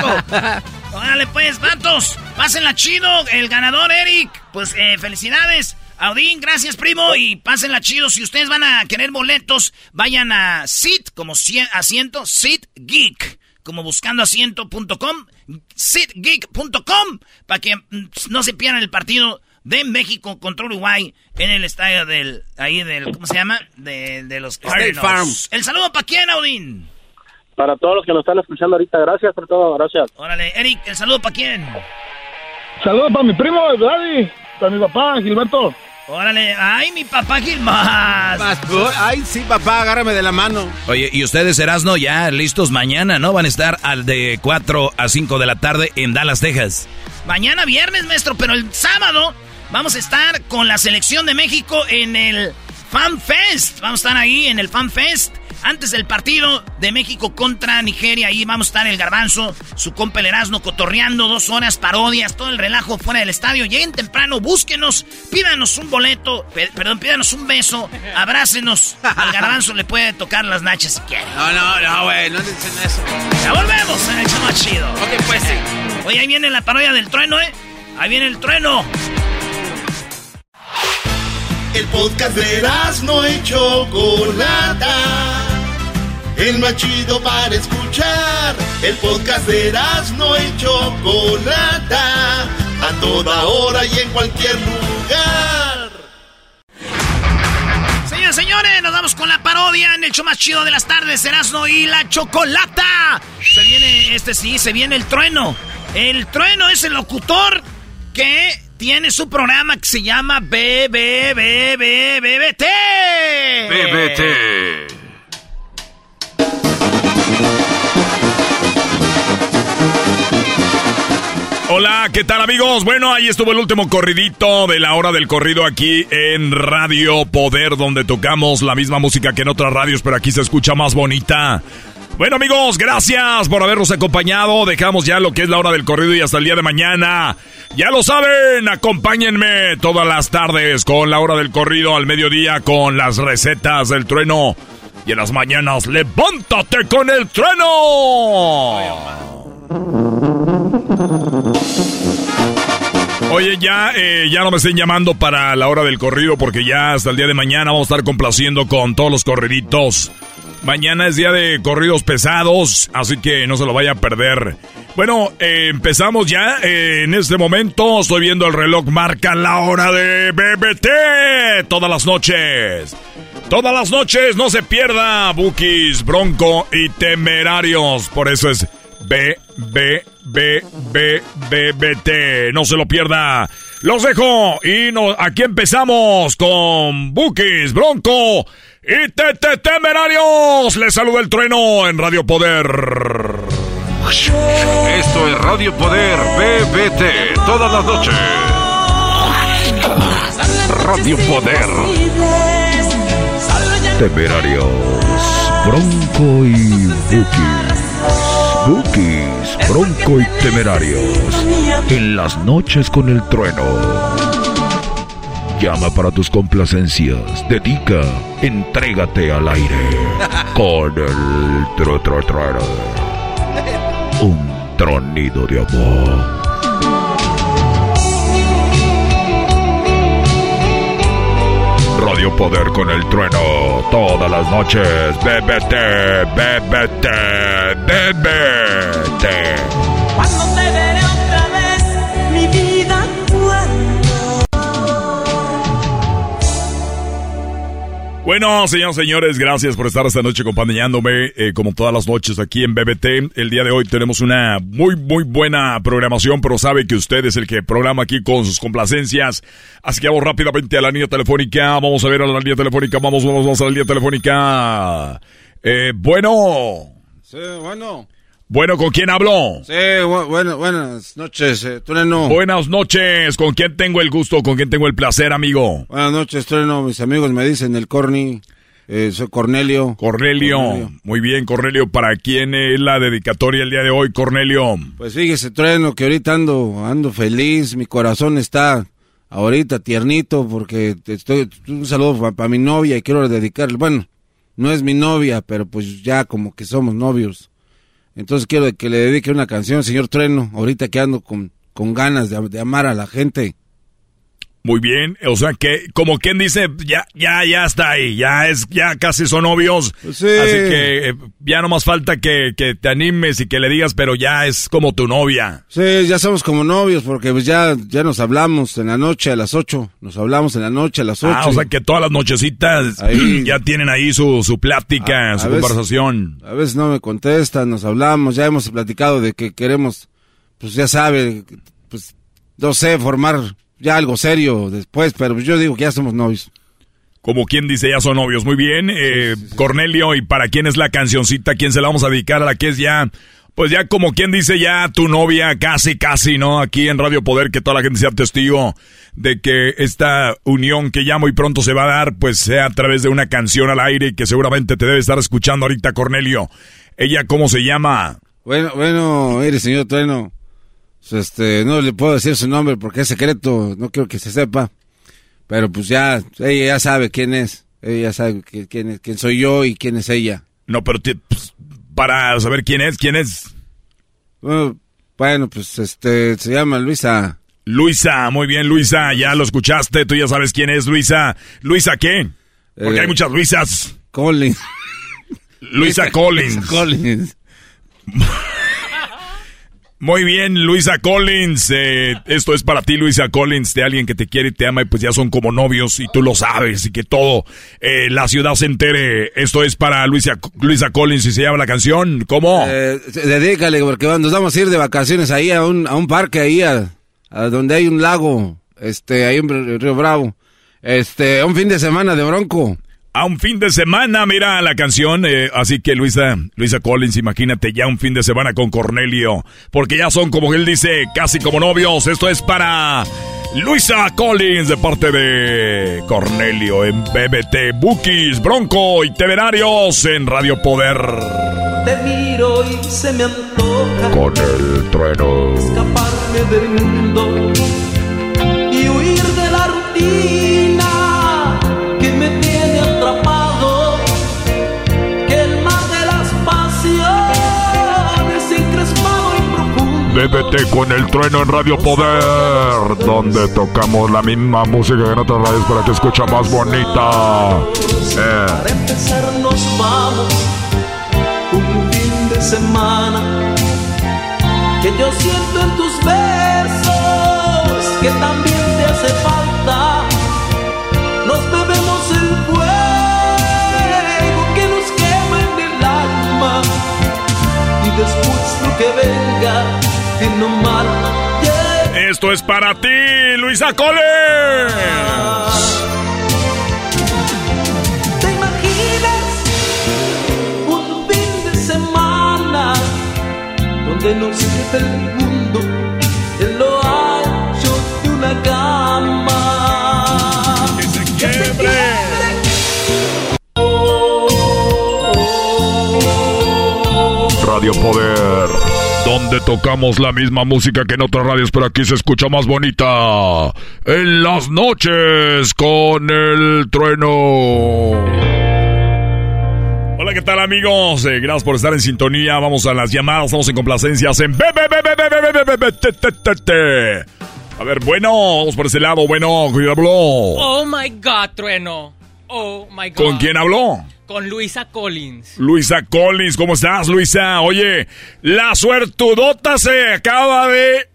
Speaker 3: Órale, pues, vatos. Pásenla chido. El ganador, Eric. Pues, eh, felicidades. Audín, gracias, primo. Y pásenla chido. Si ustedes van a querer boletos, vayan a Sit, como cien- asiento, Sit Geek, como buscando asiento.com. sitgeek.com para que mm, no se pierdan el partido de México contra Uruguay en el estadio del, ahí del, ¿cómo se llama? De, de los Cardinals. El saludo para quién, Audín.
Speaker 7: Para todos los que nos están escuchando ahorita, gracias por todo, gracias.
Speaker 3: Órale, Eric, el saludo para quién.
Speaker 49: Saludos para mi primo, Daddy, para mi papá, Gilberto.
Speaker 3: Órale, ay, mi papá Gilmas.
Speaker 4: Ay, sí, papá, agárrame de la mano.
Speaker 6: Oye, y ustedes, Erasno, ya listos mañana, ¿no? Van a estar al de 4 a 5 de la tarde en Dallas, Texas.
Speaker 3: Mañana viernes, maestro, pero el sábado vamos a estar con la selección de México en el Fan Fest. Vamos a estar ahí en el Fan Fest. Antes del partido de México contra Nigeria, ahí vamos a estar el garbanzo, su compa el Erasmo, cotorreando dos horas, parodias, todo el relajo fuera del estadio. Lleguen temprano, búsquenos, pídanos un boleto, pe- perdón, pídanos un beso, abrácenos. Al garbanzo le puede tocar las nachas si quiere.
Speaker 4: No, no, no, güey, no dicen eso.
Speaker 3: Ya volvemos en el show más chido.
Speaker 4: Ok, pues sí.
Speaker 3: Oye, ahí viene la parodia del trueno, ¿eh? Ahí viene el trueno.
Speaker 1: El podcast de no y Chocolata. El más chido para escuchar. El podcast de no y Chocolata. A toda hora y en cualquier lugar.
Speaker 3: Señores, señores, nos vamos con la parodia en el show más chido de las tardes, Erasmo y la Chocolata. Se viene, este sí, se viene el trueno. El trueno es el locutor que tiene su programa que se llama BBBBBT.
Speaker 20: BBT. Hola, ¿qué tal amigos? Bueno, ahí estuvo el último corridito de la hora del corrido aquí en Radio Poder, donde tocamos la misma música que en otras radios, pero aquí se escucha más bonita. Bueno amigos, gracias por habernos acompañado. Dejamos ya lo que es la hora del corrido y hasta el día de mañana. Ya lo saben, acompáñenme todas las tardes con la hora del corrido al mediodía con las recetas del trueno. Y en las mañanas, levántate con el trueno. Oye, ya, eh, ya no me estén llamando para la hora del corrido porque ya hasta el día de mañana vamos a estar complaciendo con todos los corriditos. Mañana es día de corridos pesados, así que no se lo vaya a perder. Bueno, eh, empezamos ya. eh, en este momento estoy viendo el reloj, marca la hora de BBT todas las noches. Todas las noches, no se pierda, Bookies, Bronco y Temerarios. Por eso es B, B, B, B, B, B, T. No se lo pierda. Los dejo y no, aquí empezamos con Bookies, Bronco y Te- Te- Temerarios. Les saluda el trueno en Radio Poder.
Speaker 50: Esto es Radio Poder BBT todas las noches. Radio Poder. Temerarios, Bronco y Bookies. Bookies, Bronco y Temerarios. En las noches con el trueno. Llama para tus complacencias. Dedica. Entrégate al aire. Con el tro, tro, trueno. Un tronido de amor. Poder con el trueno. Todas las noches. Bébete, bébete, bébete.
Speaker 5: Cuando
Speaker 20: Bueno, señoras y señores, gracias por estar esta noche acompañándome, eh, como todas las noches aquí en BBT. El día de hoy tenemos una muy, muy buena programación, pero sabe que usted es el que programa aquí con sus complacencias. Así que vamos rápidamente a la línea telefónica. Vamos a ver a la línea telefónica. Vamos, vamos, vamos a la línea telefónica. Eh, bueno.
Speaker 4: Sí, bueno.
Speaker 20: Bueno, ¿con quién hablo?
Speaker 4: Sí, bueno, buenas noches, eh, trueno.
Speaker 20: Buenas noches. ¿Con quién tengo el gusto? ¿Con quién tengo el placer, amigo?
Speaker 4: Buenas noches, trueno. Mis amigos me dicen el Corny. Eh, soy Cornelio.
Speaker 20: Cornelio. Muy bien, Cornelio. ¿Para quién es la dedicatoria el día de hoy, Cornelio?
Speaker 4: Pues fíjese, trueno, que ahorita ando, ando feliz. Mi corazón está ahorita tiernito porque estoy. Un saludo para mi novia y quiero dedicarle. Bueno, no es mi novia, pero pues ya como que somos novios. Entonces quiero que le dedique una canción, señor Trueno, ahorita que ando con, con ganas de, de amar a la gente.
Speaker 20: Muy bien, o sea que como quien dice, ya, ya, ya está ahí, ya es, ya casi son novios.
Speaker 4: Sí.
Speaker 20: Así que eh, ya no más falta que, que te animes y que le digas, pero ya es como tu novia.
Speaker 4: Sí, ya somos como novios porque pues ya, ya nos hablamos en la noche a las 8. Nos hablamos en la noche a las 8.
Speaker 20: Ah, o sea que todas las nochecitas
Speaker 4: Ahí.
Speaker 20: ya tienen ahí su, su plática,
Speaker 4: A-
Speaker 20: su
Speaker 4: veces-
Speaker 20: conversación.
Speaker 4: A veces no me contestan, nos hablamos, ya hemos platicado de que queremos, pues ya sabe, pues no sé, formar ya algo serio después, pero yo digo que ya somos novios.
Speaker 20: Como quien dice, ya son novios. Muy bien, eh, Cornelio, ¿y para quién es la cancioncita? ¿Quién se la vamos a dedicar a la que es ya, pues ya como quien dice, ya tu novia, casi, casi, ¿no? Aquí en Radio Poder, que toda la gente sea testigo de que esta unión que ya muy pronto se va a dar, pues sea a través de una canción al aire que seguramente te debe estar escuchando ahorita, Cornelio. ¿Ella cómo se llama?
Speaker 4: Bueno, bueno, mire, señor Trueno, este, no le puedo decir su nombre porque es secreto, no quiero que se sepa. Pero pues ya, ella ya sabe quién es, ella ya sabe que- quién es, quién soy yo y quién es ella.
Speaker 20: No, pero te- pues, para saber quién es, quién es.
Speaker 4: Bueno, bueno, pues este, se llama Luisa.
Speaker 20: Luisa, muy bien, Luisa, ya lo escuchaste, tú ya sabes quién es Luisa. ¿Luisa qué? Porque
Speaker 4: Eh,
Speaker 20: hay muchas Luisas.
Speaker 4: Collins.
Speaker 20: Luisa Collins.
Speaker 4: Collins.
Speaker 20: Muy bien, Luisa Collins. eh, esto es para ti, Luisa Collins, de alguien que te quiere y te ama y pues ya son como novios y tú lo sabes y que todo eh, la ciudad se entere. Esto es para Luisa, Luisa Collins y se llama la canción. ¿Cómo?
Speaker 4: Eh, dedícale, porque nos vamos a ir de vacaciones ahí a un, a un parque ahí, a, a donde hay un lago, este, ahí en Río Bravo. Este, un fin de semana de bronco.
Speaker 20: A un fin de semana, mira la canción. eh, así que Luisa, Luisa Collins, imagínate ya un fin de semana con Cornelio. Porque ya son, como él dice, casi como novios. Esto es para Luisa Collins de parte de Cornelio en BBT, Bookies, Bronco y Temerarios en Radio Poder.
Speaker 5: Te miro y se me antoja
Speaker 20: Con el trueno.
Speaker 5: escaparme del mundo y huir de la
Speaker 20: BBT con el trueno en Radio Poder, donde tocamos la misma música en otras radios para que escucha más bonita. Eh.
Speaker 5: Para empezar nos vamos un fin de semana que yo siento en tus besos que también te hace falta. Nos bebemos el fuego que nos quema en el alma y después lo que venga, mal. yeah.
Speaker 20: Esto es para ti, Luisa Collins.
Speaker 5: ¿Te imaginas un fin de semana donde nos quede el mundo en lo ancho de una cama? Que se quiebre.
Speaker 20: Radio Poder, donde tocamos la misma música que en otras radios, pero aquí se escucha más bonita. En las noches con el trueno. Hola, ¿qué tal amigos? Eh, gracias por estar en sintonía. Vamos a las llamadas, estamos en complacencias en... A ver, bueno, vamos por ese lado. Bueno, ¿quién habló?
Speaker 43: Oh, my God, trueno. Oh, my God.
Speaker 20: ¿Con quién habló?
Speaker 43: Con Luisa Collins.
Speaker 20: Luisa Collins, ¿cómo estás, Luisa? Oye, la suertudota se acaba de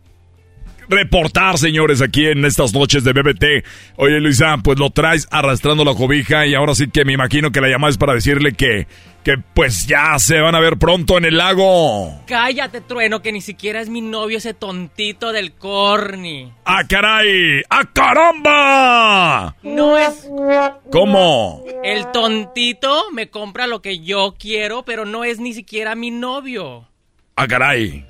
Speaker 20: reportar, señores, aquí en estas noches de BBT. Oye, Luisa, pues lo traes arrastrando la cobija y ahora sí que me imagino que la llamada es para decirle que, que pues ya se van a ver pronto en el lago.
Speaker 43: Cállate, trueno, que ni siquiera es mi novio ese tontito del corny.
Speaker 20: ¡Ah, caray! ¡Ah, caramba!
Speaker 43: No es.
Speaker 20: ¿Cómo?
Speaker 43: El tontito me compra lo que yo quiero, pero no es ni siquiera mi novio.
Speaker 20: ¡Ah, caray!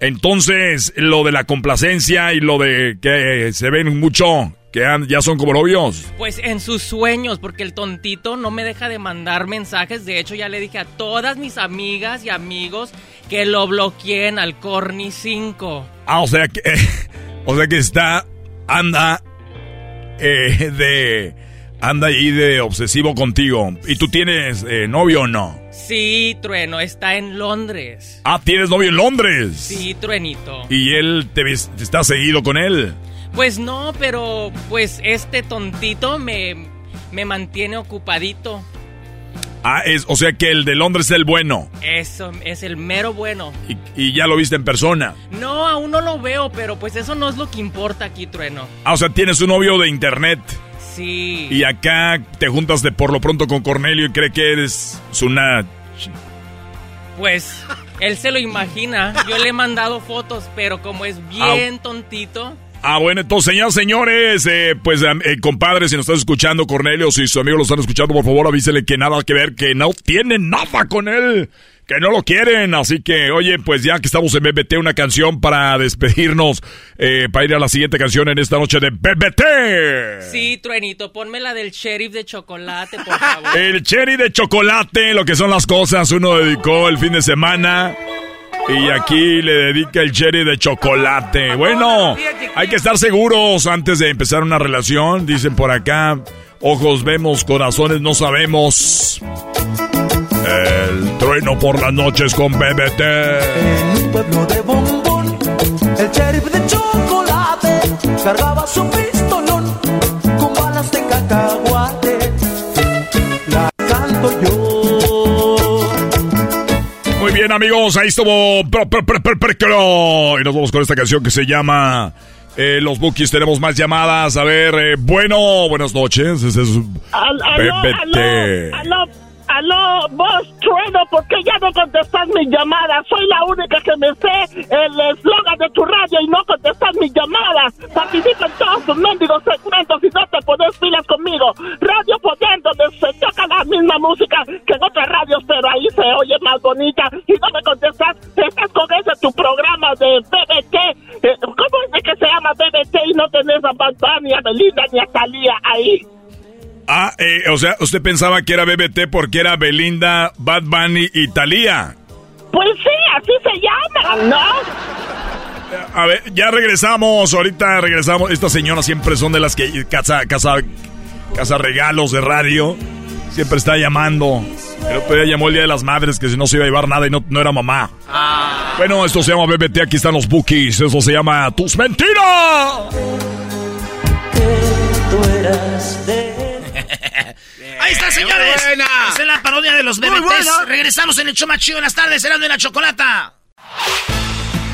Speaker 20: Entonces, lo de la complacencia y lo de que se ven mucho, que ya son como novios.
Speaker 43: Pues en sus sueños, porque el tontito no me deja de mandar mensajes. De hecho, ya le dije a todas mis amigas y amigos que lo bloqueen al Corny 5.
Speaker 20: Ah, o sea que. o sea que está. Anda. eh, de. Anda ahí de obsesivo contigo. ¿Y tú tienes eh, novio o no?
Speaker 43: Sí, trueno, está en Londres.
Speaker 20: Ah, tienes novio en Londres.
Speaker 43: Sí, truenito.
Speaker 20: Y él te, está seguido con él.
Speaker 43: Pues no, pero pues este tontito me, me mantiene ocupadito.
Speaker 20: Ah, es, o sea que el de Londres es el bueno.
Speaker 43: Eso, es el mero bueno.
Speaker 20: Y, y ya lo viste en persona.
Speaker 43: No, aún no lo veo, pero pues eso no es lo que importa aquí, Trueno.
Speaker 20: Ah, o sea, tienes un novio de internet.
Speaker 43: Sí.
Speaker 20: Y acá te juntas de por lo pronto con Cornelio y cree que eres una...
Speaker 43: Pues él se lo imagina. Yo le he mandado fotos, pero como es bien tontito.
Speaker 20: Ah, bueno, entonces, señoras, señores, eh, pues, eh, compadre, si nos estás escuchando, Cornelio, si sus amigos lo están escuchando, por favor, avísele que nada que ver, que no tienen nada con él, que no lo quieren. Así que, oye, pues ya que estamos en BBT, una canción para despedirnos, eh, para ir a la siguiente canción en esta noche de BBT.
Speaker 43: Sí, Truenito, ponme la del sheriff de chocolate, por favor.
Speaker 20: El cherry de chocolate, lo que son las cosas, uno dedicó el fin de semana. Y aquí le dedica el cherry de chocolate. Bueno, hay que estar seguros antes de empezar una relación. Dicen por acá, ojos vemos, corazones no sabemos. El trueno por las noches con BBT.
Speaker 5: En un pueblo de bombón, el sheriff de chocolate cargaba su pistolón con balas de cacahuate. La canto yo.
Speaker 20: Muy bien, amigos, ahí estuvo. Y nos vamos con esta canción que se llama. eh, los Bookies, tenemos más llamadas. A ver, eh, bueno, buenas noches. Este es
Speaker 51: Al- aló,
Speaker 20: BBT.
Speaker 51: Aló, vos, Trueno, ¿por qué ya no contestas mi llamada? Soy la única que me sé el eslogan de tu radio y no contestas mi llamada. Participa en todos tus mendigos segmentos y no te pones pilas conmigo. Radio Poder, donde se toca la misma música que en otras radios, pero ahí se oye más bonita y no me contestas. Estás con ese tu programa de BBT. Eh, ¿Cómo es que se llama BBT y no tenés a Bad Bunny, a Belinda ni a Thalía ahí?
Speaker 20: Ah, eh, o sea, usted pensaba que era BBT porque era Belinda, Bad Bunny y Thalía.
Speaker 51: Pues sí, así se llama, ¿no?
Speaker 20: A ver, ya regresamos, ahorita regresamos. Estas señoras siempre son de las que casa, casa, casa regalos de radio. Siempre está llamando. El otro día llamó el Día de las Madres que si no se iba a llevar nada y no, no era mamá. Bueno, esto se llama BBT, aquí están los bookies. Eso se llama Tus Mentiras.
Speaker 5: Tú eras de
Speaker 3: Ahí está, señores.
Speaker 5: Buena.
Speaker 3: Esa es la parodia de los
Speaker 5: buena.
Speaker 3: Regresamos en el show más chido en las tardes. Serán de la chocolata.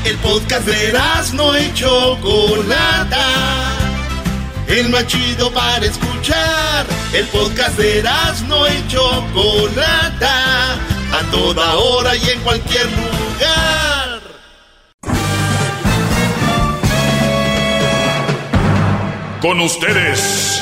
Speaker 52: El podcast de no y Chocolata. El más chido para escuchar. El podcast de no y Chocolata. A toda hora y en cualquier lugar.
Speaker 20: Con ustedes.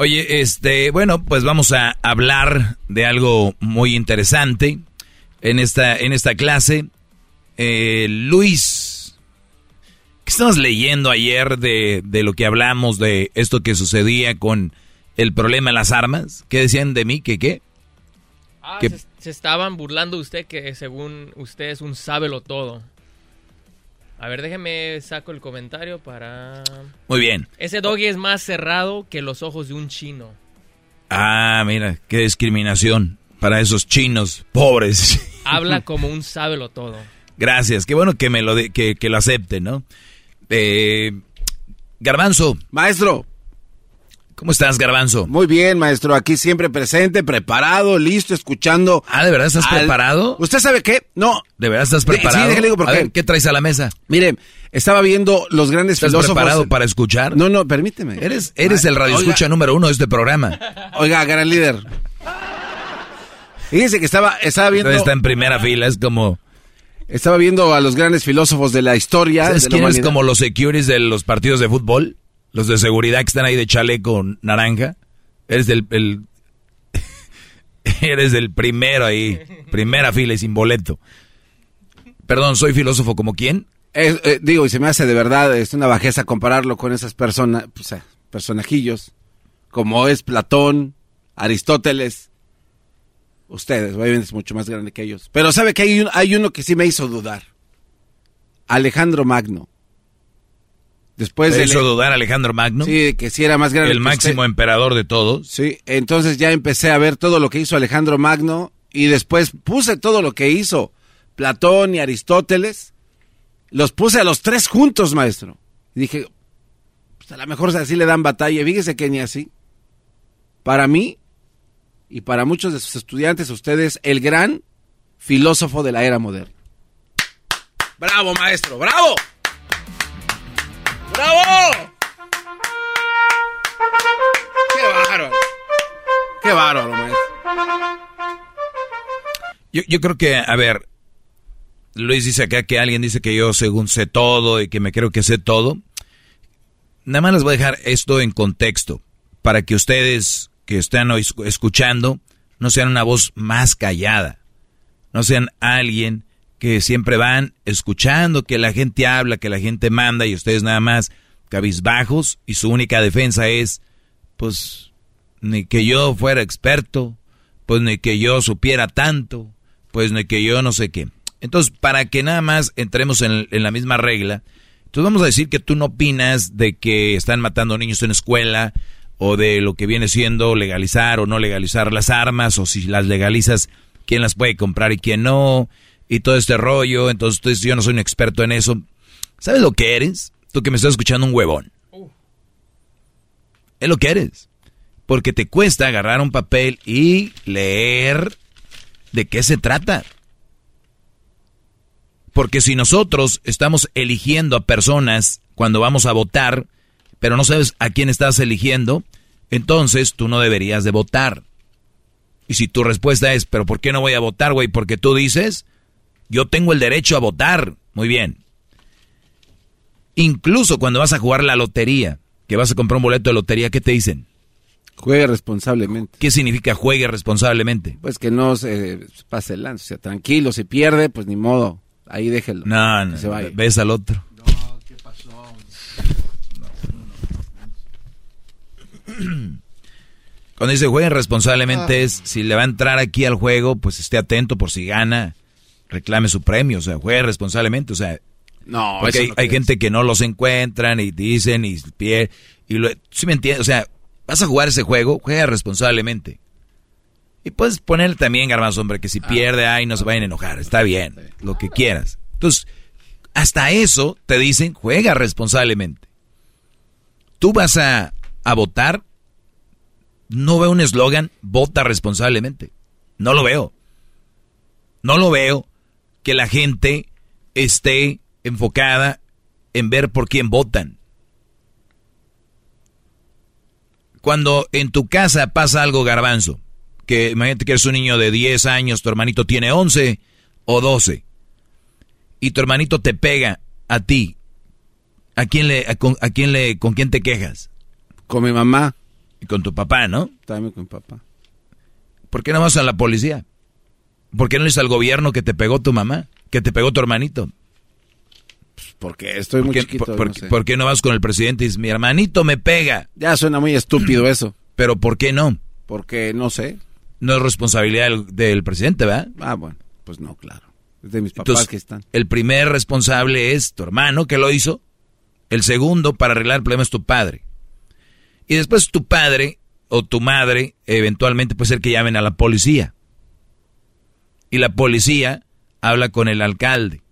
Speaker 6: Oye, este, bueno, pues vamos a hablar de algo muy interesante en esta, en esta clase. Eh, Luis, ¿qué estabas leyendo ayer de, de lo que hablamos de esto que sucedía con el problema de las armas? ¿Qué decían de mí? ¿Que qué?
Speaker 43: Ah,
Speaker 6: ¿Qué?
Speaker 43: se, se estaban burlando de usted que según usted es un sábelo todo. A ver, déjeme saco el comentario para...
Speaker 6: Muy bien.
Speaker 43: Ese doggy es más cerrado que los ojos de un chino.
Speaker 6: Ah, mira, qué discriminación para esos chinos pobres.
Speaker 43: Habla como un sábelo todo.
Speaker 6: Gracias, qué bueno que me lo de- que, que lo acepte, ¿no? Eh, Garbanzo.
Speaker 4: Maestro.
Speaker 6: ¿Cómo estás, Garbanzo?
Speaker 4: Muy bien, maestro. Aquí siempre presente, preparado, listo, escuchando.
Speaker 6: Ah, ¿de verdad estás
Speaker 4: al-
Speaker 6: preparado?
Speaker 4: ¿Usted sabe qué? No.
Speaker 6: ¿De verdad estás
Speaker 4: De-
Speaker 6: preparado?
Speaker 4: Sí, déjale digo por
Speaker 6: A
Speaker 4: qué.
Speaker 6: ver, ¿qué traes a la mesa?
Speaker 4: Mire, estaba viendo los grandes
Speaker 6: ¿Estás
Speaker 4: filósofos.
Speaker 6: preparado para escuchar?
Speaker 4: No, no, permíteme.
Speaker 6: Eres, eres el radio escucha número uno de este programa.
Speaker 4: Oiga, gran líder. Fíjese que estaba, estaba viendo.
Speaker 6: Está en primera fila, es como...
Speaker 4: Estaba viendo a los grandes filósofos de la historia.
Speaker 6: ¿Sabes
Speaker 4: de la
Speaker 6: quién es como los securities de los partidos de fútbol? Los de seguridad que están ahí de chaleco naranja. Eres el- eres primero ahí. Primera fila y sin boleto. Perdón, ¿soy filósofo como quién?
Speaker 4: Eh, digo, y se me hace de verdad es una bajeza compararlo con esas personas. Personajillos, como es Platón, Aristóteles, ustedes, obviamente es mucho más grande que ellos. Pero sabe que hay, hay uno que sí me hizo dudar. Alejandro Magno.
Speaker 6: Después de hizo dudar Alejandro Magno?
Speaker 4: Sí, que sí era más grande.
Speaker 6: El máximo emperador de todos.
Speaker 4: Sí, entonces ya empecé a ver todo lo que hizo Alejandro Magno y después puse todo lo que hizo Platón y Aristóteles. Los puse a los tres juntos, maestro. Y dije, pues a lo mejor así le dan batalla. Fíjese que ni así. Para mí y para muchos de sus estudiantes, ustedes, el gran filósofo de la era moderna. Bravo, maestro, bravo. ¡Bravo! ¡Qué bárbaro! ¡Qué bárbaro!
Speaker 6: Yo, yo creo que, a ver, Luis dice acá que alguien dice que yo según sé todo y que me creo que sé todo. Nada más les voy a dejar esto en contexto para que ustedes que están hoy escuchando no sean una voz más callada, no sean alguien que siempre van escuchando que la gente habla, que la gente manda y ustedes nada más cabizbajos y su única defensa es, pues, ni que yo fuera experto, pues ni que yo supiera tanto, pues ni que yo no sé qué. Entonces, para que nada más entremos en, la misma regla, entonces vamos a decir que tú no opinas de que están matando niños en escuela o de lo que viene siendo legalizar o no legalizar las armas o si las legalizas, quién las puede comprar y quién no y todo este rollo. Entonces yo no soy un experto en eso. ¿Sabes lo que eres? Tú que me estás escuchando un huevón. Es lo que eres. Porque te cuesta agarrar un papel y leer de qué se trata. Porque si nosotros estamos eligiendo a personas cuando vamos a votar, pero no sabes a quién estás eligiendo, entonces tú no deberías de votar. Y si tu respuesta es, pero ¿por qué no voy a votar, güey? Porque tú dices, yo tengo el derecho a votar. Muy bien. Incluso cuando vas a jugar la lotería, que vas a comprar un boleto de lotería, ¿qué te dicen?
Speaker 4: Juegue responsablemente.
Speaker 6: ¿Qué significa juegue responsablemente?
Speaker 4: Pues que no se pase el lance. O sea, tranquilo, si pierde, pues ni modo. Ahí déjelo.
Speaker 6: No, no. Se Ves al otro. No, ¿qué pasó? Cuando dice jueguen responsablemente ah. es si le va a entrar aquí al juego, pues esté atento por si gana reclame su premio, o sea, juegue responsablemente, o sea,
Speaker 4: no,
Speaker 6: porque hay, gente que no los encuentran y dicen y pie y lo, ¿sí me entiendes? O sea, vas a jugar ese juego, juega responsablemente. Y puedes poner también, garbanzo, hombre, que si ah. pierde, ay, no se vayan a enojar, está bien, lo que quieras. Entonces, hasta eso te dicen, juega responsablemente. Tú vas a, a votar, no veo un eslogan, vota responsablemente. No lo veo. No lo veo que la gente esté enfocada en ver por quién votan. Cuando en tu casa pasa algo garbanzo, que imagínate que eres un niño de 10 años, tu hermanito tiene 11 o 12, y tu hermanito te pega a ti, ¿a quién le, a, con, quién le, con quién te quejas?
Speaker 4: Con mi mamá.
Speaker 6: Y con tu papá, ¿no?
Speaker 4: También con papá.
Speaker 6: ¿Por qué no vas a la policía? ¿Por qué no le al gobierno que te pegó tu mamá? Que te pegó tu hermanito.
Speaker 4: Pues porque estoy muy chiquito.
Speaker 6: Por, qué no vas con el presidente y dices, mi hermanito me pega?
Speaker 4: Ya suena muy estúpido eso.
Speaker 6: Pero ¿por qué no?
Speaker 4: Porque no sé.
Speaker 6: No es responsabilidad del, presidente, ¿verdad?
Speaker 4: Ah, bueno, pues no, claro. Es de mis papás que están.
Speaker 6: El primer responsable es tu hermano que lo hizo. El segundo, para arreglar el problema, es tu padre. Y después tu padre o tu madre, eventualmente puede ser que llamen a la policía y la policía habla con el alcalde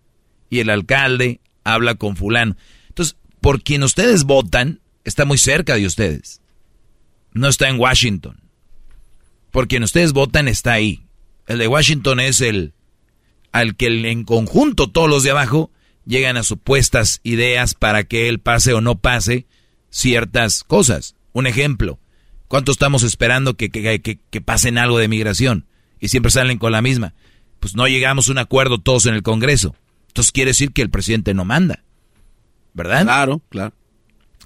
Speaker 6: y el alcalde habla con fulano. Entonces, por quien ustedes votan está muy cerca de ustedes. No está en Washington. Por quien ustedes votan está ahí. El de Washington es el al que en conjunto todos los de abajo llegan a supuestas ideas para que él pase o no pase ciertas cosas. Un ejemplo, ¿cuánto estamos esperando que, que, que, que pasen algo de migración? Y siempre salen con la misma pues no llegamos a un acuerdo todos en el Congreso. Entonces quiere decir que el presidente no manda. ¿Verdad?
Speaker 4: Claro, claro.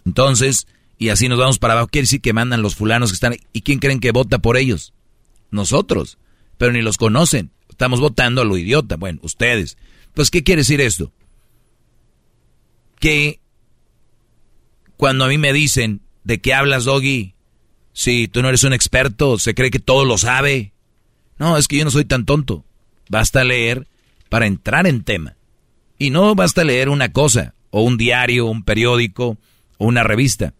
Speaker 6: Entonces, y así nos vamos para abajo. Quiere decir que mandan los fulanos que están. ¿Y quién creen que vota por ellos? Nosotros. Pero ni los conocen. Estamos votando a lo idiota. Bueno, ustedes. Pues, ¿qué quiere decir esto? Que cuando a mí me dicen, ¿De qué hablas, Doggy? Si tú no eres un experto, se cree que todo lo sabe. No, es que yo no soy tan tonto. Basta leer para entrar en tema. Y no basta leer una cosa, o un diario, un periódico, o una revista.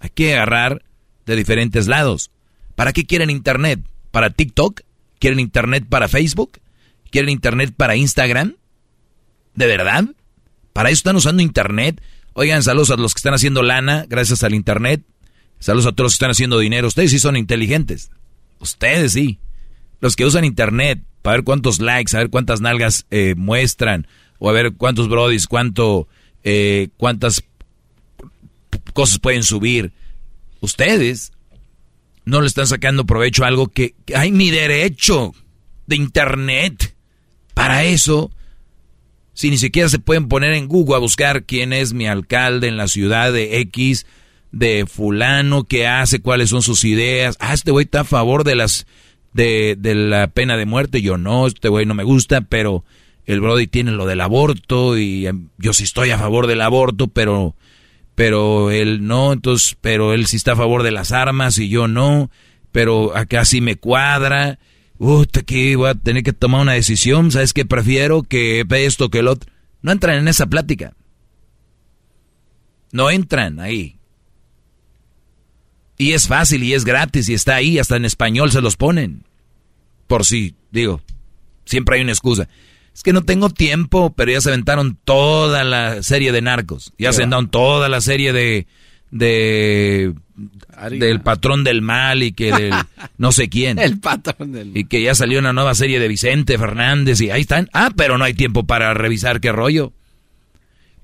Speaker 6: Hay que agarrar de diferentes lados. ¿Para qué quieren Internet? ¿Para TikTok? ¿Quieren Internet para Facebook? ¿Quieren Internet para Instagram? ¿De verdad? ¿Para eso están usando Internet? Oigan, saludos a los que están haciendo lana gracias al Internet. Saludos a todos los que están haciendo dinero. Ustedes sí son inteligentes. Ustedes sí. Los que usan Internet para ver cuántos likes, a ver cuántas nalgas eh, muestran, o a ver cuántos brodis, cuánto, eh, cuántas cosas pueden subir. Ustedes no le están sacando provecho a algo que, hay mi derecho de internet. Para eso, si ni siquiera se pueden poner en Google a buscar quién es mi alcalde en la ciudad de X, de fulano, qué hace, cuáles son sus ideas. Ah, este güey está a favor de las de, de la pena de muerte. Yo no, este güey no me gusta, pero el Brody tiene lo del aborto y em, yo sí estoy a favor del aborto, pero pero él no, entonces, pero él sí está a favor de las armas y yo no, pero acá sí me cuadra. Uy, aquí voy a tener que tomar una decisión, ¿sabes qué? Prefiero que esto que el otro. No entran en esa plática. No entran ahí. Y es fácil y es gratis y está ahí, hasta en español se los ponen. Por si, digo, siempre hay una excusa. Es que no tengo tiempo, pero ya se aventaron toda la serie de narcos. Ya se aventaron toda la serie de, de del patrón del mal y que del no sé quién.
Speaker 4: El patrón del
Speaker 6: mal. Y que ya salió una nueva serie de Vicente Fernández y ahí están. Ah, pero no hay tiempo para revisar qué rollo.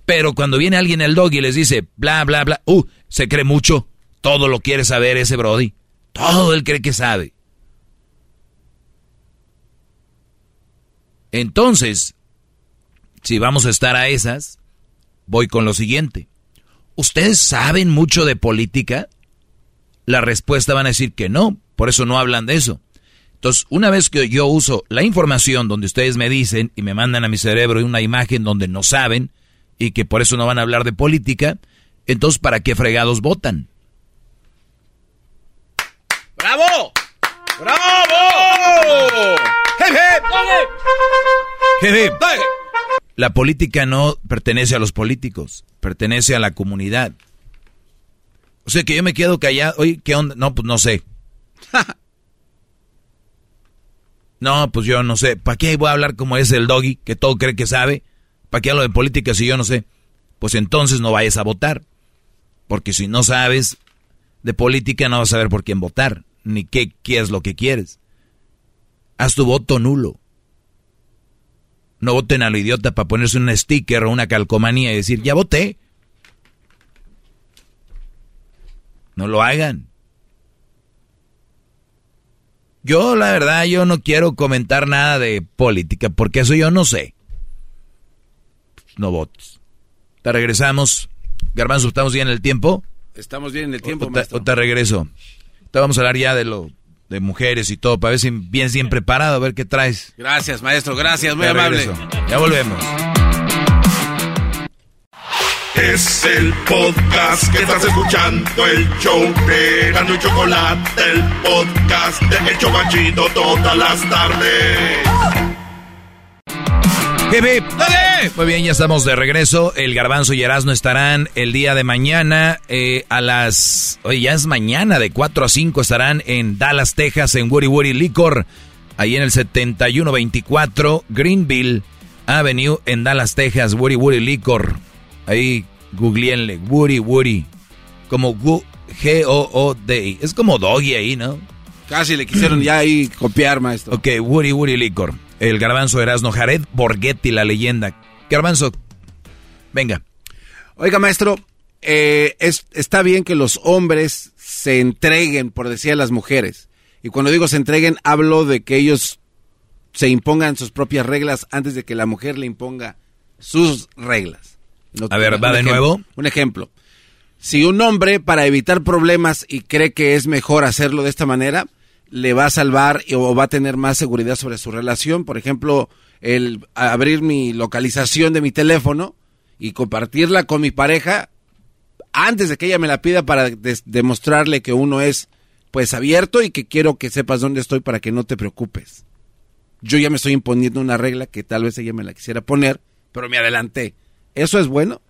Speaker 6: Pero cuando viene alguien el dog y les dice bla bla bla, uh, se cree mucho. Todo lo quiere saber ese Brody. Todo él cree que sabe. Entonces, si vamos a estar a esas, voy con lo siguiente. ¿Ustedes saben mucho de política? La respuesta van a decir que no, por eso no hablan de eso. Entonces, una vez que yo uso la información donde ustedes me dicen y me mandan a mi cerebro una imagen donde no saben y que por eso no van a hablar de política, entonces ¿para qué fregados votan?
Speaker 4: ¡Bravo! ¡Bravo!
Speaker 6: La política no pertenece a los políticos, pertenece a la comunidad. O sea que yo me quedo callado. Oye, ¿qué onda? No, pues no sé. no, pues yo no sé. ¿Para qué voy a hablar como es el doggy, que todo cree que sabe? ¿Para qué hablo de política si yo no sé? Pues entonces no vayas a votar. Porque si no sabes de política, no vas a saber por quién votar, ni qué, qué es lo que quieres. Haz tu voto nulo. No voten a lo idiota para ponerse un sticker o una calcomanía y decir, ya voté. No lo hagan. Yo, la verdad, yo no quiero comentar nada de política, porque eso yo no sé. No votes. Te regresamos. Garbanzo, ¿estamos bien en el tiempo?
Speaker 4: Estamos bien en el tiempo,
Speaker 6: o te regreso. Te vamos a hablar ya de lo de mujeres y todo, para ver si vienes bien preparado, a ver qué traes.
Speaker 4: Gracias, maestro, gracias, muy amable.
Speaker 6: Ya volvemos.
Speaker 1: Es el podcast que estás escuchando, el show de Gano y Chocolate, el podcast de Hecho Machito todas las tardes.
Speaker 6: Muy bien, ya estamos de regreso. El Garbanzo y Erasmo estarán el día de mañana eh, a las... Oye, ya es mañana, de 4 a 5 estarán en Dallas, Texas, en Woody Woody Liquor. Ahí en el 7124 Greenville Avenue en Dallas, Texas, Woody Woody Liquor. Ahí googleenle, Woody Woody. Como G-O-O-D. Es como Doggy ahí, ¿no?
Speaker 4: Casi le quisieron ya ahí copiar, maestro.
Speaker 6: Ok, Woody Woody Liquor el garbanzo Erasno, Jared Borghetti, la leyenda. Garbanzo, venga.
Speaker 4: Oiga, maestro, eh, es, está bien que los hombres se entreguen, por decir a las mujeres. Y cuando digo se entreguen, hablo de que ellos se impongan sus propias reglas antes de que la mujer le imponga sus reglas.
Speaker 6: a ver, va de nuevo.
Speaker 4: Un ejemplo. Si un hombre, para evitar problemas y cree que es mejor hacerlo de esta manera, le va a salvar o va a tener más seguridad sobre su relación. Por ejemplo, el abrir mi localización de mi teléfono y compartirla con mi pareja antes de que ella me la pida para demostrarle que uno es pues abierto y que quiero que sepas dónde estoy para que no te preocupes. Yo ya me estoy imponiendo una regla que tal vez ella me la quisiera poner, pero me adelanté. ¿Eso es bueno?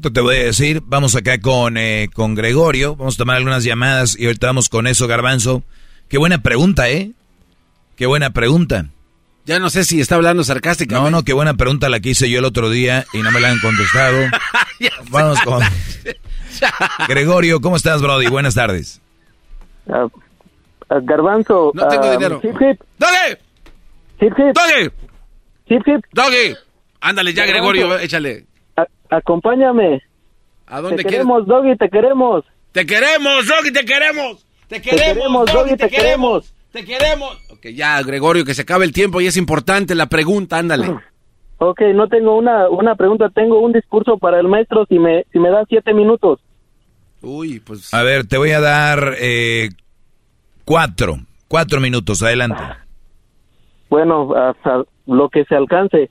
Speaker 6: Te voy a decir, vamos acá con, eh, con Gregorio, vamos a tomar algunas llamadas y ahorita vamos con eso, Garbanzo. Qué buena pregunta, ¿eh? Qué buena pregunta.
Speaker 4: Ya no sé si está hablando sarcásticamente.
Speaker 6: No, no, qué buena pregunta la que hice yo el otro día y no me la han contestado. vamos con... Gregorio, ¿cómo estás, Brody? Buenas tardes.
Speaker 42: Uh, garbanzo.
Speaker 4: No tengo
Speaker 42: uh,
Speaker 4: dinero.
Speaker 42: Hip hip.
Speaker 4: ¡Doggy!
Speaker 42: Hip hip.
Speaker 4: ¡Doggy!
Speaker 42: Hip hip.
Speaker 4: ¡Doggy! Ándale ya, Gregorio, échale.
Speaker 42: Acompáñame.
Speaker 4: ¿A dónde
Speaker 42: te
Speaker 4: quieres?
Speaker 42: queremos, Doggy, te queremos.
Speaker 4: ¡Te queremos, Doggy, te queremos! ¡Te
Speaker 42: queremos, Doggy, te queremos!
Speaker 4: ¡Te queremos! Ok, ya, Gregorio, que se acabe el tiempo y es importante la pregunta, ándale.
Speaker 42: Ok, no tengo una, una pregunta, tengo un discurso para el maestro si me, si me da siete minutos.
Speaker 4: Uy, pues...
Speaker 6: A ver, te voy a dar eh, cuatro, cuatro minutos, adelante.
Speaker 42: Bueno, hasta lo que se alcance.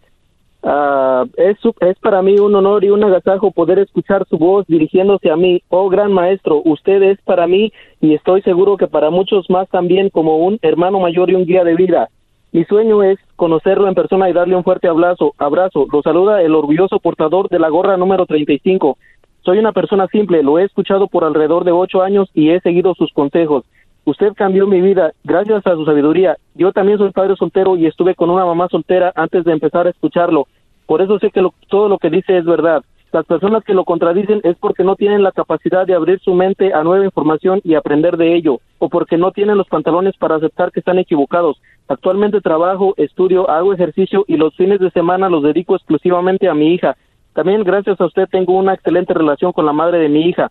Speaker 42: Ah, es, es para mí un honor y un agasajo poder escuchar su voz dirigiéndose a mí. Oh, gran maestro, usted es para mí y estoy seguro que para muchos más también como un hermano mayor y un guía de vida. Mi sueño es conocerlo en persona y darle un fuerte abrazo. Abrazo. Lo saluda el orgulloso portador de la gorra número 35. Soy una persona simple, lo he escuchado por alrededor de ocho años y he seguido sus consejos. Usted cambió mi vida gracias a su sabiduría. Yo también soy padre soltero y estuve con una mamá soltera antes de empezar a escucharlo. Por eso sé que lo- todo lo que dice es verdad. Las personas que lo contradicen es porque no tienen la capacidad de abrir su mente a nueva información y aprender de ello, o porque no tienen los pantalones para aceptar que están equivocados. Actualmente trabajo, estudio, hago ejercicio y los fines de semana los dedico exclusivamente a mi hija. También gracias a usted tengo una excelente relación con la madre de mi hija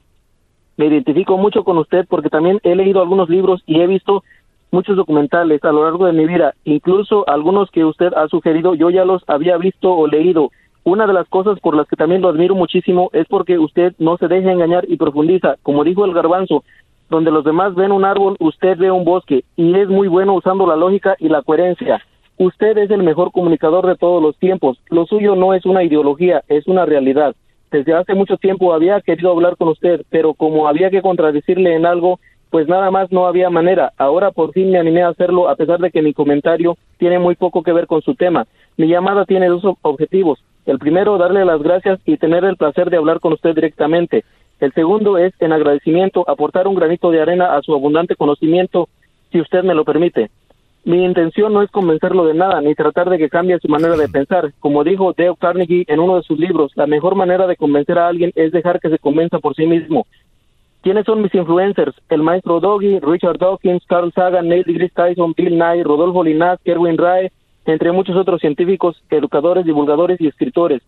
Speaker 42: me identifico mucho con usted porque también he leído algunos libros y he visto muchos documentales a lo largo de mi vida, incluso algunos que usted ha sugerido, yo ya los había visto o leído. Una de las cosas por las que también lo admiro muchísimo es porque usted no se deja engañar y profundiza, como dijo el garbanzo, donde los demás ven un árbol, usted ve un bosque, y es muy bueno usando la lógica y la coherencia. Usted es el mejor comunicador de todos los tiempos. Lo suyo no es una ideología, es una realidad. Desde hace mucho tiempo había querido hablar con usted, pero como había que contradecirle en algo, pues nada más no había manera. Ahora por fin me animé a hacerlo a pesar de que mi comentario tiene muy poco que ver con su tema. Mi llamada tiene dos ob- objetivos. El primero, darle las gracias y tener el placer de hablar con usted directamente. El segundo es, en agradecimiento, aportar un granito de arena a su abundante conocimiento, si usted me lo permite. Mi intención no es convencerlo de nada ni tratar de que cambie su manera de pensar. Como dijo Dale Carnegie en uno de sus libros, la mejor manera de convencer a alguien es dejar que se convenza por sí mismo. ¿Quiénes son mis influencers? El maestro Doggy, Richard Dawkins, Carl Sagan, Neil deGrasse Tyson, Bill Nye, Rodolfo Linás, Kerwin Rae, entre muchos otros científicos, educadores, divulgadores y escritores.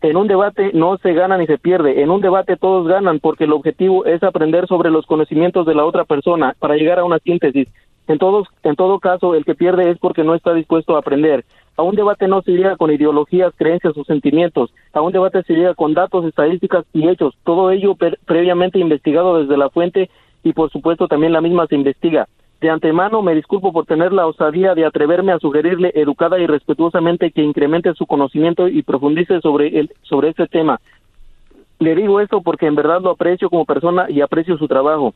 Speaker 42: En un debate no se gana ni se pierde. En un debate todos ganan porque el objetivo es aprender sobre los conocimientos de la otra persona para llegar a una síntesis. En todos, en todo caso, el que pierde es porque no está dispuesto a aprender. A un debate no se llega con ideologías, creencias o sentimientos. A un debate se llega con datos, estadísticas y hechos. Todo ello previamente investigado desde la fuente y, por supuesto, también la misma se investiga. De antemano me disculpo por tener la osadía de atreverme a sugerirle educada y respetuosamente que incremente su conocimiento y profundice sobre el sobre este tema. Le digo esto porque en verdad lo aprecio como persona y aprecio su trabajo.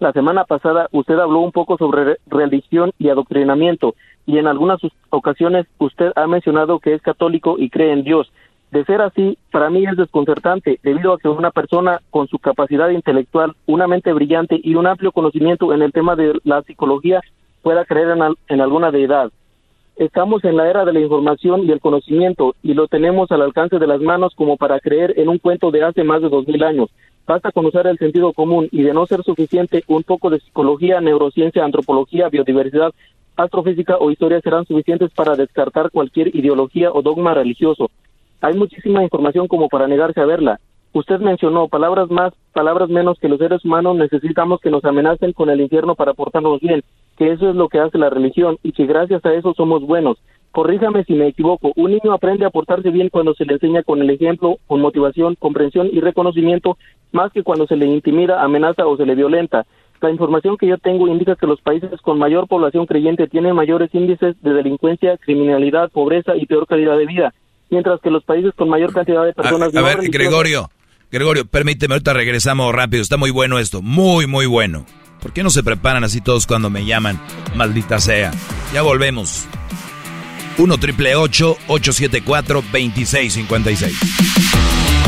Speaker 42: La semana pasada usted habló un poco sobre re- religión y adoctrinamiento y en algunas ocasiones usted ha mencionado que es católico y cree en Dios. De ser así, para mí es desconcertante debido a que una persona con su capacidad intelectual, una mente brillante y un amplio conocimiento en el tema de la psicología pueda creer en, al- en alguna deidad. Estamos en la era de la información y el conocimiento y lo tenemos al alcance de las manos como para creer en un cuento de hace más de dos mil años. Basta con usar el sentido común y de no ser suficiente, un poco de psicología, neurociencia, antropología, biodiversidad, astrofísica o historia serán suficientes para descartar cualquier ideología o dogma religioso. Hay muchísima información como para negarse a verla. Usted mencionó palabras más, palabras menos que los seres humanos necesitamos que nos amenacen con el infierno para portarnos bien, que eso es lo que hace la religión y que gracias a eso somos buenos. Corríjame si me equivoco. Un niño aprende a portarse bien cuando se le enseña con el ejemplo, con motivación, comprensión y reconocimiento, más que cuando se le intimida, amenaza o se le violenta. La información que yo tengo indica que los países con mayor población creyente tienen mayores índices de delincuencia, criminalidad, pobreza y peor calidad de vida, mientras que los países con mayor cantidad de personas
Speaker 6: A
Speaker 42: no
Speaker 6: ver, Gregorio, Gregorio, permíteme, ahorita regresamos rápido. Está muy bueno esto, muy, muy bueno. ¿Por qué no se preparan así todos cuando me llaman? Maldita sea. Ya volvemos. 1 triple 874 2656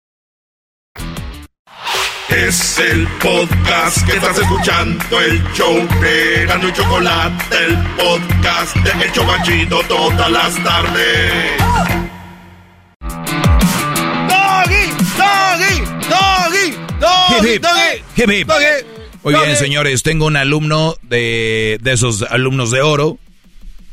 Speaker 1: Es el podcast que estás escuchando, el show de Gano y Chocolate, el podcast de El Chobachito todas las tardes.
Speaker 24: Doggy, doggy, doggy, doggy,
Speaker 6: Hip, hip, hip, hip. Muy bien, señores, tengo un alumno de, de esos alumnos de oro,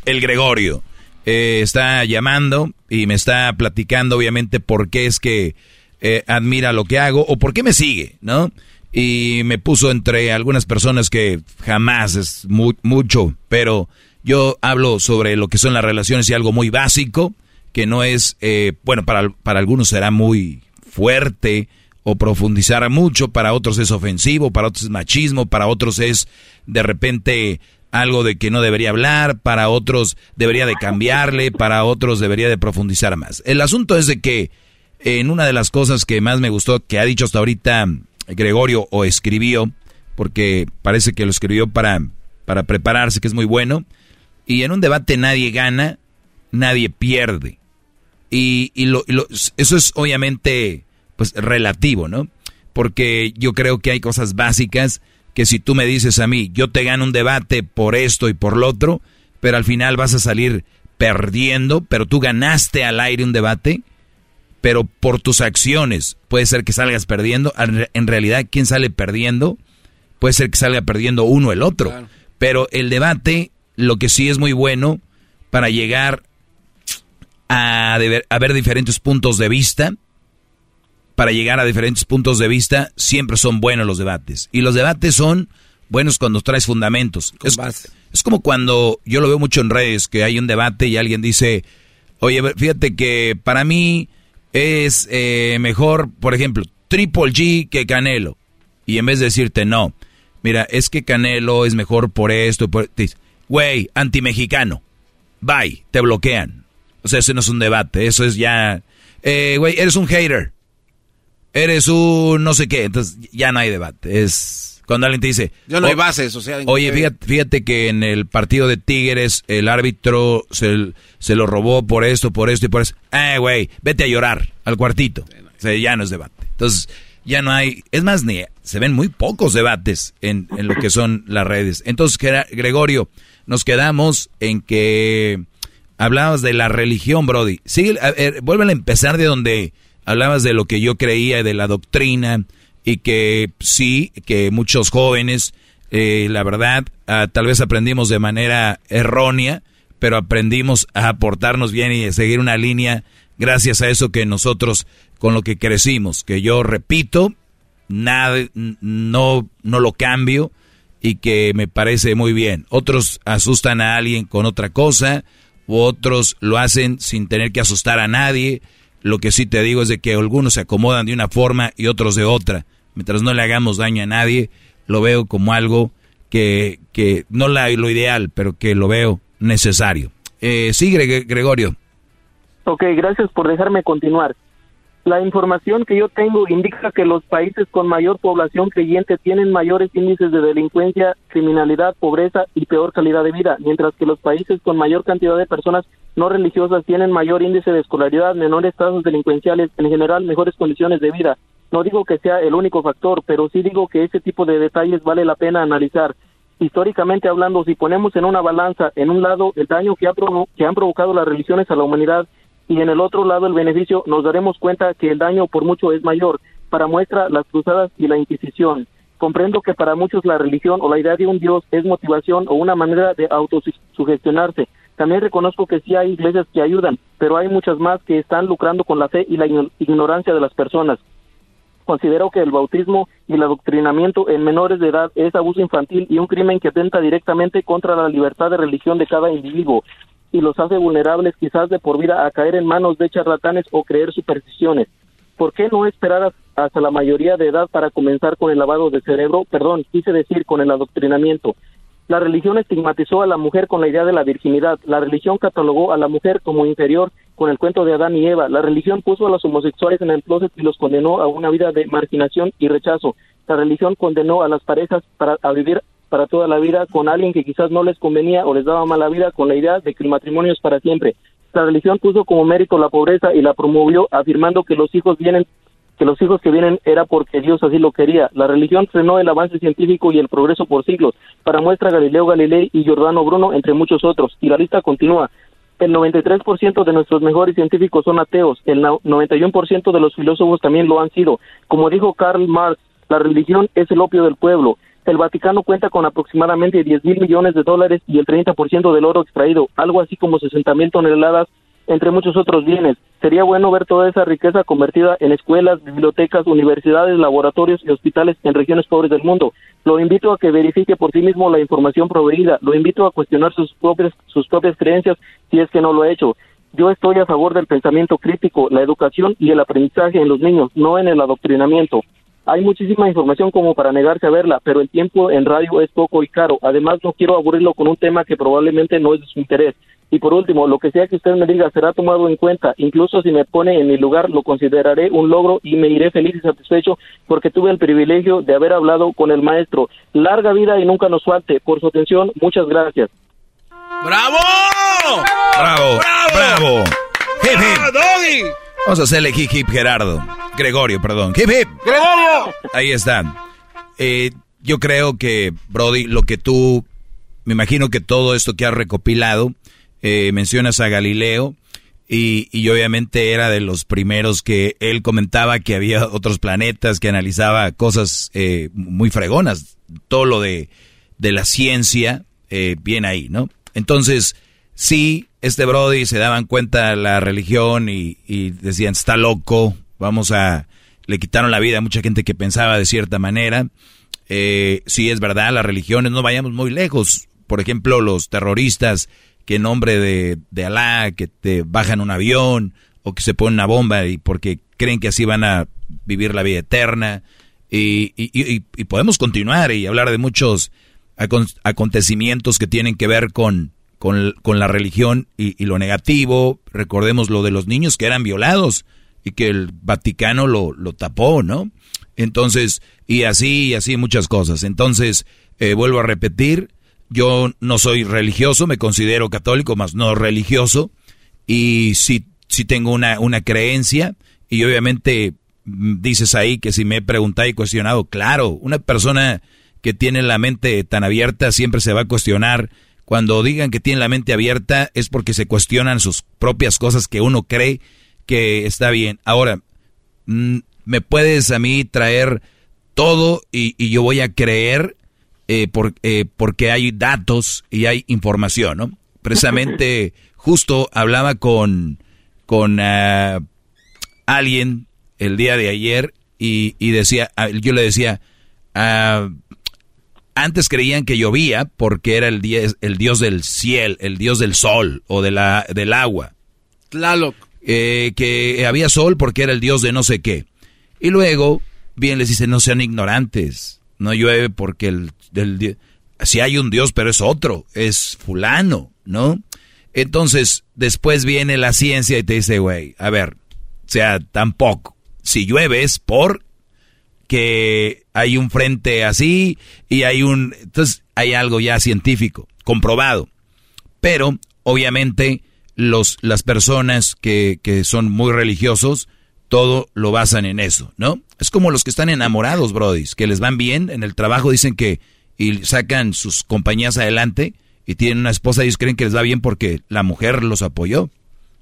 Speaker 6: el Gregorio. Eh, está llamando y me está platicando, obviamente, por qué es que eh, admira lo que hago o por qué me sigue, ¿no? Y me puso entre algunas personas que jamás es mucho, pero yo hablo sobre lo que son las relaciones y algo muy básico, que no es, eh, bueno, para, para algunos será muy fuerte o profundizar mucho, para otros es ofensivo, para otros es machismo, para otros es de repente algo de que no debería hablar, para otros debería de cambiarle, para otros debería de profundizar más. El asunto es de que en una de las cosas que más me gustó que ha dicho hasta ahorita Gregorio o escribió, porque parece que lo escribió para, para prepararse, que es muy bueno, y en un debate nadie gana, nadie pierde. Y, y, lo, y lo, eso es obviamente pues relativo, ¿no? Porque yo creo que hay cosas básicas que si tú me dices a mí, yo te gano un debate por esto y por lo otro, pero al final vas a salir perdiendo, pero tú ganaste al aire un debate, pero por tus acciones puede ser que salgas perdiendo. En realidad, ¿quién sale perdiendo? Puede ser que salga perdiendo uno el otro. Claro. Pero el debate, lo que sí es muy bueno para llegar a, deber, a ver diferentes puntos de vista, para llegar a diferentes puntos de vista, siempre son buenos los debates. Y los debates son buenos cuando traes fundamentos. Es, es, como cuando yo lo veo mucho en redes, que hay un debate y alguien dice, oye, fíjate que para mí es eh, mejor, por ejemplo, Triple G que Canelo. Y en vez de decirte, no, mira, es que Canelo es mejor por esto, por... Güey, anti-mexicano. Bye, te bloquean. O sea, eso no es un debate, eso es ya... Eh, güey, eres un hater eres un no sé qué, entonces ya no hay debate. Es cuando alguien te dice,
Speaker 4: yo no hay bases, o sea,
Speaker 6: oye, fíjate, fíjate, que en el partido de Tigres el árbitro se, se, lo robó por esto, por esto y por eso. Eh, güey, vete a llorar al cuartito. O sea, ya no es debate. Entonces, ya no hay, es más, ni se ven muy pocos debates en, en lo que son las redes. Entonces, Gregorio, nos quedamos en que hablabas de la religión, Brody. Ver, vuelven a empezar de donde hablabas de lo que yo creía, de la doctrina, y que sí, que muchos jóvenes, eh, la verdad, uh, tal vez aprendimos de manera errónea, pero aprendimos a aportarnos bien y a seguir una línea gracias a eso que nosotros con lo que crecimos, que yo repito, nada, no, no lo cambio y que me parece muy bien. Otros asustan a alguien con otra cosa, u otros lo hacen sin tener que asustar a nadie lo que sí te digo es de que algunos se acomodan de una forma y otros de otra. Mientras no le hagamos daño a nadie, lo veo como algo que, que no la, lo ideal, pero que lo veo necesario. Eh, sí, Gregorio.
Speaker 42: Ok, gracias por dejarme continuar. La información que yo tengo indica que los países con mayor población creyente tienen mayores índices de delincuencia, criminalidad, pobreza y peor calidad de vida, mientras que los países con mayor cantidad de personas no religiosas tienen mayor índice de escolaridad, menores tasas delincuenciales, en general mejores condiciones de vida. No digo que sea el único factor, pero sí digo que ese tipo de detalles vale la pena analizar. Históricamente hablando, si ponemos en una balanza, en un lado el daño que, ha que han provocado las religiones a la humanidad y en el otro lado el beneficio, nos daremos cuenta que el daño por mucho es mayor. Para muestra, las cruzadas y la Inquisición. Comprendo que para muchos la religión o la idea de un Dios es motivación o una manera de autosugestionarse, También reconozco que sí hay iglesias que ayudan, pero hay muchas más que están lucrando con la fe y la ignorancia de las personas. Considero que el bautismo y el adoctrinamiento en menores de edad es abuso infantil y un crimen que atenta directamente contra la libertad de religión de cada individuo y los hace vulnerables quizás de por vida a caer en manos de charlatanes o creer supersticiones. ¿Por qué no esperar hasta la mayoría de edad para comenzar con el lavado de cerebro? Perdón, quise decir con el adoctrinamiento. La religión estigmatizó a la mujer con la idea de la virginidad. La religión catalogó a la mujer como inferior con el cuento de Adán y Eva. La religión puso a los homosexuales en el closet y los condenó a una vida de marginación y rechazo. La religión condenó a las parejas para a vivir para toda la vida con alguien que quizás no les convenía o les daba mala vida con la idea de que el matrimonio es para siempre. La religión puso como mérito la pobreza y la promovió afirmando que los hijos vienen que los hijos que vienen era porque Dios así lo quería. La religión frenó el avance científico y el progreso por siglos. Para muestra Galileo Galilei y Giordano Bruno, entre muchos otros. Y la lista continúa. El 93% de nuestros mejores científicos son ateos. El 91% de los filósofos también lo han sido. Como dijo Karl Marx, la religión es el opio del pueblo. El Vaticano cuenta con aproximadamente 10 mil millones de dólares y el 30% del oro extraído, algo así como 60 mil toneladas, entre muchos otros bienes. Sería bueno ver toda esa riqueza convertida en escuelas, bibliotecas, universidades, laboratorios y hospitales en regiones pobres del mundo. Lo invito a que verifique por sí mismo la información proveída. Lo invito a cuestionar sus propias, sus propias creencias si es que no lo ha hecho. Yo estoy a favor del pensamiento crítico, la educación y el aprendizaje en los niños, no en el adoctrinamiento. Hay muchísima información como para negarse a verla, pero el tiempo en radio es poco y caro. Además, no quiero aburrirlo con un tema que probablemente no es de su interés. Y por último, lo que sea que usted me diga será tomado en cuenta. Incluso si me pone en mi lugar, lo consideraré un logro y me iré feliz y satisfecho porque tuve el privilegio de haber hablado con el maestro. Larga vida y nunca nos falte. Por su atención, muchas gracias.
Speaker 6: ¡Bravo! ¡Bravo! ¡Bravo! ¡Bravo! Vamos a hacerle hip hip Gerardo. Gregorio, perdón. Hip hip.
Speaker 3: Gregorio.
Speaker 6: Ahí está. Eh, yo creo que, Brody, lo que tú, me imagino que todo esto que has recopilado, eh, mencionas a Galileo y, y, obviamente era de los primeros que él comentaba que había otros planetas, que analizaba cosas eh, muy fregonas. Todo lo de, de la ciencia, eh, bien ahí, ¿no? Entonces, sí, este Brody se daban cuenta de la religión y, decían, está loco, vamos a... Le quitaron la vida a mucha gente que pensaba de cierta manera. Eh, sí, es verdad, las religiones, no vayamos muy lejos. Por ejemplo, los terroristas que en nombre de, de Alá, que te bajan un avión o que se ponen una bomba y porque creen que así van a vivir la vida eterna. Y, y, y podemos continuar y hablar de muchos acontecimientos que tienen que ver con, con, con la religión y, lo negativo. Recordemos lo de los niños que eran violados y que el Vaticano lo, lo tapó, ¿no? Entonces, y así, y así muchas cosas. Entonces, eh, vuelvo a repetir, yo no soy religioso, me considero católico, más no religioso, y sí, sí tengo una, una creencia, y obviamente mm, dices ahí que si me he preguntado y cuestionado, claro, una persona que tiene la mente tan abierta siempre se va a cuestionar cuando digan que tienen la mente abierta es porque se cuestionan sus propias cosas que uno cree que está bien. Ahora, mm, me puedes a mí traer todo y, yo voy a creer eh, eh, porque hay datos y hay información, ¿no? Precisamente, justo hablaba con, con ah, alguien el día de ayer y, decía, ah, yo le decía, uh, antes creían que llovía porque era el, dios, el dios del cielo, el dios del sol o de la, del agua.
Speaker 4: Tlaloc.
Speaker 6: Eh, que había sol porque era el dios de no sé qué. Y luego, bien les dice, no sean ignorantes. No llueve porque el, si hay un dios, pero es otro, es fulano, ¿no? Entonces, después viene la ciencia y te dice, güey, a ver, o sea, tampoco. Si llueve es por que hay un frente así y hay un... Entonces hay algo ya científico, comprobado. Pero, obviamente, los, las personas que, que son muy religiosos, todo lo basan en eso, ¿no? Es como los que están enamorados, brodis, que les van bien en el trabajo, dicen que y sacan sus compañías adelante y tienen una esposa y ellos creen que les va bien porque la mujer los apoyó.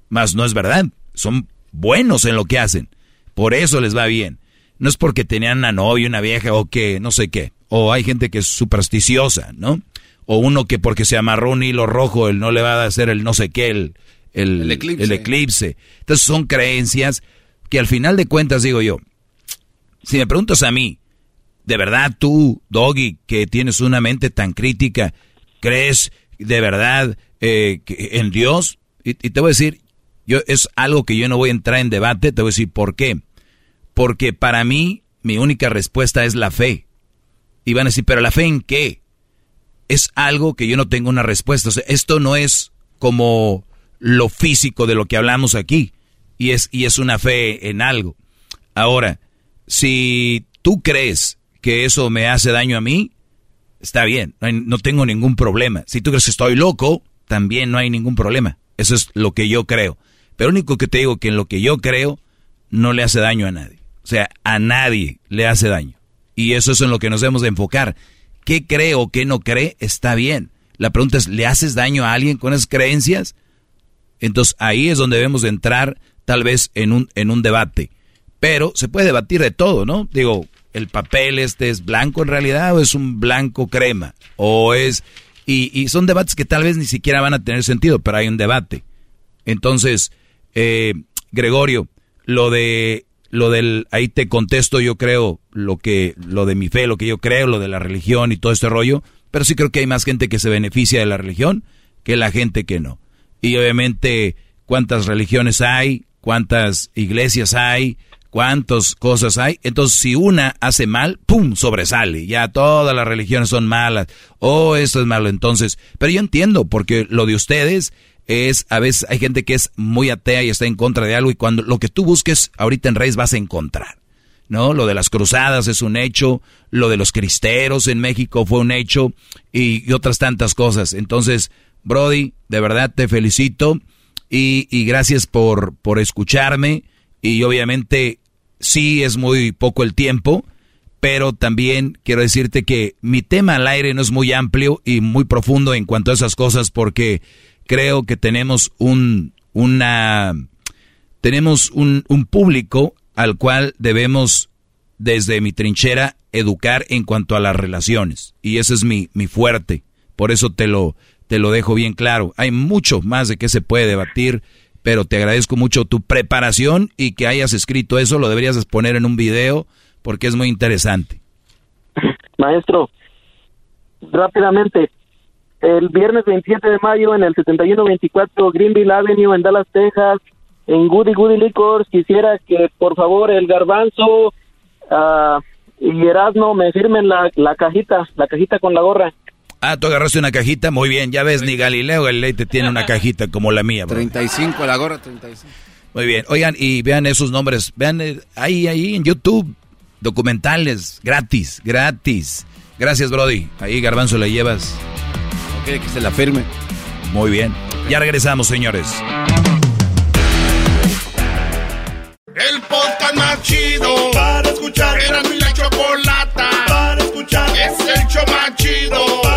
Speaker 6: Mas no es verdad, son buenos en lo que hacen, por eso les va bien no es porque tenían una novia, una vieja o que no sé qué. O hay gente que es supersticiosa, ¿no? o uno que porque se amarró un hilo rojo, él no le va a hacer el no sé qué, el, el, eclipse. el eclipse. Entonces son creencias que al final de cuentas digo yo, si me preguntas a mí, ¿de verdad tú, Doggy, que tienes una mente tan crítica, crees de verdad eh, en Dios? Y, y, te voy a decir, yo es algo que yo no voy a entrar en debate, te voy a decir por qué. Porque para mí mi única respuesta es la fe. Y van a decir, ¿pero la fe en qué? Es algo que yo no tengo una respuesta. O sea, esto no es como lo físico de lo que hablamos aquí. Y es, y es una fe en algo. Ahora, si tú crees que eso me hace daño a mí, está bien, no, tengo ningún problema. Si tú crees que estoy loco, también no hay ningún problema. Eso es lo que yo creo. Pero único que te digo que en lo que yo creo no le hace daño a nadie. O sea, a nadie le hace daño. Y eso es en lo que nos debemos de enfocar. ¿Qué cree o qué no cree? Está bien. La pregunta es, ¿le haces daño a alguien con esas creencias? Entonces ahí es donde debemos de entrar tal vez en un, en un debate. Pero se puede debatir de todo, ¿no? Digo, el papel este es blanco en realidad o es un blanco crema o es y, y, son debates que tal vez ni siquiera van a tener sentido pero hay un debate entonces eh, Gregorio lo de lo del ahí te contesto yo creo lo que lo de mi fe lo que yo creo lo de la religión y todo este rollo pero sí creo que hay más gente que se beneficia de la religión que la gente que no y obviamente cuántas religiones hay cuántas iglesias hay cuántas cosas hay. Entonces, si una hace mal, ¡pum! sobresale. Ya todas las religiones son malas. Oh, esto es malo. Entonces, pero yo entiendo, porque lo de ustedes es, a veces hay gente que es muy atea y está en contra de algo y cuando lo que tú busques ahorita en Reyes vas a encontrar. ¿No? Lo de las cruzadas es un hecho, lo de los cristeros en México fue un hecho y, otras tantas cosas. Entonces, Brody, de verdad te felicito y, y gracias por, por escucharme y obviamente sí es muy poco el tiempo, pero también quiero decirte que mi tema al aire no es muy amplio y muy profundo en cuanto a esas cosas porque creo que tenemos un una tenemos un, un público al cual debemos desde mi trinchera educar en cuanto a las relaciones. Y ese es mi, mi fuerte. Por eso te lo te lo dejo bien claro. Hay mucho más de que se puede debatir pero te agradezco mucho tu preparación y que hayas escrito eso, lo deberías poner en un video porque es muy interesante.
Speaker 42: Maestro, rápidamente, el viernes 27 de mayo en el 7124 Greenville Avenue en Dallas, Texas, en Goody Goody Liquors, quisiera que por favor el garbanzo uh, y Erasmo me firmen la, la cajita, la cajita con la gorra.
Speaker 6: Ah, tú agarraste una cajita, muy bien, ya ves, ni Galileo Galilei te tiene una cajita como la mía.
Speaker 4: Bro. 35, la gorra 35.
Speaker 6: Muy bien, oigan, y vean esos nombres, vean eh, ahí, ahí en YouTube, documentales, gratis, gratis. Gracias, Brody. Ahí, Garbanzo, le llevas.
Speaker 4: Ok, que se la firme.
Speaker 6: Muy bien. Ya regresamos, señores.
Speaker 1: El podcast más chido para escuchar. Era mi la chocolata para escuchar. Es el show más chido para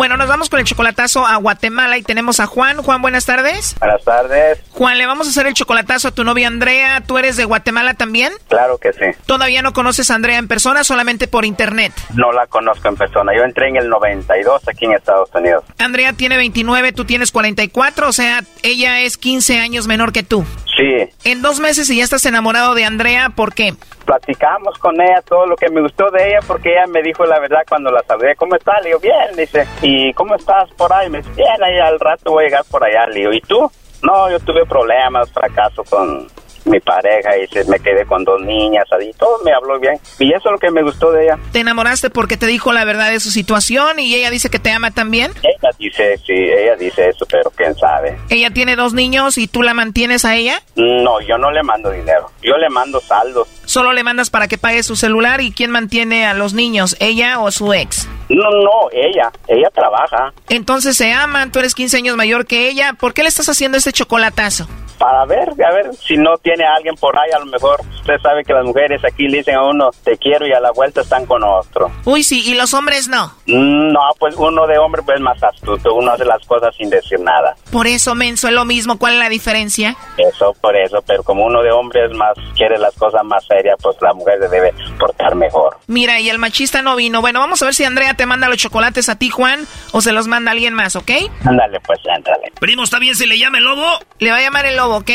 Speaker 53: Bueno, nos vamos con el chocolatazo a Guatemala y tenemos a Juan. Juan, buenas tardes.
Speaker 54: Buenas tardes.
Speaker 53: Juan, le vamos a hacer el chocolatazo a tu novia Andrea. ¿Tú eres de Guatemala también?
Speaker 54: Claro que sí.
Speaker 53: ¿Todavía no conoces a Andrea en persona, solamente por internet?
Speaker 54: No la conozco en persona. Yo entré en el 92 aquí en Estados Unidos.
Speaker 53: Andrea tiene 29, tú tienes 44, o sea, ella es 15 años menor que tú.
Speaker 54: Sí.
Speaker 53: En dos meses y ya estás enamorado de Andrea, ¿por qué?
Speaker 54: Platicamos con ella todo lo que me gustó de ella porque ella me dijo la verdad cuando la saludé. ¿Cómo estás? Le bien. Dice, ¿y cómo estás por ahí? Me dice, bien, ahí al rato voy a llegar por allá. Le ¿y tú? No, yo tuve problemas, fracaso con, mi pareja y se, me quedé con dos niñas, y todo me habló bien. Y eso es lo que me gustó de ella.
Speaker 53: ¿Te enamoraste porque te dijo la verdad de su situación y ella dice que te ama también?
Speaker 54: Ella dice, sí, ella dice eso, pero quién sabe.
Speaker 53: ¿Ella tiene dos niños y tú la mantienes a ella?
Speaker 54: No, yo no le mando dinero, yo le mando saldos.
Speaker 53: Solo le mandas para que pague su celular y quién mantiene a los niños, ella o su ex.
Speaker 54: No, no, ella, ella trabaja.
Speaker 53: Entonces se aman, tú eres 15 años mayor que ella, ¿por qué le estás haciendo este chocolatazo?
Speaker 54: Para ver, a ver, si no tiene a alguien por ahí, a lo mejor usted sabe que las mujeres aquí le dicen a uno, te quiero y a la vuelta están con otro.
Speaker 53: Uy, sí, ¿y los hombres no?
Speaker 54: No, pues uno de hombre pues más astuto, uno hace las cosas sin decir nada.
Speaker 53: Por eso, menso, es lo mismo, ¿cuál es la diferencia?
Speaker 54: Eso, por eso, pero como uno de hombre es más, quiere las cosas más serias, pues la mujer se debe portar mejor.
Speaker 53: Mira, y el machista no vino. Bueno, vamos a ver si Andrea te manda los chocolates a ti, Juan, o se los manda alguien más, ¿ok?
Speaker 54: Ándale, pues, ándale.
Speaker 3: Primo, ¿está bien si le llama el lobo?
Speaker 53: Le va a llamar el lobo, ¿ok?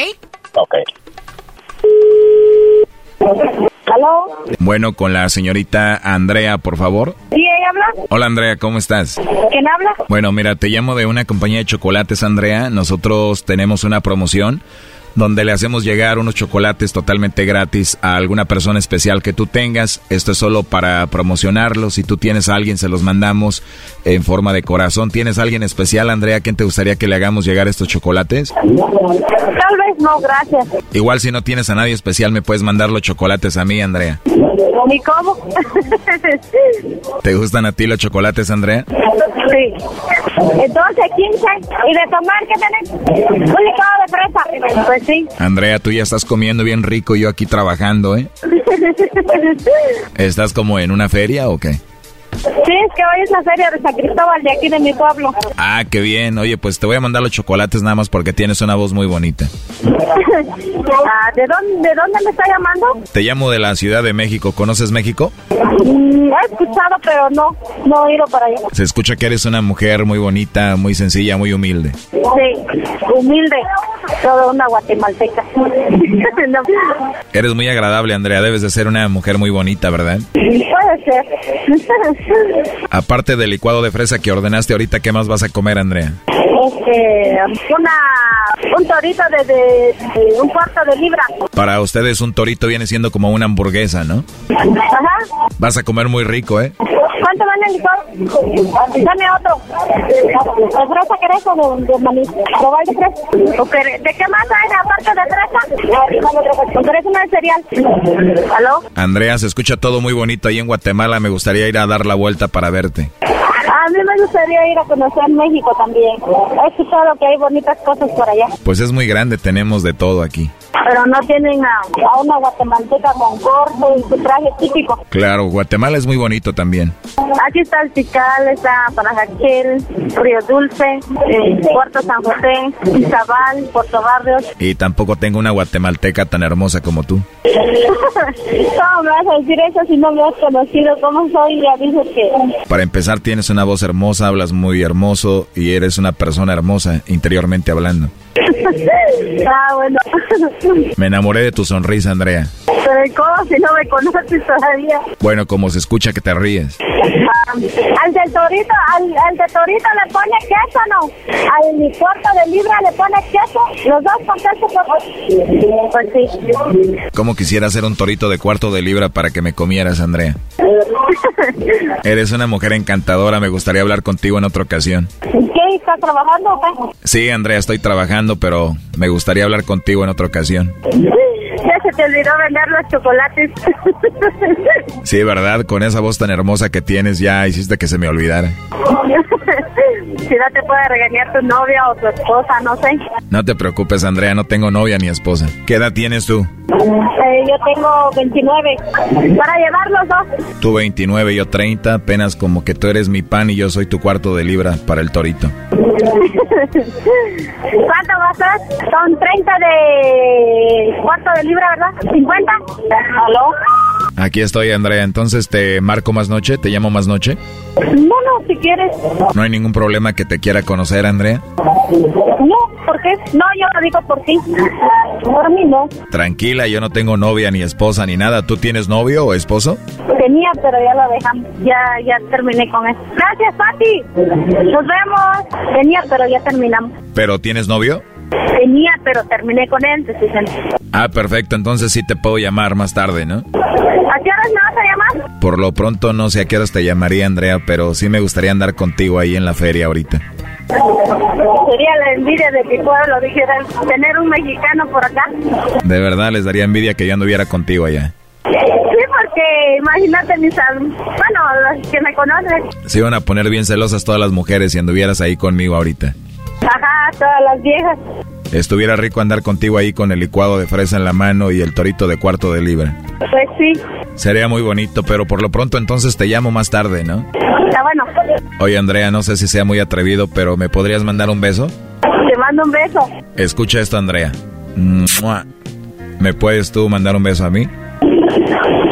Speaker 54: Ok.
Speaker 55: ¿Aló?
Speaker 6: Bueno, con la señorita Andrea, por favor.
Speaker 55: ¿Sí, ella habla?
Speaker 6: Hola Andrea, ¿cómo estás?
Speaker 55: ¿Quién habla?
Speaker 6: Bueno, mira, te llamo de una compañía de chocolates, Andrea. Nosotros tenemos una promoción donde le hacemos llegar unos chocolates totalmente gratis a alguna persona especial que tú tengas. Esto es solo para promocionarlos. Si tú tienes a alguien, se los mandamos en forma de corazón. ¿Tienes a alguien especial, Andrea? ¿Quién te gustaría que le hagamos llegar estos chocolates?
Speaker 55: Tal vez no, gracias.
Speaker 6: Igual si no tienes a nadie especial, me puedes mandar los chocolates a mí, Andrea.
Speaker 55: ¿Y cómo?
Speaker 6: ¿Te gustan a ti los chocolates, Andrea?
Speaker 55: sí. Entonces, 15. ¿Y de tomar qué tenés? Un licuado de fresa. Pues sí.
Speaker 6: Andrea, tú ya estás comiendo bien rico y yo aquí trabajando, ¿eh? ¿Estás como en una feria o qué?
Speaker 55: Sí, es que hoy es la feria de San Cristóbal de aquí de mi pueblo.
Speaker 6: Ah, qué bien. Oye, pues te voy a mandar los chocolates nada más porque tienes una voz muy bonita.
Speaker 55: Ah, ¿de, dónde, ¿De dónde me está llamando?
Speaker 6: Te llamo de la Ciudad de México. ¿Conoces México?
Speaker 55: Mm, he escuchado, pero no, no he ido para allá.
Speaker 6: Se escucha que eres una mujer muy bonita, muy sencilla, muy humilde.
Speaker 55: Sí, humilde, toda una guatemalteca. No.
Speaker 6: Eres muy agradable, Andrea. Debes de ser una mujer muy bonita, ¿verdad?
Speaker 55: Puede ser.
Speaker 6: Aparte del licuado de fresa que ordenaste ahorita, ¿qué más vas a comer, Andrea?
Speaker 55: Este, una, un torito de, de- de un cuarto de libra.
Speaker 6: Para ustedes un torito viene siendo como una hamburguesa, ¿no?
Speaker 55: Ajá.
Speaker 6: Vas a comer muy rico, ¿eh?
Speaker 55: ¿Cuánto vale el licuado? Dame otro. ¿De fresa querés o de, de maní? ¿Probal de fresa? ¿O querés- ¿De qué más hay aparte de fresa? ¿O querés una de cereal? ¿Aló?
Speaker 6: Andrea, se escucha todo muy bonito ahí en Guatemala. Me gustaría ir a dar la vuelta para verte.
Speaker 55: A mí me gustaría ir a conocer México también. He escuchado que hay bonitas cosas por allá.
Speaker 6: Pues es muy grande, tenemos de todo aquí.
Speaker 55: Pero no tienen a, a una guatemalteca con corte y su traje típico.
Speaker 6: Claro, Guatemala es muy bonito también.
Speaker 55: Aquí está el Tikal, está Panajaquel, Río Dulce, eh, Puerto San José, Izabal, Puerto Barrios.
Speaker 6: Y tampoco tengo una guatemalteca tan hermosa como tú.
Speaker 55: ¿Cómo me vas a decir eso si no me has conocido? ¿Cómo soy? Ya dices que...
Speaker 6: Para empezar, tienes una voz hermosa, hablas muy hermoso y eres una persona hermosa interiormente hablando.
Speaker 55: ah, bueno.
Speaker 6: Me enamoré de tu sonrisa, Andrea.
Speaker 55: Pero ¿y ¿cómo si no me conoces todavía?
Speaker 6: Bueno, como se escucha que te ríes.
Speaker 55: Al del torito, al, al de torito le pone queso, ¿no? Al mi cuarto de libra le pone queso. Los dos con queso. por- Pues sí.
Speaker 6: ¿Cómo quisiera ser un torito de cuarto de libra para que me comieras, Andrea? Eres una mujer encantadora, me gustaría hablar contigo en otra ocasión.
Speaker 55: ¿Qué? ¿Estás trabajando o qué?
Speaker 6: Sí, Andrea, estoy trabajando, pero me gustaría hablar contigo en otra ocasión.
Speaker 55: Se te olvidó vender los chocolates.
Speaker 6: Sí, ¿verdad? Con esa voz tan hermosa que tienes ya hiciste que se me olvidara.
Speaker 55: si no te puede regañar tu novia o tu esposa, no sé.
Speaker 6: No te preocupes, Andrea, no tengo novia ni esposa. ¿Qué edad tienes tú?
Speaker 55: Eh, yo tengo 29. Para llevar los dos.
Speaker 6: Tú 29, yo 30, apenas como que tú eres mi pan y yo soy tu cuarto de libra para el torito.
Speaker 55: ¿Cuánto gastas? Son 30 de cuarto de libra, ¿verdad? ¿50? ¿Aló?
Speaker 6: Aquí estoy, Andrea. Entonces te marco más noche, te llamo más noche.
Speaker 55: No, no, si quieres.
Speaker 6: No hay ningún problema que te quiera conocer, Andrea.
Speaker 55: No, ¿por qué? No, yo lo digo por ti. Por mí no.
Speaker 6: Tranquila, yo no tengo novia ni esposa ni nada. ¿Tú tienes novio o esposo?
Speaker 55: Tenía, pero ya lo dejamos. Ya, ya terminé con eso. Gracias, Pati. Nos vemos. Tenía, pero ya terminamos.
Speaker 6: ¿Pero tienes novio?
Speaker 55: Tenía, pero terminé con él.
Speaker 6: Ah, perfecto, entonces sí te puedo llamar más tarde, ¿no?
Speaker 55: ¿A qué horas me vas a llamar?
Speaker 6: Por lo pronto no sé a qué horas te llamaría, Andrea, pero sí me gustaría andar contigo ahí en la feria ahorita.
Speaker 55: Sería la envidia de mi pueblo, dijeran, tener un mexicano por acá.
Speaker 6: De verdad les daría envidia que yo anduviera contigo allá.
Speaker 55: Sí, porque imagínate mis... Bueno, los que me conocen.
Speaker 6: Se iban a poner bien celosas todas las mujeres si anduvieras ahí conmigo ahorita.
Speaker 55: Ajá, todas las viejas.
Speaker 6: Estuviera rico andar contigo ahí con el licuado de fresa en la mano y el torito de cuarto de libra.
Speaker 55: Pues sí.
Speaker 6: Sería muy bonito, pero por lo pronto entonces te llamo más tarde, ¿no?
Speaker 55: Está bueno.
Speaker 6: Oye, Andrea, no sé si sea muy atrevido, pero ¿me podrías mandar un beso?
Speaker 55: Te mando un beso.
Speaker 6: Escucha esto, Andrea. ¿Me puedes tú mandar un beso a mí?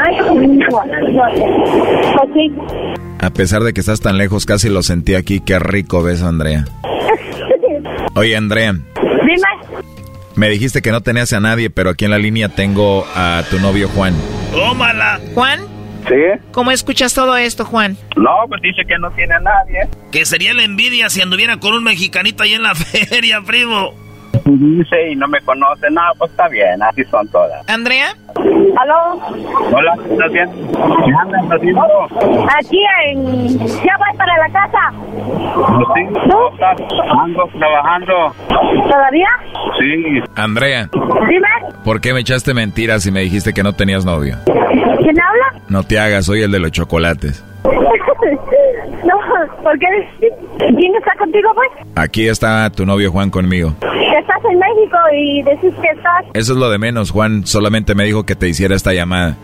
Speaker 55: Ay, Pues.
Speaker 6: A pesar de que estás tan lejos, casi lo sentí aquí. Qué rico beso, Andrea. Oye, Andrea,
Speaker 55: Dime.
Speaker 6: me dijiste que no tenías a nadie, pero aquí en la línea tengo a tu novio Juan.
Speaker 53: Tómala. ¿Juan?
Speaker 54: Sí.
Speaker 53: ¿Cómo escuchas todo esto, Juan?
Speaker 54: No, pues dice que no tiene a nadie.
Speaker 3: Que sería la envidia si anduviera con un mexicanito ahí en la feria, primo.
Speaker 54: Dice y no me conoce. No, pues está bien, así son todas.
Speaker 53: ¿Andrea?
Speaker 55: ¿Aló?
Speaker 54: Hola, ¿qué estás haciendo? ¿Qué andas haciendo?
Speaker 55: Aquí en... Ya voy para la casa.
Speaker 54: Sí, ¿cómo estás? Ando trabajando.
Speaker 55: ¿Todavía?
Speaker 54: Sí.
Speaker 6: Andrea,
Speaker 55: Dime.
Speaker 6: ¿por qué me echaste mentiras y me dijiste que no tenías novio?
Speaker 55: ¿Quién habla?
Speaker 6: No te hagas, soy el de los chocolates.
Speaker 55: ¿Por qué? ¿Quién está contigo, pues?
Speaker 6: Aquí está tu novio Juan conmigo.
Speaker 55: Estás en México y decís que estás...
Speaker 6: Eso es lo de menos, Juan. Solamente me dijo que te hiciera esta llamada.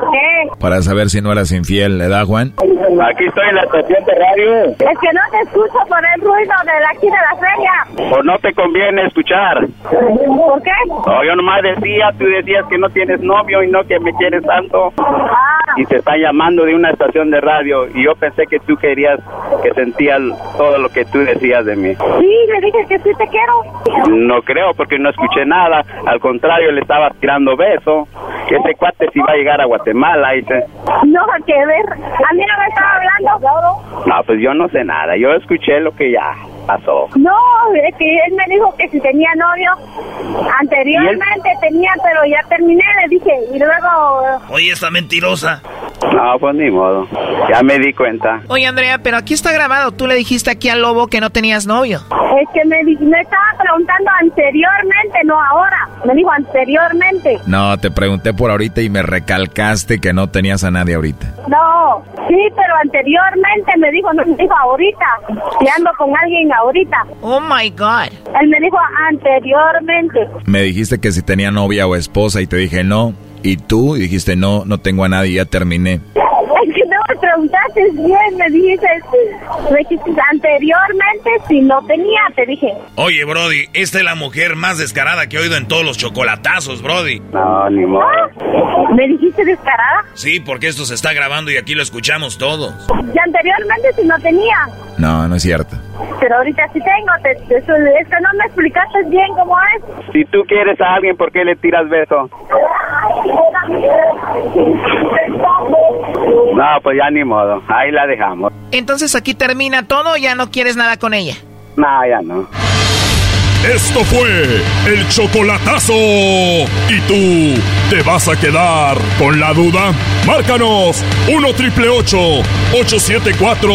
Speaker 55: ¿Por qué?
Speaker 6: Para saber si no eras infiel, ¿le da, Juan?
Speaker 54: Aquí estoy en la estación de radio.
Speaker 55: Es que no te escucho por el ruido de aquí de la feria.
Speaker 54: O no te conviene escuchar.
Speaker 55: ¿Por qué?
Speaker 54: O yo nomás decía, tú decías que no tienes novio y no que me quieres tanto.
Speaker 55: Ah,
Speaker 54: Y te están llamando de una estación de radio. Y yo pensé que tú querías, que sentías todo lo que tú decías de mí.
Speaker 55: sí, le dije que sí te quiero.
Speaker 54: No creo, porque no escuché nada. Al contrario, le estabas tirando beso. Que ese cuate sí va a llegar a Guatemala. Y te...
Speaker 55: No, que ver. A mí no me estaba hablando.
Speaker 54: No, pues yo no sé nada. Yo escuché lo que ya pasó.
Speaker 55: No, es que él me dijo que si tenía novio. Anteriormente tenía, pero ya terminé, le dije. Y luego...
Speaker 3: Oye, esta mentirosa.
Speaker 54: No, pues ni modo. Ya me di cuenta.
Speaker 53: Oye, Andrea, pero aquí está grabado. Tú le dijiste aquí al lobo que no tenías novio.
Speaker 55: Es que me, estaba preguntando anteriormente, no ahora. Me dijo anteriormente.
Speaker 6: No, te pregunté por ahorita y me recalcaste que no tenías a nadie ahorita.
Speaker 55: No, sí, pero anteriormente me dijo, no me dijo ahorita. Y ando con alguien ahorita.
Speaker 53: Oh my God.
Speaker 55: Él me dijo anteriormente.
Speaker 6: Me dijiste que si tenía novia o esposa y te dije no. Y tú y dijiste no, no tengo a nadie, ya terminé.
Speaker 55: Preguntaste bien, me dijiste, me dijiste anteriormente si no tenía, te dije.
Speaker 3: Oye, Brody, esta es la mujer más descarada que he oído en todos los chocolatazos, Brody.
Speaker 54: No, ni modo.
Speaker 55: ¿Me dijiste descarada?
Speaker 3: Sí, porque esto se está grabando y aquí lo escuchamos todos.
Speaker 55: Y anteriormente si no tenía.
Speaker 6: No, no es cierto.
Speaker 55: Pero ahorita sí tengo, te, te- es que no me explicaste bien cómo es.
Speaker 54: Si tú quieres a alguien, ¿por qué le tiras beso? No, pues ya ni modo. Ahí la dejamos.
Speaker 53: Entonces aquí termina todo, ya no quieres nada con ella.
Speaker 54: No, ya no.
Speaker 20: Esto fue el chocolatazo. ¿Y tú te vas a quedar con la duda? Márcanos 1 triple 874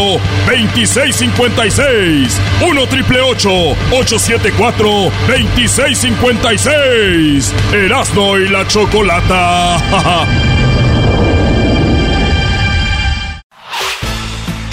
Speaker 20: 2656. 1 triple 874 2656. Erasno y la chocolata.